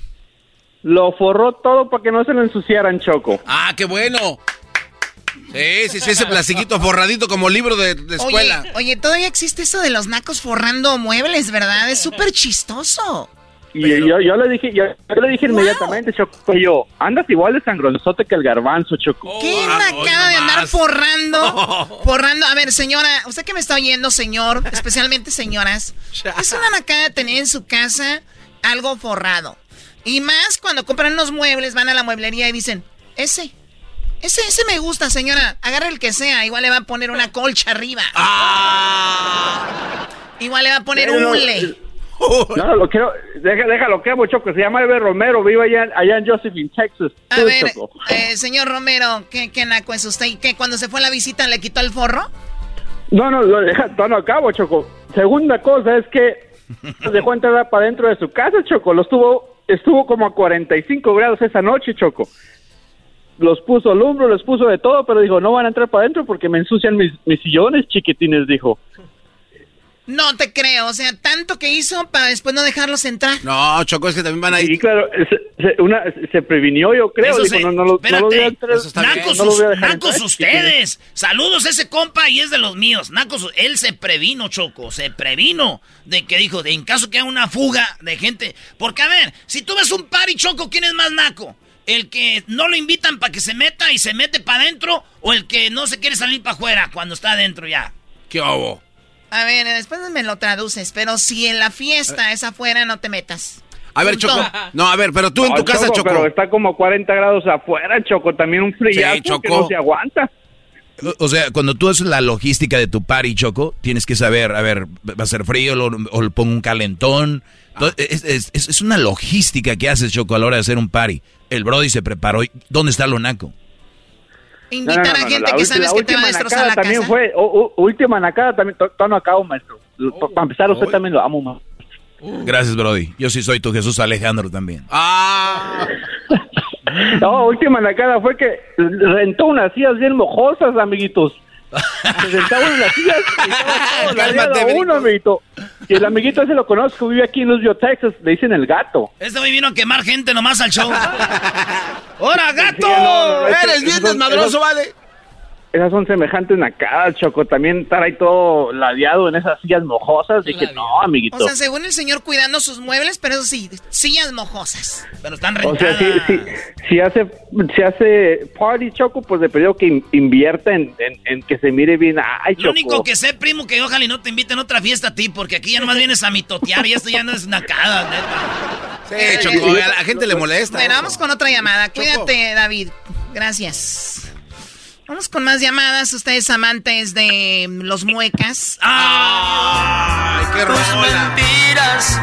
Lo forró todo para que no se lo ensuciaran, Choco. Ah, qué bueno. Sí, sí, sí, ese plastiquito forradito como libro de, escuela. Oye, todavía existe eso de los nacos forrando muebles, ¿verdad? Es súper chistoso. Y yo, le dije, yo, le dije inmediatamente, Choco, yo, andas igual de sangronzote que el garbanzo, Choco. ¿Qué oh, nacada de andar forrando? Forrando. A ver, señora, usted que me está oyendo, señor, especialmente señoras, es una nacada de tener en su casa algo forrado. Y más cuando compran los muebles, van a la mueblería y dicen, ese, ese, ese me gusta, señora. Agarra el que sea. Igual le va a poner una colcha arriba. Ah. Igual le va a poner un hule. No, lo quiero. déjalo que Choco. Se llama Eber Romero. Vive allá, allá en Josephine, Texas. A ver, eh, señor Romero, ¿qué, ¿qué naco es usted? ¿Y qué cuando se fue a la visita le quitó el forro? No, no, lo deja todo a cabo, Choco. Segunda cosa es que se dejó entrar para dentro de su casa, Choco. Lo estuvo estuvo como a 45 grados esa noche, Choco. Los puso al hombro, los puso de todo, pero dijo, no van a entrar para adentro porque me ensucian mis, mis sillones, chiquitines, dijo. No te creo, o sea, tanto que hizo para después no dejarlos entrar. No, Choco, es que también van a ir. Sí, claro, se, una, se previnió, yo creo. Dijo, no, no, lo, no, lo voy a entrar, nacos, no lo voy a dejar nacos ustedes. Saludos a ese compa y es de los míos. Nacos, él se previno, Choco, se previno de que dijo, de en caso que haya una fuga de gente. Porque, a ver, si tú ves un party, Choco, ¿quién es más naco? ¿El que no lo invitan para que se meta y se mete para adentro? ¿O el que no se quiere salir para afuera cuando está adentro ya? ¿Qué hago? A ver, después me lo traduces, pero si en la fiesta es afuera, no te metas. A ver, Choco. No, a ver, pero tú en tu casa, Choco, Pero está como 40 grados afuera, Choco. También un frío Choco. que no se aguanta. O sea, cuando tú haces la logística de tu party, Choco, tienes que saber, a ver, va a ser frío o le pongo un calentón. es, es, es, una logística que haces, Choco, a la hora de hacer un party. El Brody se preparó. ¿Dónde está lo naco? Invitar a gente que sabes que te va a destrozar la también fue, última nacada también, todo no acabo, maestro. Para empezar, usted también lo amo, más. Gracias, Brody. Yo sí soy tu Jesús Alejandro también. Ah. No, última nacada fue que rentó unas sillas bien mojosas, amiguitos. Se sentaba en las sillas Cálmate, uno, amiguito. Y el amiguito ese lo conozco, vive aquí en Louisville, Texas, le dicen el gato. Este güey vino a quemar gente nomás al show. ¡Hora, gato! Sí, no, no, Eres bien desmadroso, vale. Esas son semejantes nacadas, Choco. También estar ahí todo ladeado en esas sillas mojosas. Dije, no, amiguito. O sea, según el señor cuidando sus muebles, pero eso sí, sillas mojosas. Pero están O sea, si, si, si hace si hace party Choco, pues le pidió que in- invierta en, en, en que se mire bien. Ay, Choco. Lo único que sé, primo, que ojalá y no te inviten a otra fiesta a ti, porque aquí ya nomás vienes a mitotear y esto ya no es nacada, neta. Sí, Choco, a la gente le molesta. Bueno, vamos con otra llamada. Cuídate, David. Gracias. Vamos con más llamadas. Ustedes amantes de los muecas. Ay, qué rola. Mentiras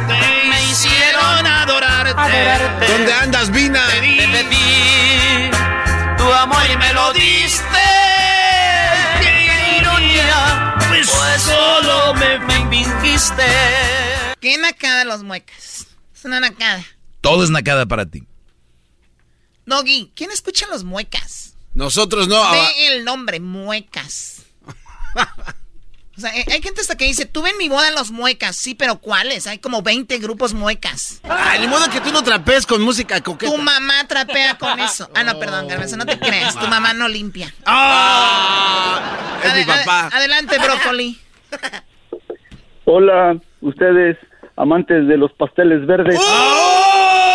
me hicieron adorarte. ¿Dónde andas, Vina? Te di tu amor y me lo diste. Qué ironía, pues solo me, me fingiste. ¿Qué nacada los muecas? Es una nacada. Todo es nacada para ti. Doggy, ¿quién escucha los muecas? Nosotros no. ah, Ve el nombre, muecas. O sea, hay hay gente hasta que dice, tuve en mi boda los muecas. Sí, pero ¿cuáles? Hay como 20 grupos muecas. Ay, ni modo que tú no trapees con música coqueta. Tu mamá trapea con eso. Ah, no, perdón, Garbanzo, no te creas. Tu mamá no limpia. Ah, es mi papá. adelante, brócoli. Hola, ustedes amantes de los pasteles verdes. ¡Oh,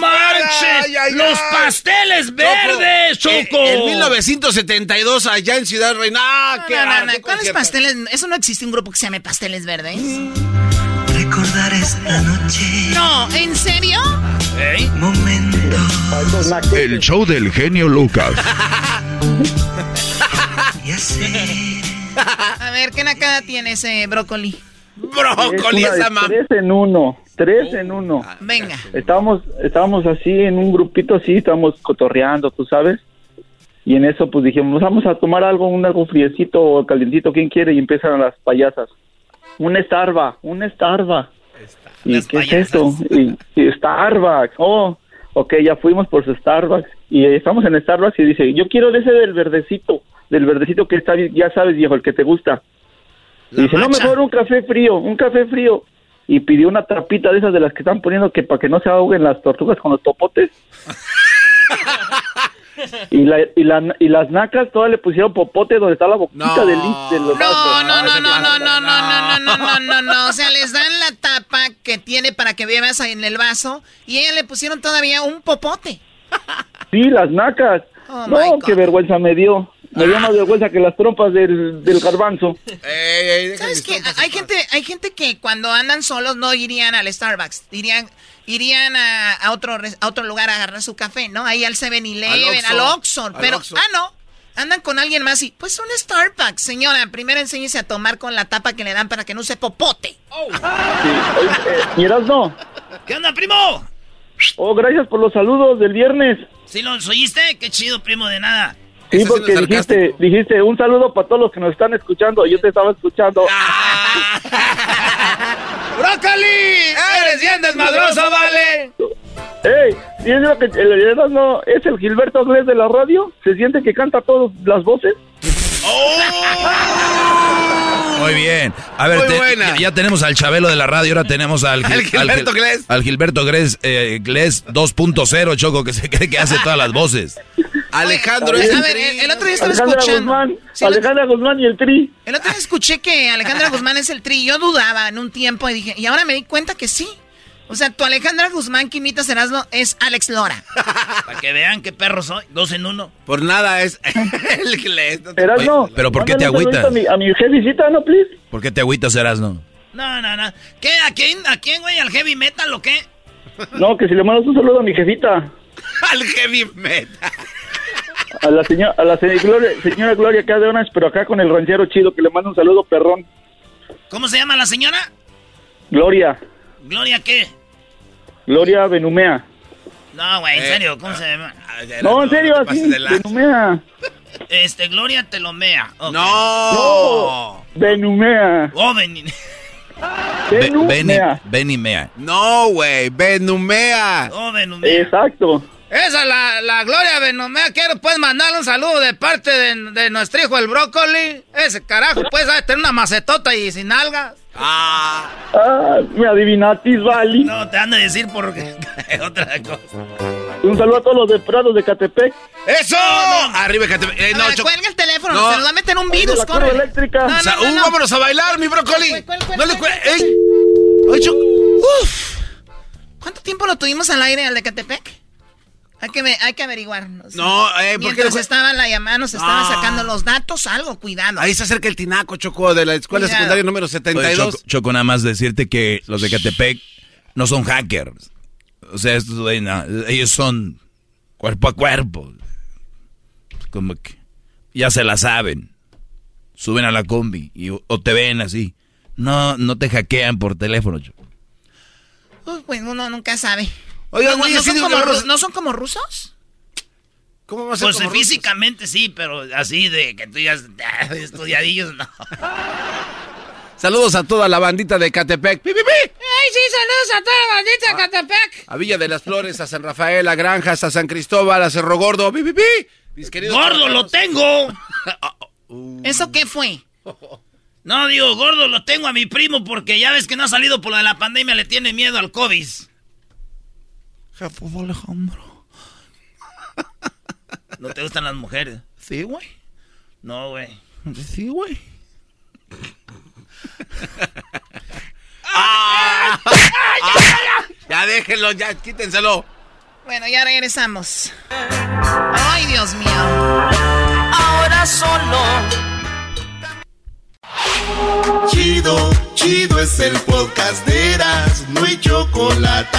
no marches! Ay, ay, ¡Los ay. pasteles verdes, Eh, Choco! En 1972, allá en Ciudad Reina. Ah, No, qué no, ¿Cuáles pasteles? Eso no existe un grupo que se llame Pasteles Verdes. Recordar esta noche. No, ¿en serio? ¿Eh? El show del genio Lucas. Ya sé. A ver, ¿qué nacada tiene ese brócoli? Brócoli, Es una de esa mamá. tres en uno, tres en uno. Venga. Estábamos, estábamos así en un grupito así, estábamos cotorreando, tú sabes. Y en eso pues dijimos, vamos a tomar algo, un algo friecito o calientito, ¿quién quiere? Y empiezan las payasas. Un Starbucks, un Starbucks. ¿Y Las qué payasas. es esto? Y, y Starbucks. Oh, ok, ya fuimos por su Starbucks. Y estamos en Starbucks y dice, yo quiero de ese del verdecito, del verdecito que está, bien, ya sabes, viejo, el que te gusta. Y dice, no, mejor un café frío, un café frío. Y pidió una trapita de esas de las que están poniendo que para que no se ahoguen las tortugas con los popotes. y, la, y, la, y las nacas todas le pusieron popote donde está la boquita No. del de los No, no, no, no, no, no, no, no, no, no, no, no, no. O sea, les dan la tapa que tiene para que bebas ahí en el vaso y a ella le pusieron todavía un popote. Sí, las nacas. Oh, no, qué vergüenza me dio. Me dio más vergüenza que las trompas del, del garbanzo. Ey, ey, deja ¿Sabes qué? Hay en gente, hay gente que cuando andan solos no irían al Starbucks, irían, irían a, a otro, a otro lugar a agarrar su café, ¿no? Ahí al 7-Eleven, Al al Oxxo. Pero, Oxxo. ah, no. Andan con alguien más y, pues un Starbucks, señora. Primero enséñese a tomar con la tapa que le dan para que no se popote. Sí. Oye, eh, miras, no. ¿Qué onda, primo? Oh, gracias por los saludos del viernes. ¿Sí los oíste? Qué chido, primo, de nada. Sí, porque dijiste, dijiste un saludo para todos los que nos están escuchando. Yo te estaba escuchando. ¡Brócoli! ¡Eres bien desmadroso, vale! ¡Ey! ¿Y es lo que el heredero no es el Gilberto Glés de la radio? ¿Se siente que canta todas las voces? Muy bien. A ver, te- ya, ya tenemos al Chabelo de la radio, ahora tenemos al, Al Gil- Gilberto Gil- Glés. Al Gilberto Glés, eh, Glés 2.0, Choco, que se cree que hace todas las voces. Alejandro Oye, es a el ver, el, el otro día estaba Alejandra escuchando. Guzmán, Sí, el, Alejandra Guzmán y el Tri. el otro día escuché que Alejandra Guzmán es el tri. Yo dudaba en un tiempo y dije, y ahora me di cuenta que sí. O sea, tu Alejandra Guzmán que imita Serasno es Alex Lora. Para que vean qué perro soy. Dos en uno. Por nada es el Eras no. Oye, pero ¿por qué te agüitas? A mi, a mi jefecita, ¿no, please? ¿Por qué te agüitas, Erasno? No, no, no. ¿Qué? ¿A quién, a quién, güey? ¿Al heavy metal o qué? No, que si le mandas un saludo a mi jefita. Al heavy metal. A la, señora, a la señora Gloria, señora Gloria acá de Orange, pero acá con el ranchero chido, que le manda un saludo perrón. ¿Cómo se llama la señora? Gloria, ¿Gloria qué? Gloria Benumea. No, güey, en Eh, serio, ¿cómo se llama? No, en serio, te así. Benumea. Este, Gloria Telomea. Ok. No. Benumea. Oh, ven- Be- Benny, Benumea. Benny Mea. No, güey. Benumea. oh, Benumea. Exacto. Esa la, la Gloria Benomea. Quiero pues mandarle un saludo de parte de, nuestro hijo el brócoli. Ese carajo pues a tener una macetota y sin algas. Ah. ah me adivinatis, Vali. No, te han de decir por otra cosa. Un saludo a todos los de Prados de Catepec. ¡Eso! Arriba Catepec. Eh, no, cuelga el teléfono, se nos va a meter un virus, corre. eléctrica. uh, vámonos a bailar, mi brócoli. no le cuelgues. ¡Ey! Uf. ¿Cuánto tiempo lo tuvimos al aire al de Catepec? Hay que, hay que averiguar. No, eh, porque Mientras estaba la llamada, nos estaban ah. sacando los datos, algo, cuidado. Ahí se acerca el tinaco, Choco, de la escuela secundaria número 72. Choco, nada más decirte que los de Catepec no son hackers. O sea, ellos son cuerpo a cuerpo. Como que ya se la saben. Suben a la combi y, o te ven así. No, no te hackean por teléfono, Choco. pues uno nunca sabe. Oiga, güey, ¿No, son como, ¿No son como rusos? ¿Cómo va a ser Pues físicamente sí, pero así de que tú ya estudiadillos, no. Saludos a toda la bandita de Catepec. ¡Pi, ay sí, saludos a toda la bandita de ah, Catepec! A Villa de las Flores, a San Rafael, a Granjas, a San Cristóbal, a Cerro Gordo. ¡Pi, pi, pi! ¡Gordo lo tengo! ¿Eso qué fue? No, digo, gordo lo tengo a mi primo porque ya ves que no ha salido por lo de la pandemia, le tiene miedo al COVID. Jesús Alejandro. ¿No te gustan las mujeres? Sí, güey. No, güey. Sí, güey. ah, ya, déjenlo, ya quítenselo. Bueno, ya regresamos. Ay, Dios mío. Ahora solo. Chido, chido es el podcast de Eras, no hay chocolate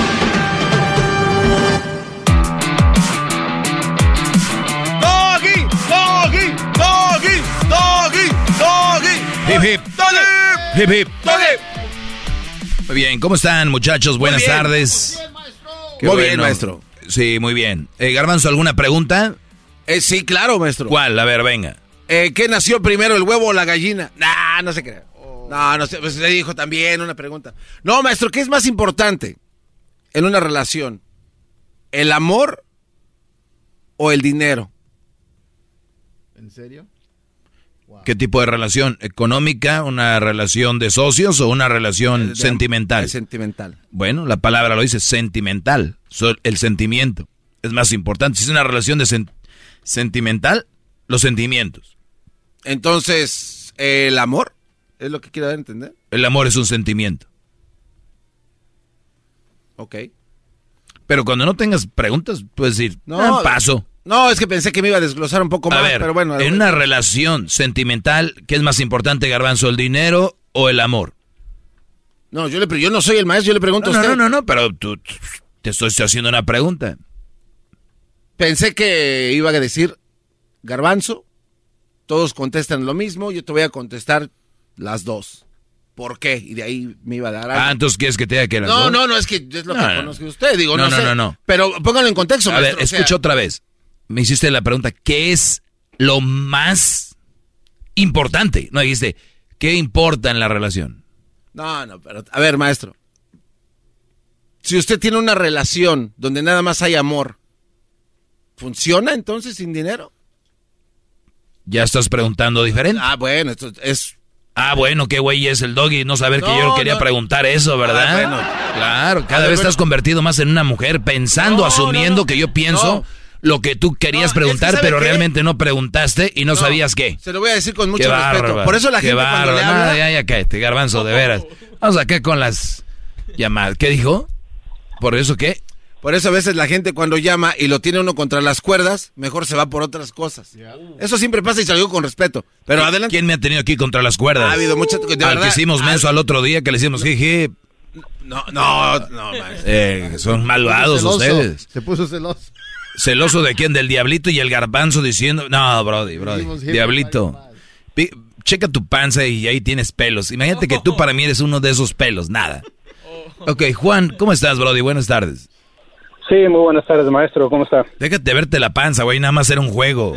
Hip hip. Hip hip. Muy bien, ¿cómo están muchachos? Buenas tardes. Muy bien, maestro. Sí, muy bien. Eh, Garbanzo, ¿alguna pregunta? Eh, sí, claro, maestro. ¿Cuál? A ver, venga. Eh, ¿Qué nació primero, el huevo o la gallina? Nah, no se crea. No, no sé, pues le dijo también una pregunta. No, maestro, ¿qué es más importante en una relación? ¿El amor o el dinero? ¿En serio? ¿Qué tipo de relación? ¿Económica? ¿Una relación de socios o una relación sentimental? sentimental. Bueno, la palabra lo dice, sentimental. El sentimiento es más importante. Si es una relación de sentimental, los sentimientos. Entonces, ¿el amor? ¿Es lo que quiero dar a entender? El amor es un sentimiento. Ok. Pero cuando no tengas preguntas, puedes decir, no, ah, paso. No, es que pensé que me iba a desglosar un poco más, pero bueno. En una relación sentimental, ¿qué es más importante, Garbanzo, el dinero o el amor? No, yo, le, yo no soy el maestro, yo le pregunto no, a usted. No, no, no, pero tú, te estoy haciendo una pregunta. Pensé que iba a decir, Garbanzo, todos contestan lo mismo, yo te voy a contestar las dos. ¿Por qué? Y de ahí me iba a dar algo. Ah, entonces ¿quieres que te diga que las no, No, no, es que es lo que conozco de usted. Digo, no, no, no, no, Pero póngalo en contexto, A ver, escucha otra vez me hiciste la pregunta, ¿qué es lo más importante? No dijiste, ¿qué importa en la relación? No, no, pero a ver, maestro. Si usted tiene una relación donde nada más hay amor, ¿funciona entonces sin dinero? Ya estás preguntando diferente. Ah, bueno, esto es... Ah, bueno, qué güey es el doggy, no saber que yo quería preguntar eso, ¿verdad? Ah, bueno. Claro, cada vez estás convertido más en una mujer pensando, asumiendo que yo pienso lo que tú querías preguntar, pero realmente no preguntaste y no, sabías qué. Se lo voy a decir con mucho respeto. Por eso la gente cuando le habla... ya, ya, cállate, garbanzo, de veras. Vamos acá con las llamadas. ¿Qué dijo? ¿Por eso qué? Por eso a veces la gente cuando llama y lo tiene uno contra las cuerdas, mejor se va por otras cosas. Eso siempre pasa y salió con respeto. Pero adelante. ¿Quién me ha tenido aquí contra las cuerdas? Ha habido muchas... Al que hicimos menso al otro día, que le hicimos jiji. No, no, no, eh, son malvados ustedes. Se puso celoso. ¿Celoso de quién? Del diablito y el garbanzo diciendo, no, Brody, Brody, diablito. Checa tu panza y ahí tienes pelos. Imagínate que tú para mí eres uno de esos pelos, nada. Ok, Juan, ¿cómo estás, Brody? Buenas tardes. Sí, muy buenas tardes, maestro. ¿Cómo está? Déjate verte la panza, güey, nada más era un juego.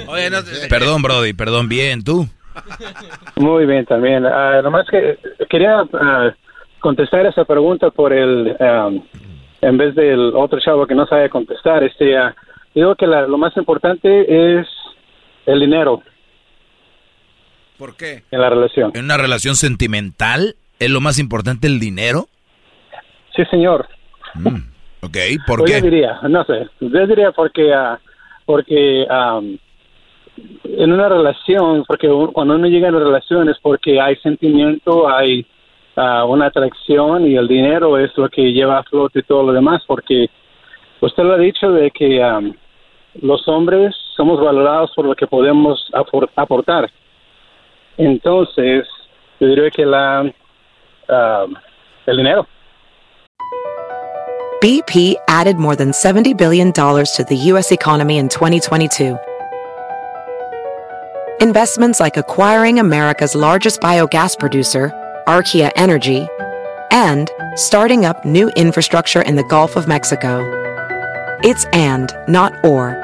Perdón, Brody, perdón, bien, ¿tú? Muy bien, también. Uh, nomás que quería uh, contestar esa pregunta por el, um, en vez del otro chavo que no sabe contestar. Este, uh, digo que lo más importante es el dinero. ¿Por qué? En la relación. ¿En una relación sentimental es lo más importante el dinero? Sí, señor. Mm, ok, ¿por pues qué? Yo diría, no sé, yo diría porque, porque um, en una relación, porque cuando uno llega a una relación es porque hay sentimiento, hay uh, una atracción y el dinero es lo que lleva a flote todo lo demás, porque usted lo ha dicho de que um, los hombres somos valorados por lo que podemos aportar. Entonces, yo diría que la, um, el dinero. BP added more than $70 billion to the U.S. economy in 2022 Investments like acquiring America's largest biogas producer, Archaea Energy, and starting up new infrastructure in the Gulf of Mexico. It's and, not or.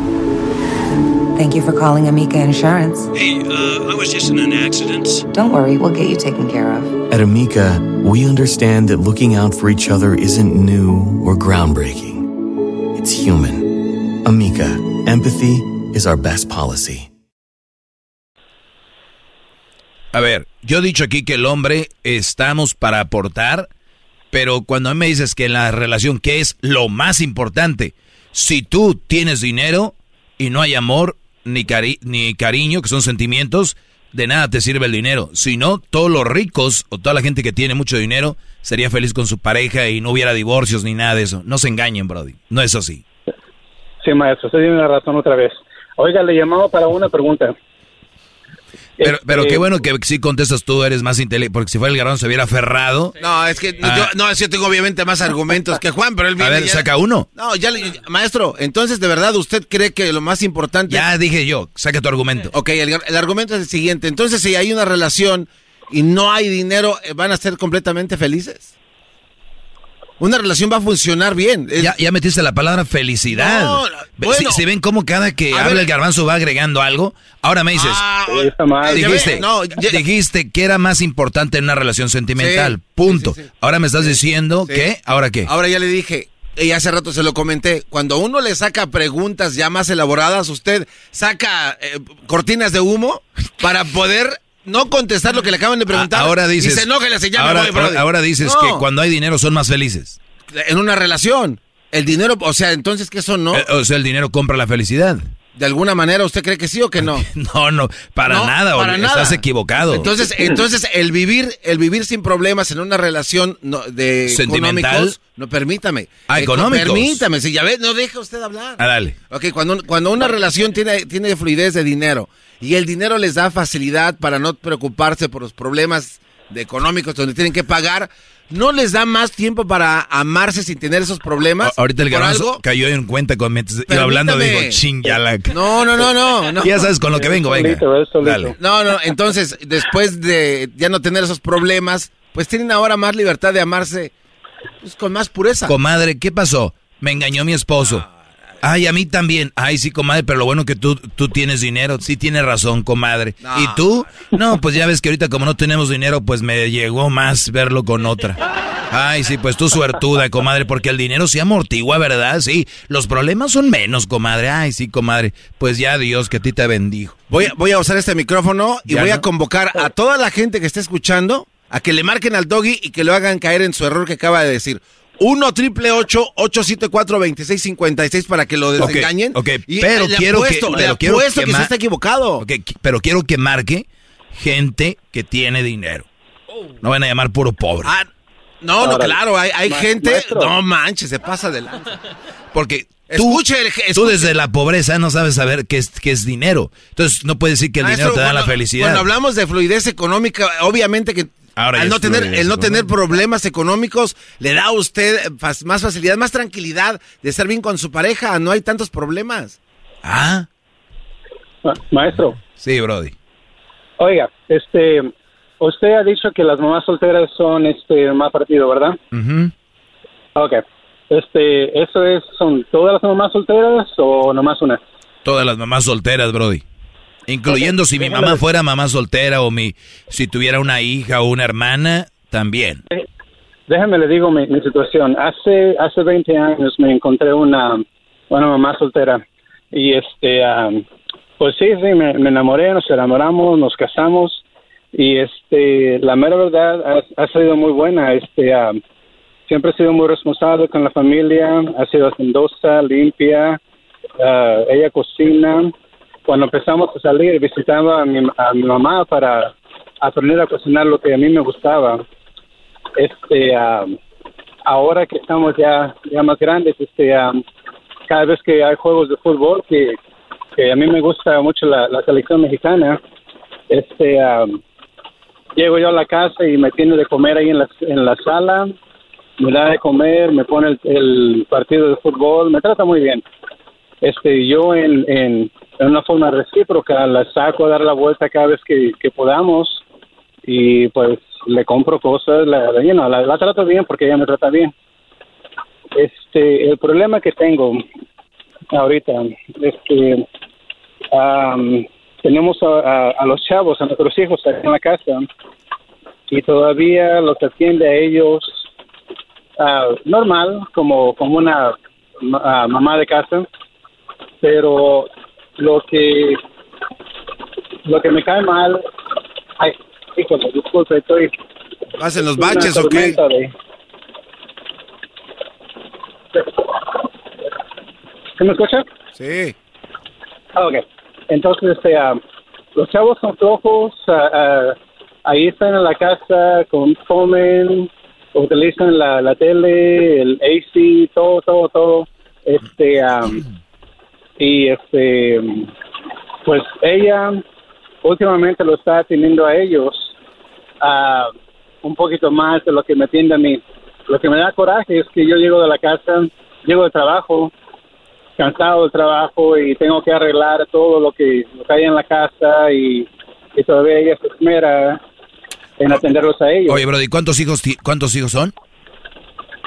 Thank you for calling Amica Insurance. Hey, uh, I was just in an accident. Don't worry, we'll get you taken care of. At Amica, we understand that looking out for each other isn't new or groundbreaking. It's human. Amica, empathy is our best policy. A ver, yo he dicho aquí que el hombre estamos para aportar, pero cuando a mí me dices que la relación, ¿qué es lo más importante? Si tú tienes dinero y no hay amor ni, cari ni cariño, que son sentimientos, de nada te sirve el dinero. Si no, todos los ricos o toda la gente que tiene mucho dinero sería feliz con su pareja y no hubiera divorcios ni nada de eso. No se engañen, Brody. No es así. Sí, maestro, usted tiene la razón otra vez. Oiga, le llamaba para una pregunta. Pero, pero qué Este- bueno que sí contestas tú, eres más inteligente, porque si fuera el garbanzo se hubiera aferrado. No, es que Ah. yo, no, es que yo tengo obviamente más argumentos que Juan, pero él viene ver, ya- saca uno. No, ya, le- maestro, entonces de verdad usted cree que lo más importante. Ya dije yo, saca tu argumento. Ok, el, el argumento es el siguiente. Entonces, si hay una relación y no hay dinero, ¿van a ser completamente felices? Una relación va a funcionar bien. Es- Ya, ya metiste la palabra felicidad. No, bueno. si, si ven cómo cada que A habla ver. el garbanzo va agregando algo, ahora me dices, Ah, mal. dijiste, no, ya- dijiste que era más importante en una relación sentimental, Sí, punto. sí, sí, sí. Ahora me estás diciendo Sí. que, ¿ahora qué? Ahora ya le dije, y hace rato se lo comenté, cuando uno le saca preguntas ya más elaboradas, usted saca eh, cortinas de humo para poder no contestar lo que le acaban de preguntar. A- ahora dices, Y se enoja y me ahora, voy, brother". ahora dices No, que cuando hay dinero son más felices. En una relación, el dinero, o sea, entonces que eso no, Eh, O sea, el dinero compra la felicidad. De alguna manera, ¿usted cree que sí o que no? No, no, para No, nada, para nada. estás equivocado. Entonces, entonces el vivir, el vivir sin problemas en una relación no, de ¿Sentimental? económicos, no permítame. Ah, económicos. Permítame, si ya ves, no deja usted hablar. Ah, dale. Ok, cuando, cuando una relación tiene, tiene fluidez de dinero y el dinero les da facilidad para no preocuparse por los problemas de económicos donde tienen que pagar, ¿no les da más tiempo para amarse sin tener esos problemas? A- Ahorita el ¿Por garbanzo cayó en cuenta con mientras iba hablando, digo, ching, ya la... No, no, no, no. no. Ya sabes con lo que vengo, venga. Dale. No, no, entonces, después de ya no tener esos problemas, pues tienen ahora más libertad de amarse pues, con más pureza. Comadre, ¿qué pasó? Me engañó mi esposo. Ay, a mí también. Ay, sí, comadre, pero lo bueno que tú, tú tienes dinero. Sí tienes razón, comadre. No. ¿Y tú? No, pues ya ves que ahorita como no tenemos dinero, pues me llegó más verlo con otra. Ay, sí, pues tú suertuda, comadre, porque el dinero se amortigua, ¿verdad? Sí, los problemas son menos, comadre. Ay, sí, comadre. Pues ya Dios, que a ti te bendijo. Voy, a- voy a usar este micrófono y voy a convocar a toda la gente que esté escuchando a que le marquen al doggy y que lo hagan caer en su error que acaba de decir. 1 triple 874 2656 para que lo desengañen. ok, Y, pero le quiero apuesto, que, le pero quiero apuesto que, que, se está equivocado. Ok, qui- pero quiero que marque gente que tiene dinero. No van a llamar puro pobre. Ah, no, no, claro, hay, hay gente. No manches, se pasa de lanza. Porque Escuche el- tú desde la pobreza no sabes saber qué es, qué es dinero. Entonces no puedes decir que el Maestro, dinero te da la felicidad. Cuando hablamos de fluidez económica, obviamente que Ahora al no tener, el no tener problemas económicos le da a usted fas- más facilidad, más tranquilidad de estar bien con su pareja. No hay tantos problemas. Ah. Maestro. Sí, Brody. Oiga, este, usted ha dicho que las mamás solteras son este más partido, ¿verdad? Ujú. Ok. Este, ¿eso es, son todas las mamás solteras o nomás una? Todas las mamás solteras, Brody. Incluyendo si mi déjame mamá fuera mamá soltera o mi si tuviera una hija o una hermana, también. Déjeme le digo mi, mi situación. Hace hace 20 años me encontré una, una mamá soltera y este, am, pues sí, sí, me, me enamoré, nos enamoramos, nos casamos y este, la mera verdad ha, ha sido muy buena. Este, am, siempre ha sido muy responsable con la familia, ha sido hacendosa, limpia, ah, ella cocina. Cuando empezamos a salir visitaba a mi, a mi mamá para aprender a cocinar lo que a mí me gustaba este am, ahora que estamos ya ya más grandes este am, cada vez que hay juegos de fútbol que, que a mí me gusta mucho la, la selección mexicana este am, llego yo a la casa y me tiene de comer ahí en la, en la sala me da de comer me pone el, el partido de fútbol me trata muy bien este yo en, en, en una forma recíproca la saco a dar la vuelta cada vez que, que podamos y pues le compro cosas, la, trato bien porque ella me trata bien. Este, el problema que tengo ahorita es que am, tenemos a, a- a los chavos, a nuestros hijos aquí en la casa y todavía los atiende a ellos ah, normal, como, como una ah, mamá de casa, pero lo que lo que me cae mal, ay, híjole, disculpe, estoy ¿Hacen los baches o qué? de- ¿Sí me escucha? Sí. Ah, ok. Entonces, este, ah, los chavos son flojos, ah, ah, ahí están en la casa, con, comen, utilizan la, la tele, el AC, todo, todo, todo. Este, ah, y este, pues ella últimamente lo está atendiendo a ellos ah, un poquito más de lo que me atiende a mí. Lo que me da coraje es que yo llego de la casa, llego de trabajo, cansado del trabajo y tengo que arreglar todo lo que, lo que hay en la casa y, y todavía ella se esmera en atenderlos a ellos. Oye, Brody, ¿cuántos hijos cuántos hijos son?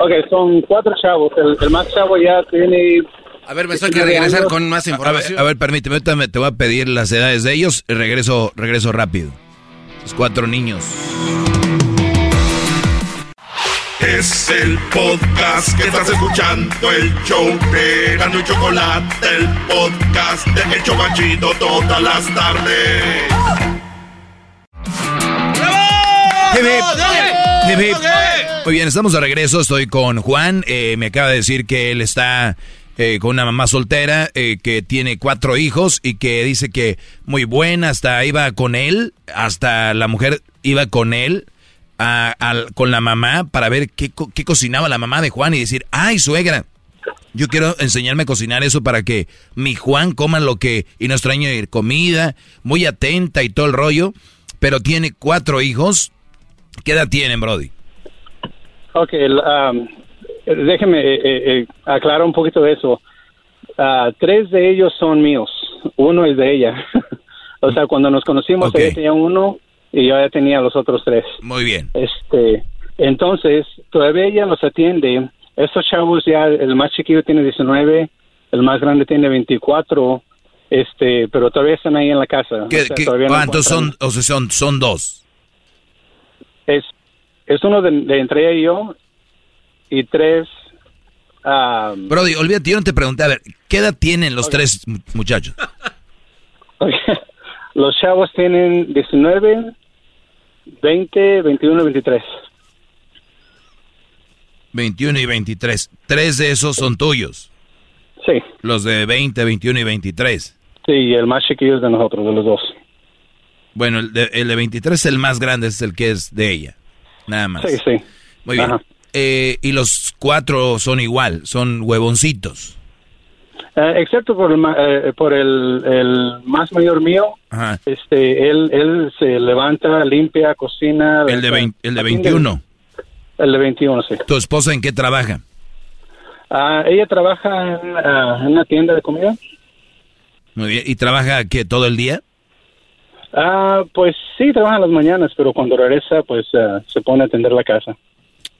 Ok, son cuatro chavos. El, el más chavo ya tiene... A ver, me estoy que regresar con más A ver, información. a ver, permíteme, te voy a pedir las edades de ellos y regreso, regreso rápido. Los cuatro niños. Es el podcast que estás escuchando, el show de Gano y Chocolate, el podcast de El Chocachito todas las tardes. Muy bien, estamos de regreso. Estoy con Juan. Eh, me acaba de decir que él está eh, con una mamá soltera eh, que tiene cuatro hijos y que dice que muy buena. Hasta iba con él, hasta la mujer iba con él, a- con la mamá para ver qué, qué cocinaba la mamá de Juan y decir, ay, suegra. Yo quiero enseñarme a cocinar eso para que mi Juan coma lo que y no extrañe comida, muy atenta y todo el rollo, pero tiene cuatro hijos. ¿Qué edad tienen, Brody? Ok, um, déjeme eh, eh, aclarar un poquito de eso. Ah, tres de ellos son míos, uno es de ella. o sea, cuando nos conocimos, ella tenía uno y yo ya tenía los otros tres. Muy bien. Este, entonces, todavía ella los atiende. Estos chavos ya, el más chiquillo tiene 19, el más grande tiene 24, este, pero todavía están ahí en la casa. ¿Qué- O sea, qué- todavía no encuentran- son, o sea, son, son dos. Es, es uno de, de entre ella y yo y tres. ah, Brody, olvídate, yo no te pregunté, a ver, ¿qué edad tienen los tres mu- muchachos? los chavos tienen 19, 20, 21 y 23. 21 y 23. Tres de esos son tuyos. Sí. Los de 20, 21 y 23. Sí, y el más chiquillo es de nosotros, de los dos. Bueno, el de, el de 23 es el más grande, es el que es de ella. Nada más. Sí, sí. Muy bien. Eh, y los cuatro son igual, son huevoncitos. Eh, excepto por el, eh, por el, el más mayor mío, Ajá. este, él, él se levanta, limpia, cocina. El de, vein- el de 21. El de 21, sí. ¿Tu esposa en qué trabaja? Ah, ella trabaja en, ah, en una tienda de comida. Muy bien. ¿Y trabaja qué, todo el día? Ah, pues sí, trabaja en las mañanas, pero cuando regresa, pues ah, se pone a atender la casa.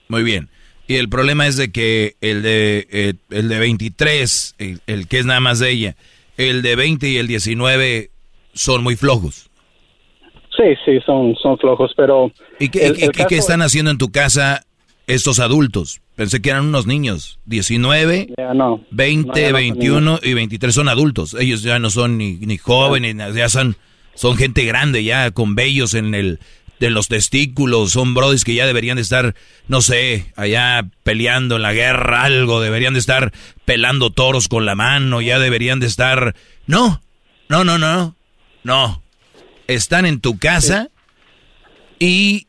Muy bien. Y el problema es de que el de, eh, el de 23, el, el que es nada más de ella, el de 20 y el 19 son muy flojos. Sí, sí, son, son flojos, pero... ¿Y qué, el- y- el y qué están haciendo en tu casa estos adultos? Pensé que eran unos niños. 19, Ya no. 20, No, ya no son 21 y 23 son adultos. Ellos ya no son ni, ni jóvenes, ni- ya son, son gente grande ya con vellos en el de los testículos, son brodis que ya deberían de estar, no sé, allá peleando en la guerra, algo, deberían de estar pelando toros con la mano, ya deberían de estar... No, no, no, no, no. Están en tu casa y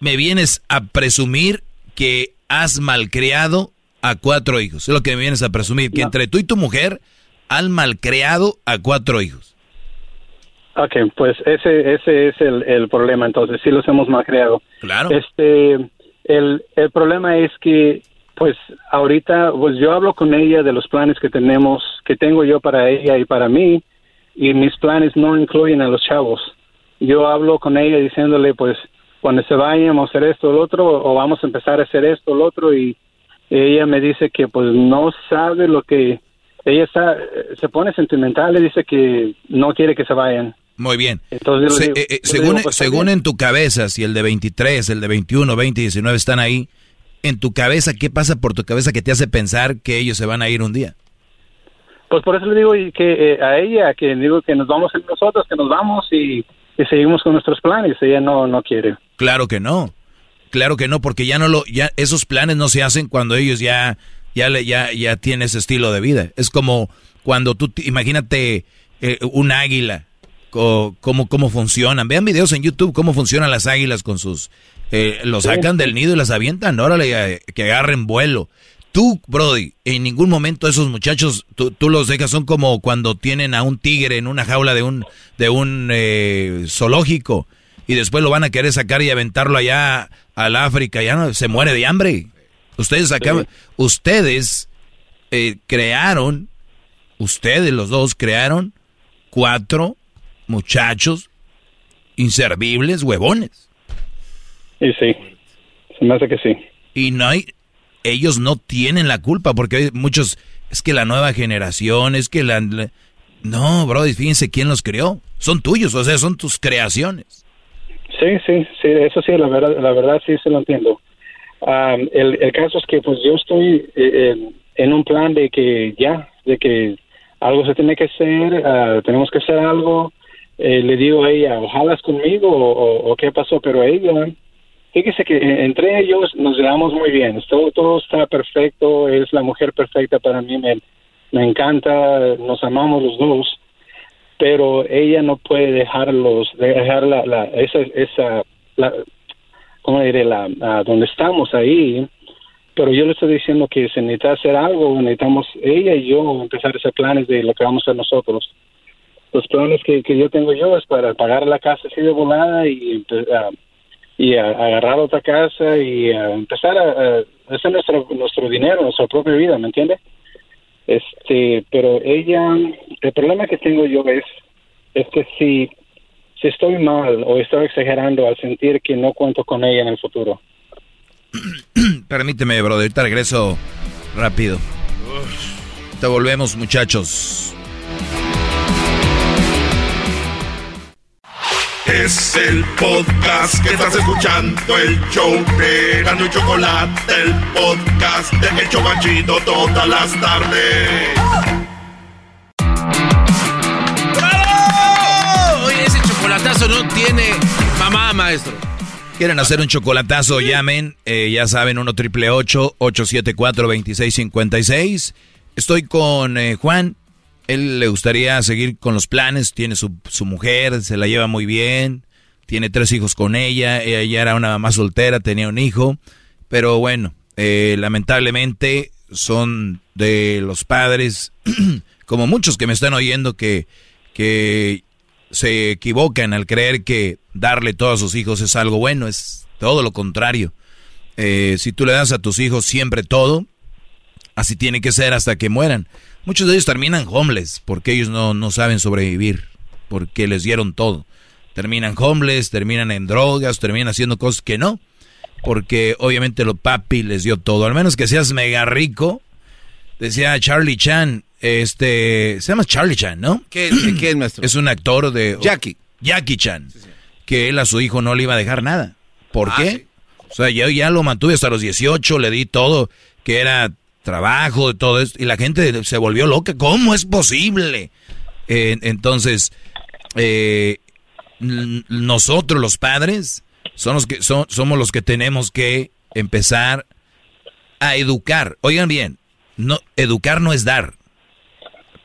me vienes a presumir que has malcriado a cuatro hijos. Es lo que me vienes a presumir, que entre tú y tu mujer han malcriado a cuatro hijos. Ok, pues ese, ese es el, el problema, entonces sí los hemos malcriado. Claro. Este, el, el problema es que, pues ahorita, pues yo hablo con ella de los planes que tenemos, que tengo yo para ella y para mí, y mis planes no incluyen a los chavos. Yo hablo con ella diciéndole, pues, cuando se vayan, vamos a hacer esto o lo otro, o vamos a empezar a hacer esto o lo otro, y ella me dice que, pues, no sabe lo que... Ella está, se pone sentimental y dice que no quiere que se vayan. Muy bien. Entonces Se- eh, eh, según digo, pues, según en tu cabeza, si el de 23, el de 21, 20 y 19 están ahí, en tu cabeza, ¿qué pasa por tu cabeza que te hace pensar que ellos se van a ir un día? Pues por eso le digo y que eh, a ella, que le digo que nos vamos nosotros, que nos vamos y, y seguimos con nuestros planes. Ella no, no quiere. Claro que no. Claro que no, porque ya no lo, ya esos planes no se hacen cuando ellos ya, ya le, ya, ya tienen ese estilo de vida. Es como cuando tú, te- imagínate eh, un águila, co- cómo, cómo funcionan. Vean videos en YouTube cómo funcionan las águilas con sus, eh, los sacan del nido y las avientan. Órale, eh, que agarren vuelo. Tú, Brody, en ningún momento esos muchachos, tú, tú los dejas, son como cuando tienen a un tigre en una jaula de un, de un eh, zoológico y después lo van a querer sacar y aventarlo allá al África, ya no, se muere de hambre. Ustedes acaban, ustedes eh, crearon, ustedes los dos crearon cuatro muchachos inservibles, huevones. Y sí, se me hace que sí. Y no hay, ellos no tienen la culpa porque hay muchos, es que la nueva generación, es que la... la- no, bro, fíjense quién los creó. Son tuyos, o sea, son tus creaciones. Sí, sí, sí, eso sí, la verdad, la verdad sí se lo entiendo. Am, el, el caso es que pues yo estoy eh, en, en un plan de que ya, de que algo se tiene que hacer, ah, tenemos que hacer algo. Eh, le digo a ella, ojalá conmigo o, qué pasó, pero ella, fíjese que eh, entre ellos nos llevamos muy bien, todo, todo está perfecto, es la mujer perfecta para mí, me, me encanta, nos amamos los dos pero ella no puede dejarlos, dejar la, la esa, esa, la, ¿cómo diré? La, ah, donde estamos ahí, pero yo le estoy diciendo que se necesita hacer algo, necesitamos ella y yo empezar a hacer planes de lo que vamos a hacer nosotros. Los planes que, que yo tengo yo es para pagar la casa así de volada y, ah, y a- agarrar otra casa y empezar a, a hacer nuestro, nuestro dinero, nuestra propia vida, ¿me entiende? Este, pero ella, el problema que tengo yo es, es que si, si estoy mal o estoy exagerando al sentir que no cuento con ella en el futuro. Permíteme, brother, ahorita regreso rápido. Te volvemos, muchachos. Es el podcast que estás escuchando, el show de Gano y Chocolate, el podcast de El Chobachito todas las tardes. Oye, ese chocolatazo no tiene mamá, maestro. Quieren hacer un chocolatazo, llamen, eh, ya saben, 1 triple 874 2656. Estoy con eh, Juan. Él le gustaría seguir con los planes, tiene su, su mujer, se la lleva muy bien, tiene tres hijos con ella, ella era una mamá soltera, tenía un hijo, pero bueno, eh, lamentablemente son de los padres, como muchos que me están oyendo, que, que se equivocan al creer que darle todo a sus hijos es algo bueno, es todo lo contrario. Eh, si tú le das a tus hijos siempre todo, así tiene que ser hasta que mueran. Muchos de ellos terminan homeless porque ellos no, no saben sobrevivir, porque les dieron todo. Terminan homeless, terminan en drogas, terminan haciendo cosas que no, porque obviamente lo papi les dio todo. Al menos que seas mega rico, decía Charlie Chan, este, se llama Charlie Chan, ¿no? ¿Qué, qué es maestro? Es un actor de... Jackie. Jackie Chan. Que él a su hijo no le iba a dejar nada. ¿Por Ah, qué? sí. O sea, yo ya lo mantuve hasta los 18, le di todo, que era trabajo, de todo esto, y la gente se volvió loca. ¿Cómo es posible? Eh, entonces, eh, nosotros los padres son los que, somos los que tenemos que empezar a educar. Oigan bien, no, educar no es dar.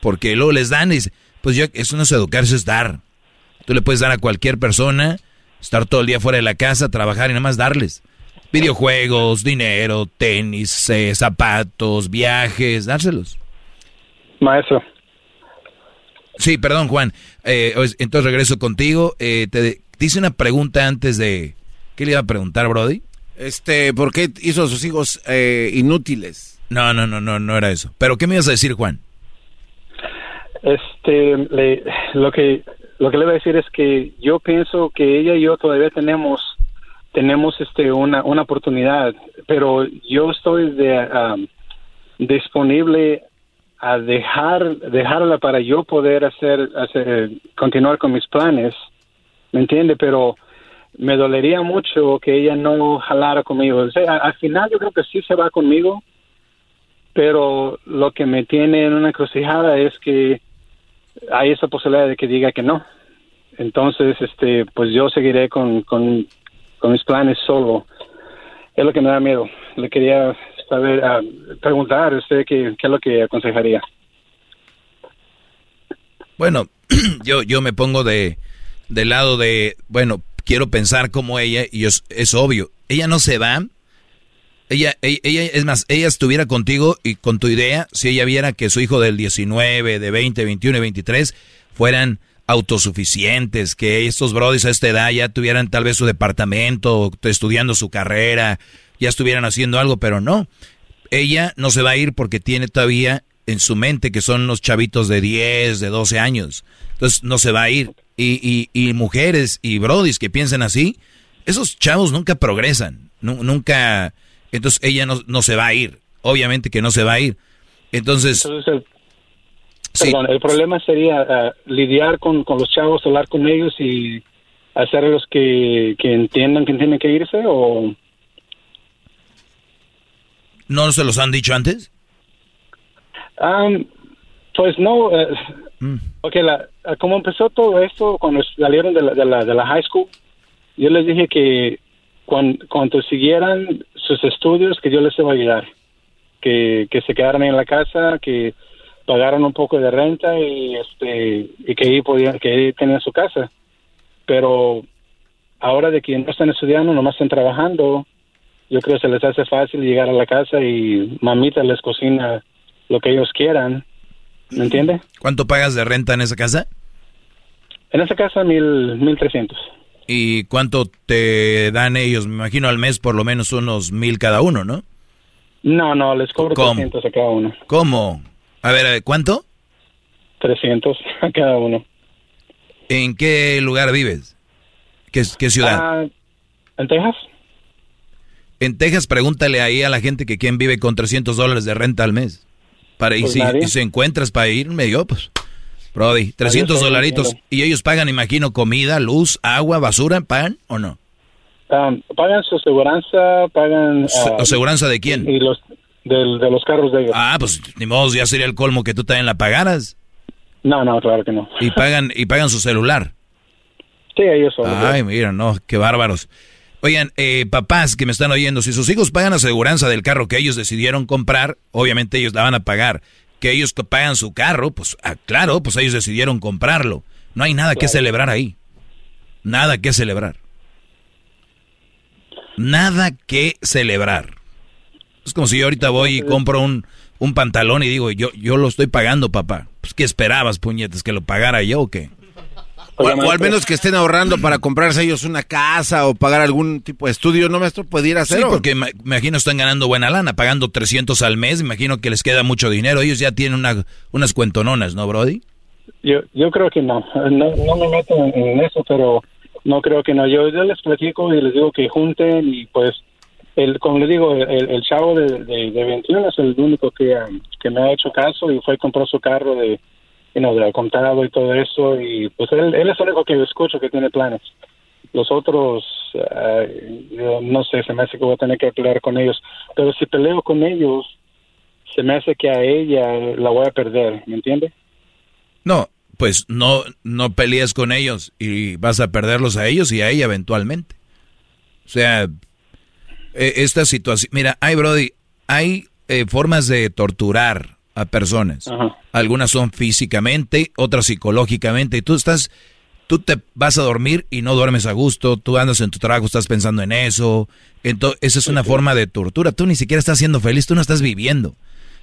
Porque luego les dan y pues yo, eso no es educar, eso es dar. Tú le puedes dar a cualquier persona, estar todo el día fuera de la casa, trabajar y nada más darles. Videojuegos, dinero, tenis, eh, zapatos, viajes, dárselos. Maestro. Sí, perdón, Juan. Eh, pues, entonces regreso contigo. Eh, te, te hice una pregunta antes de... ¿Qué le iba a preguntar, Brody? Este, ¿por qué hizo a sus hijos eh, inútiles? No, no, no, no, no era eso. ¿Pero qué me ibas a decir, Juan? Este, le- lo que lo que le voy a decir es que yo pienso que ella y yo todavía tenemos tenemos este una una oportunidad, pero yo estoy de, um, disponible a dejar dejarla para yo poder hacer hacer continuar con mis planes, ¿me entiende? Pero me dolería mucho que ella no jalara conmigo. Al final yo creo que sí se va conmigo, pero lo que me tiene en una encrucijada es que hay esa posibilidad de que diga que no. Entonces, este, pues yo seguiré con, con, con mis planes solo. Es lo que me da miedo. Le quería saber, ah, preguntar a usted qué, qué es lo que aconsejaría. Bueno, yo, yo me pongo de del lado de, bueno, quiero pensar como ella y es, es obvio, ella no se va. Ella, ella, ella- es más, ella estuviera contigo y con tu idea, si ella viera que su hijo del 19, de 20, 21 y 23 fueran autosuficientes, que estos brodis a esta edad ya tuvieran tal vez su departamento, estudiando su carrera, ya estuvieran haciendo algo, pero no. Ella no se va a ir porque tiene todavía en su mente que son unos chavitos de 10, de 12 años. Entonces no se va a ir. Y, y, y mujeres y brodis que piensen así, esos chavos nunca progresan, nu- nunca... Entonces ella no, no se va a ir, obviamente que no se va a ir. Entonces, perdón, el problema sería ah, lidiar con, con los chavos, hablar con ellos y hacerlos que, que entiendan que tienen que irse o... ¿No se los han dicho antes? Am, pues no, eh, porque la, eh, como empezó todo esto cuando salieron de la, de, la, de la high school, yo les dije que cuan- cuando, siguieran sus estudios, que yo les iba a ayudar, que, que se quedaran en la casa, que pagaran un poco de renta y este y que ahí podían, que ahí tenían su casa. Pero ahora de que no están estudiando, nomás están trabajando, yo creo que se les hace fácil llegar a la casa y mamita les cocina lo que ellos quieran. ¿Me entiende? ¿Cuánto pagas de renta en esa casa? En esa casa, mil, mil trescientos. ¿Y cuánto te dan ellos? Me imagino al mes por lo menos unos mil cada uno, ¿no? No, no, les cobro ¿Cómo? 300 a cada uno. ¿Cómo? A ver, a ver, ¿cuánto? 300 a cada uno. ¿En qué lugar vives? ¿Qué, qué ciudad? Ah, ¿En Texas? En Texas, pregúntale ahí a la gente que quién vive con 300 dólares de renta al mes. Para, y, Pues si, nadie. y si encuentras para irme yo, pues, Brody, 300 estoy dolaritos. Y ellos pagan, imagino, comida, luz, agua, basura, ¿pagan o no? Ah, pagan su aseguranza, pagan... Ah, ¿Aseguranza de quién? Y los, del- de los carros de ellos. Ah, pues ni modo, ya sería el colmo que tú también la pagaras. No, no, claro que no. Y pagan, y pagan su celular. Sí, ellos son. Ay, mira, no, qué bárbaros. Oigan, eh, papás que me están oyendo, si sus hijos pagan aseguranza del carro que ellos decidieron comprar, obviamente ellos la van a pagar. que ellos pagan su carro, pues ah, claro, pues ellos decidieron comprarlo. No hay nada que celebrar ahí. Nada que celebrar. Nada que celebrar. Es como si yo ahorita voy y compro un, un pantalón y digo, yo, yo lo estoy pagando, papá. Pues, ¿qué esperabas, puñetes? ¿Que lo pagara yo o qué? O, al menos que estén ahorrando para comprarse ellos una casa o pagar algún tipo de estudio, ¿no, maestro? Pudiera hacer. Sí, porque me imagino están ganando buena lana, pagando 300 al mes, imagino que les queda mucho dinero. Ellos ya tienen una, unas cuentononas, ¿no, Brody? Yo, yo creo que no. no. No me meto en, eso, pero no creo que no. Yo, yo les platico y les digo que junten y pues el, como le digo, el, el chavo de, de, 21 es el único que, um, que me ha hecho caso y fue y compró su carro de, you know, de contado y todo eso y pues él, es el único que yo escucho que tiene planes. Los otros, uh, no sé, se me hace que voy a tener que pelear con ellos, pero si peleo con ellos, se me hace que a ella la voy a perder, ¿me entiende? No, pues no, no peleas con ellos y vas a perderlos a ellos y a ella eventualmente. O sea, eh, esta situación. Mira, hay, Brody, hay eh, formas de torturar a personas. Algunas son físicamente, otras psicológicamente. Y tú estás, tú te vas a dormir y no duermes a gusto. Tú andas en tu trabajo, estás pensando en eso. Entonces, esa es una forma de tortura. Tú ni siquiera estás siendo feliz, tú no estás viviendo.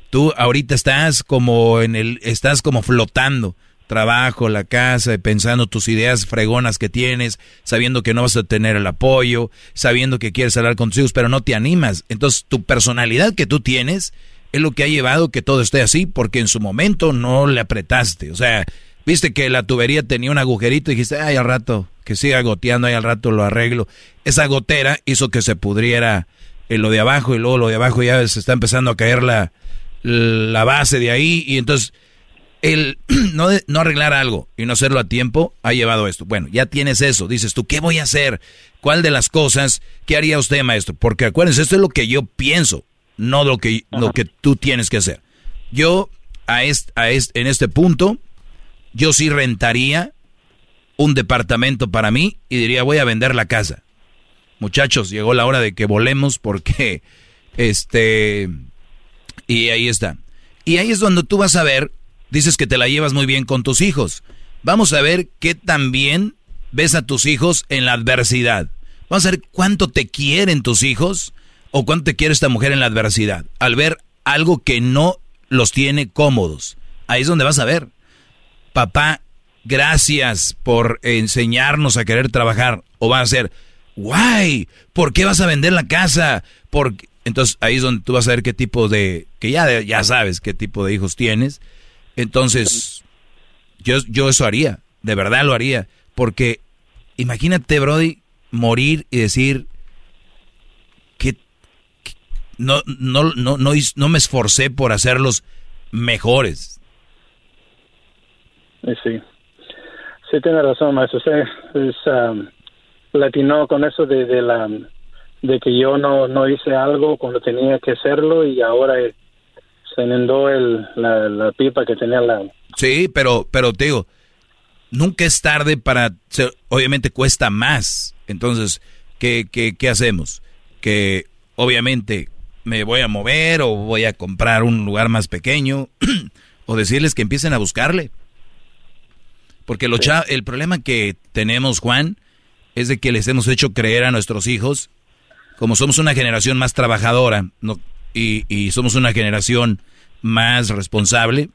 Tú ahorita estás como en el, estás como flotando trabajo, la casa, pensando tus ideas fregonas que tienes, sabiendo que no vas a tener el apoyo, sabiendo que quieres hablar con tus hijos, pero no te animas. Entonces, tu personalidad que tú tienes es lo que ha llevado que todo esté así, porque en su momento no le apretaste. O sea, viste que la tubería tenía un agujerito y dijiste, ay, al rato, que siga goteando, ay, al rato lo arreglo. Esa gotera hizo que se pudriera en lo de abajo y luego lo de abajo ya se está empezando a caer la, la base de ahí y entonces el no, no arreglar algo y no hacerlo a tiempo ha llevado a esto. Bueno, ya tienes eso. Dices tú, ¿qué voy a hacer? ¿Cuál de las cosas? ¿Qué haría usted, maestro? Porque acuérdense, esto es lo que yo pienso, no lo que, lo que tú tienes que hacer. Yo, a este, a en este punto, yo sí rentaría un departamento para mí y diría, voy a vender la casa. Muchachos, llegó la hora de que volemos porque, este, y ahí está. Y ahí es donde tú vas a ver Dices que te la llevas muy bien con tus hijos. Vamos a ver qué tan bien ves a tus hijos en la adversidad. Vamos a ver cuánto te quieren tus hijos o cuánto te quiere esta mujer en la adversidad. Al ver algo que no los tiene cómodos. Ahí es donde vas a ver. Papá, gracias por enseñarnos a querer trabajar. O va a ser, guay, ¿por qué vas a vender la casa? Entonces ahí es donde tú vas a ver qué tipo de, que ya, ya sabes qué tipo de hijos tienes entonces, yo, yo eso haría, de verdad lo haría, porque imagínate, Brody, morir y decir que, no, no, no, no, no me esforcé por hacerlos mejores. Sí, sí tiene razón, maestro. Sí, es, um, latino con eso de, de, la de que yo no, no hice algo cuando tenía que hacerlo y ahora se inundó el, la, pipa que tenía la... Sí, pero, pero te digo, nunca es tarde para... obviamente cuesta más. Entonces, ¿qué, qué, qué hacemos? Que obviamente me voy a mover o voy a comprar un lugar más pequeño o decirles que empiecen a buscarle. Porque lo el problema que tenemos, Juan, es de que les hemos hecho creer a nuestros hijos, como somos una generación más trabajadora, no, y, somos una generación más responsable,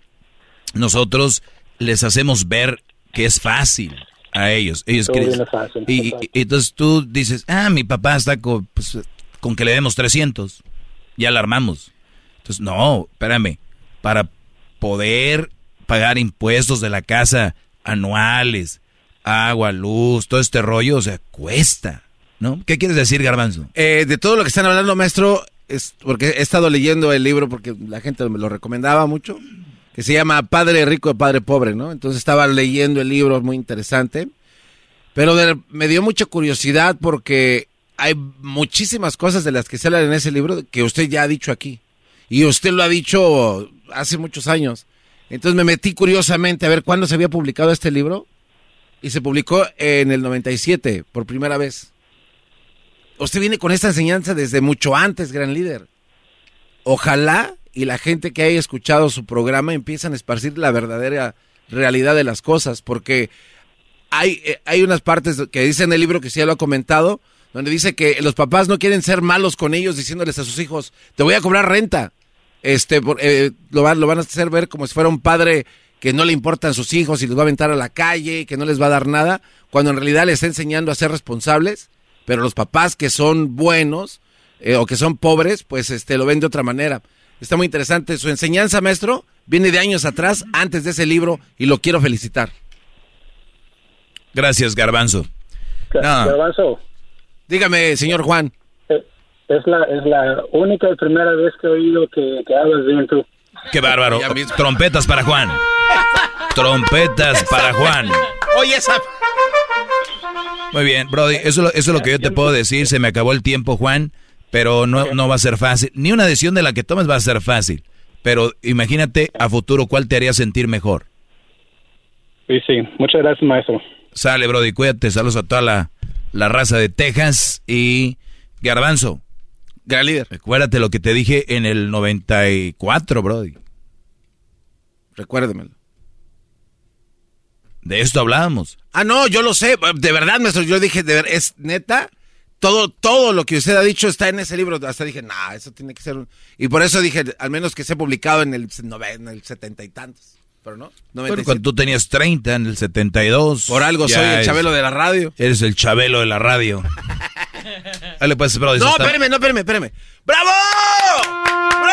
nosotros les hacemos ver que es fácil a ellos. ellos y, entonces tú dices, ah, mi papá está con, pues, con que le demos 300, ya la armamos. Entonces, no, espérame, para poder pagar impuestos de la casa anuales, agua, luz, todo este rollo, o sea, cuesta, ¿no? ¿Qué quieres decir, Garbanzo? Eh, de todo lo que están hablando, maestro, es porque he estado leyendo el libro porque la gente me lo recomendaba mucho, que se llama Padre Rico y Padre Pobre, ¿no? Entonces estaba leyendo el libro, muy interesante, pero me dio mucha curiosidad porque hay muchísimas cosas de las que se hablan en ese libro que usted ya ha dicho aquí. Y usted lo ha dicho hace muchos años. Entonces me metí curiosamente a ver cuándo se había publicado este libro. Y se publicó en el 97, por primera vez usted viene con esta enseñanza desde mucho antes, gran líder. Ojalá y la gente que haya escuchado su programa empiezan a esparcir la verdadera realidad de las cosas, porque hay, eh, hay unas partes que dice en el libro que sí ya lo ha comentado, donde dice que los papás no quieren ser malos con ellos diciéndoles a sus hijos, te voy a cobrar renta. Este, eh, lo, van, lo van a hacer ver como si fuera un padre que no le importan sus hijos y los va a aventar a la calle, que no les va a dar nada, cuando en realidad les está enseñando a ser responsables, pero los papás que son buenos eh, o que son pobres, pues este, lo ven de otra manera. Está muy interesante. Su enseñanza, maestro, viene de años atrás, antes de ese libro, y lo quiero felicitar. Gracias, Garbanzo. Garbanzo. Dígame, señor Juan. Eh, es la, es la única y primera vez que he oído que, que hablas bien tú. Qué bárbaro. Trompetas para Juan. Trompetas para Juan. Oye, esa... Muy bien, Brody, eso, eso es lo que yo te puedo decir. Se me acabó el tiempo, Juan, pero no, no va a ser fácil. Ni una decisión de la que tomes va a ser fácil. Pero imagínate a futuro cuál te haría sentir mejor. Sí, sí. Muchas gracias, maestro. Sale, Brody, cuídate. Saludos a toda la, la raza de Texas y Garbanzo. Gran líder. Recuérdate lo que te dije en el 94, Brody. Recuérdemelo. De esto hablábamos. Ah, no, yo lo sé. De verdad, maestro, yo dije, de ver, es neta. Todo, todo lo que usted ha dicho está en ese libro. Hasta dije, nah, eso tiene que ser un... Y por eso dije, al menos que sea publicado en el, en el setenta y tantos. Pero no. cuando tú tenías 30 en el 72. Por algo soy el chabelo de la radio. Eres el chabelo de la radio. Dale, pues, bro, no, espérame, no, espérame, espérame. ¡Bravo!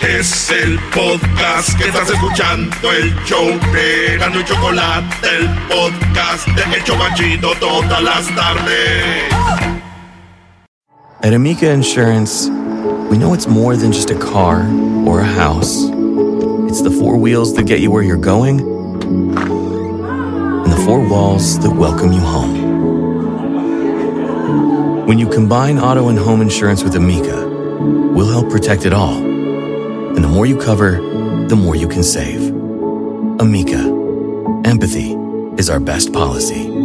Es el podcast que estás escuchando, el show de y Chocolate, el podcast de El Chocachito todas las tardes. At Amica Insurance, we know it's more than just a car or a house. It's the four wheels that get you where you're going and the four walls that welcome you home. When you combine auto and home insurance with Amica, we'll help protect it all and the more you cover, the more you can save. Amica, empathy is our best policy.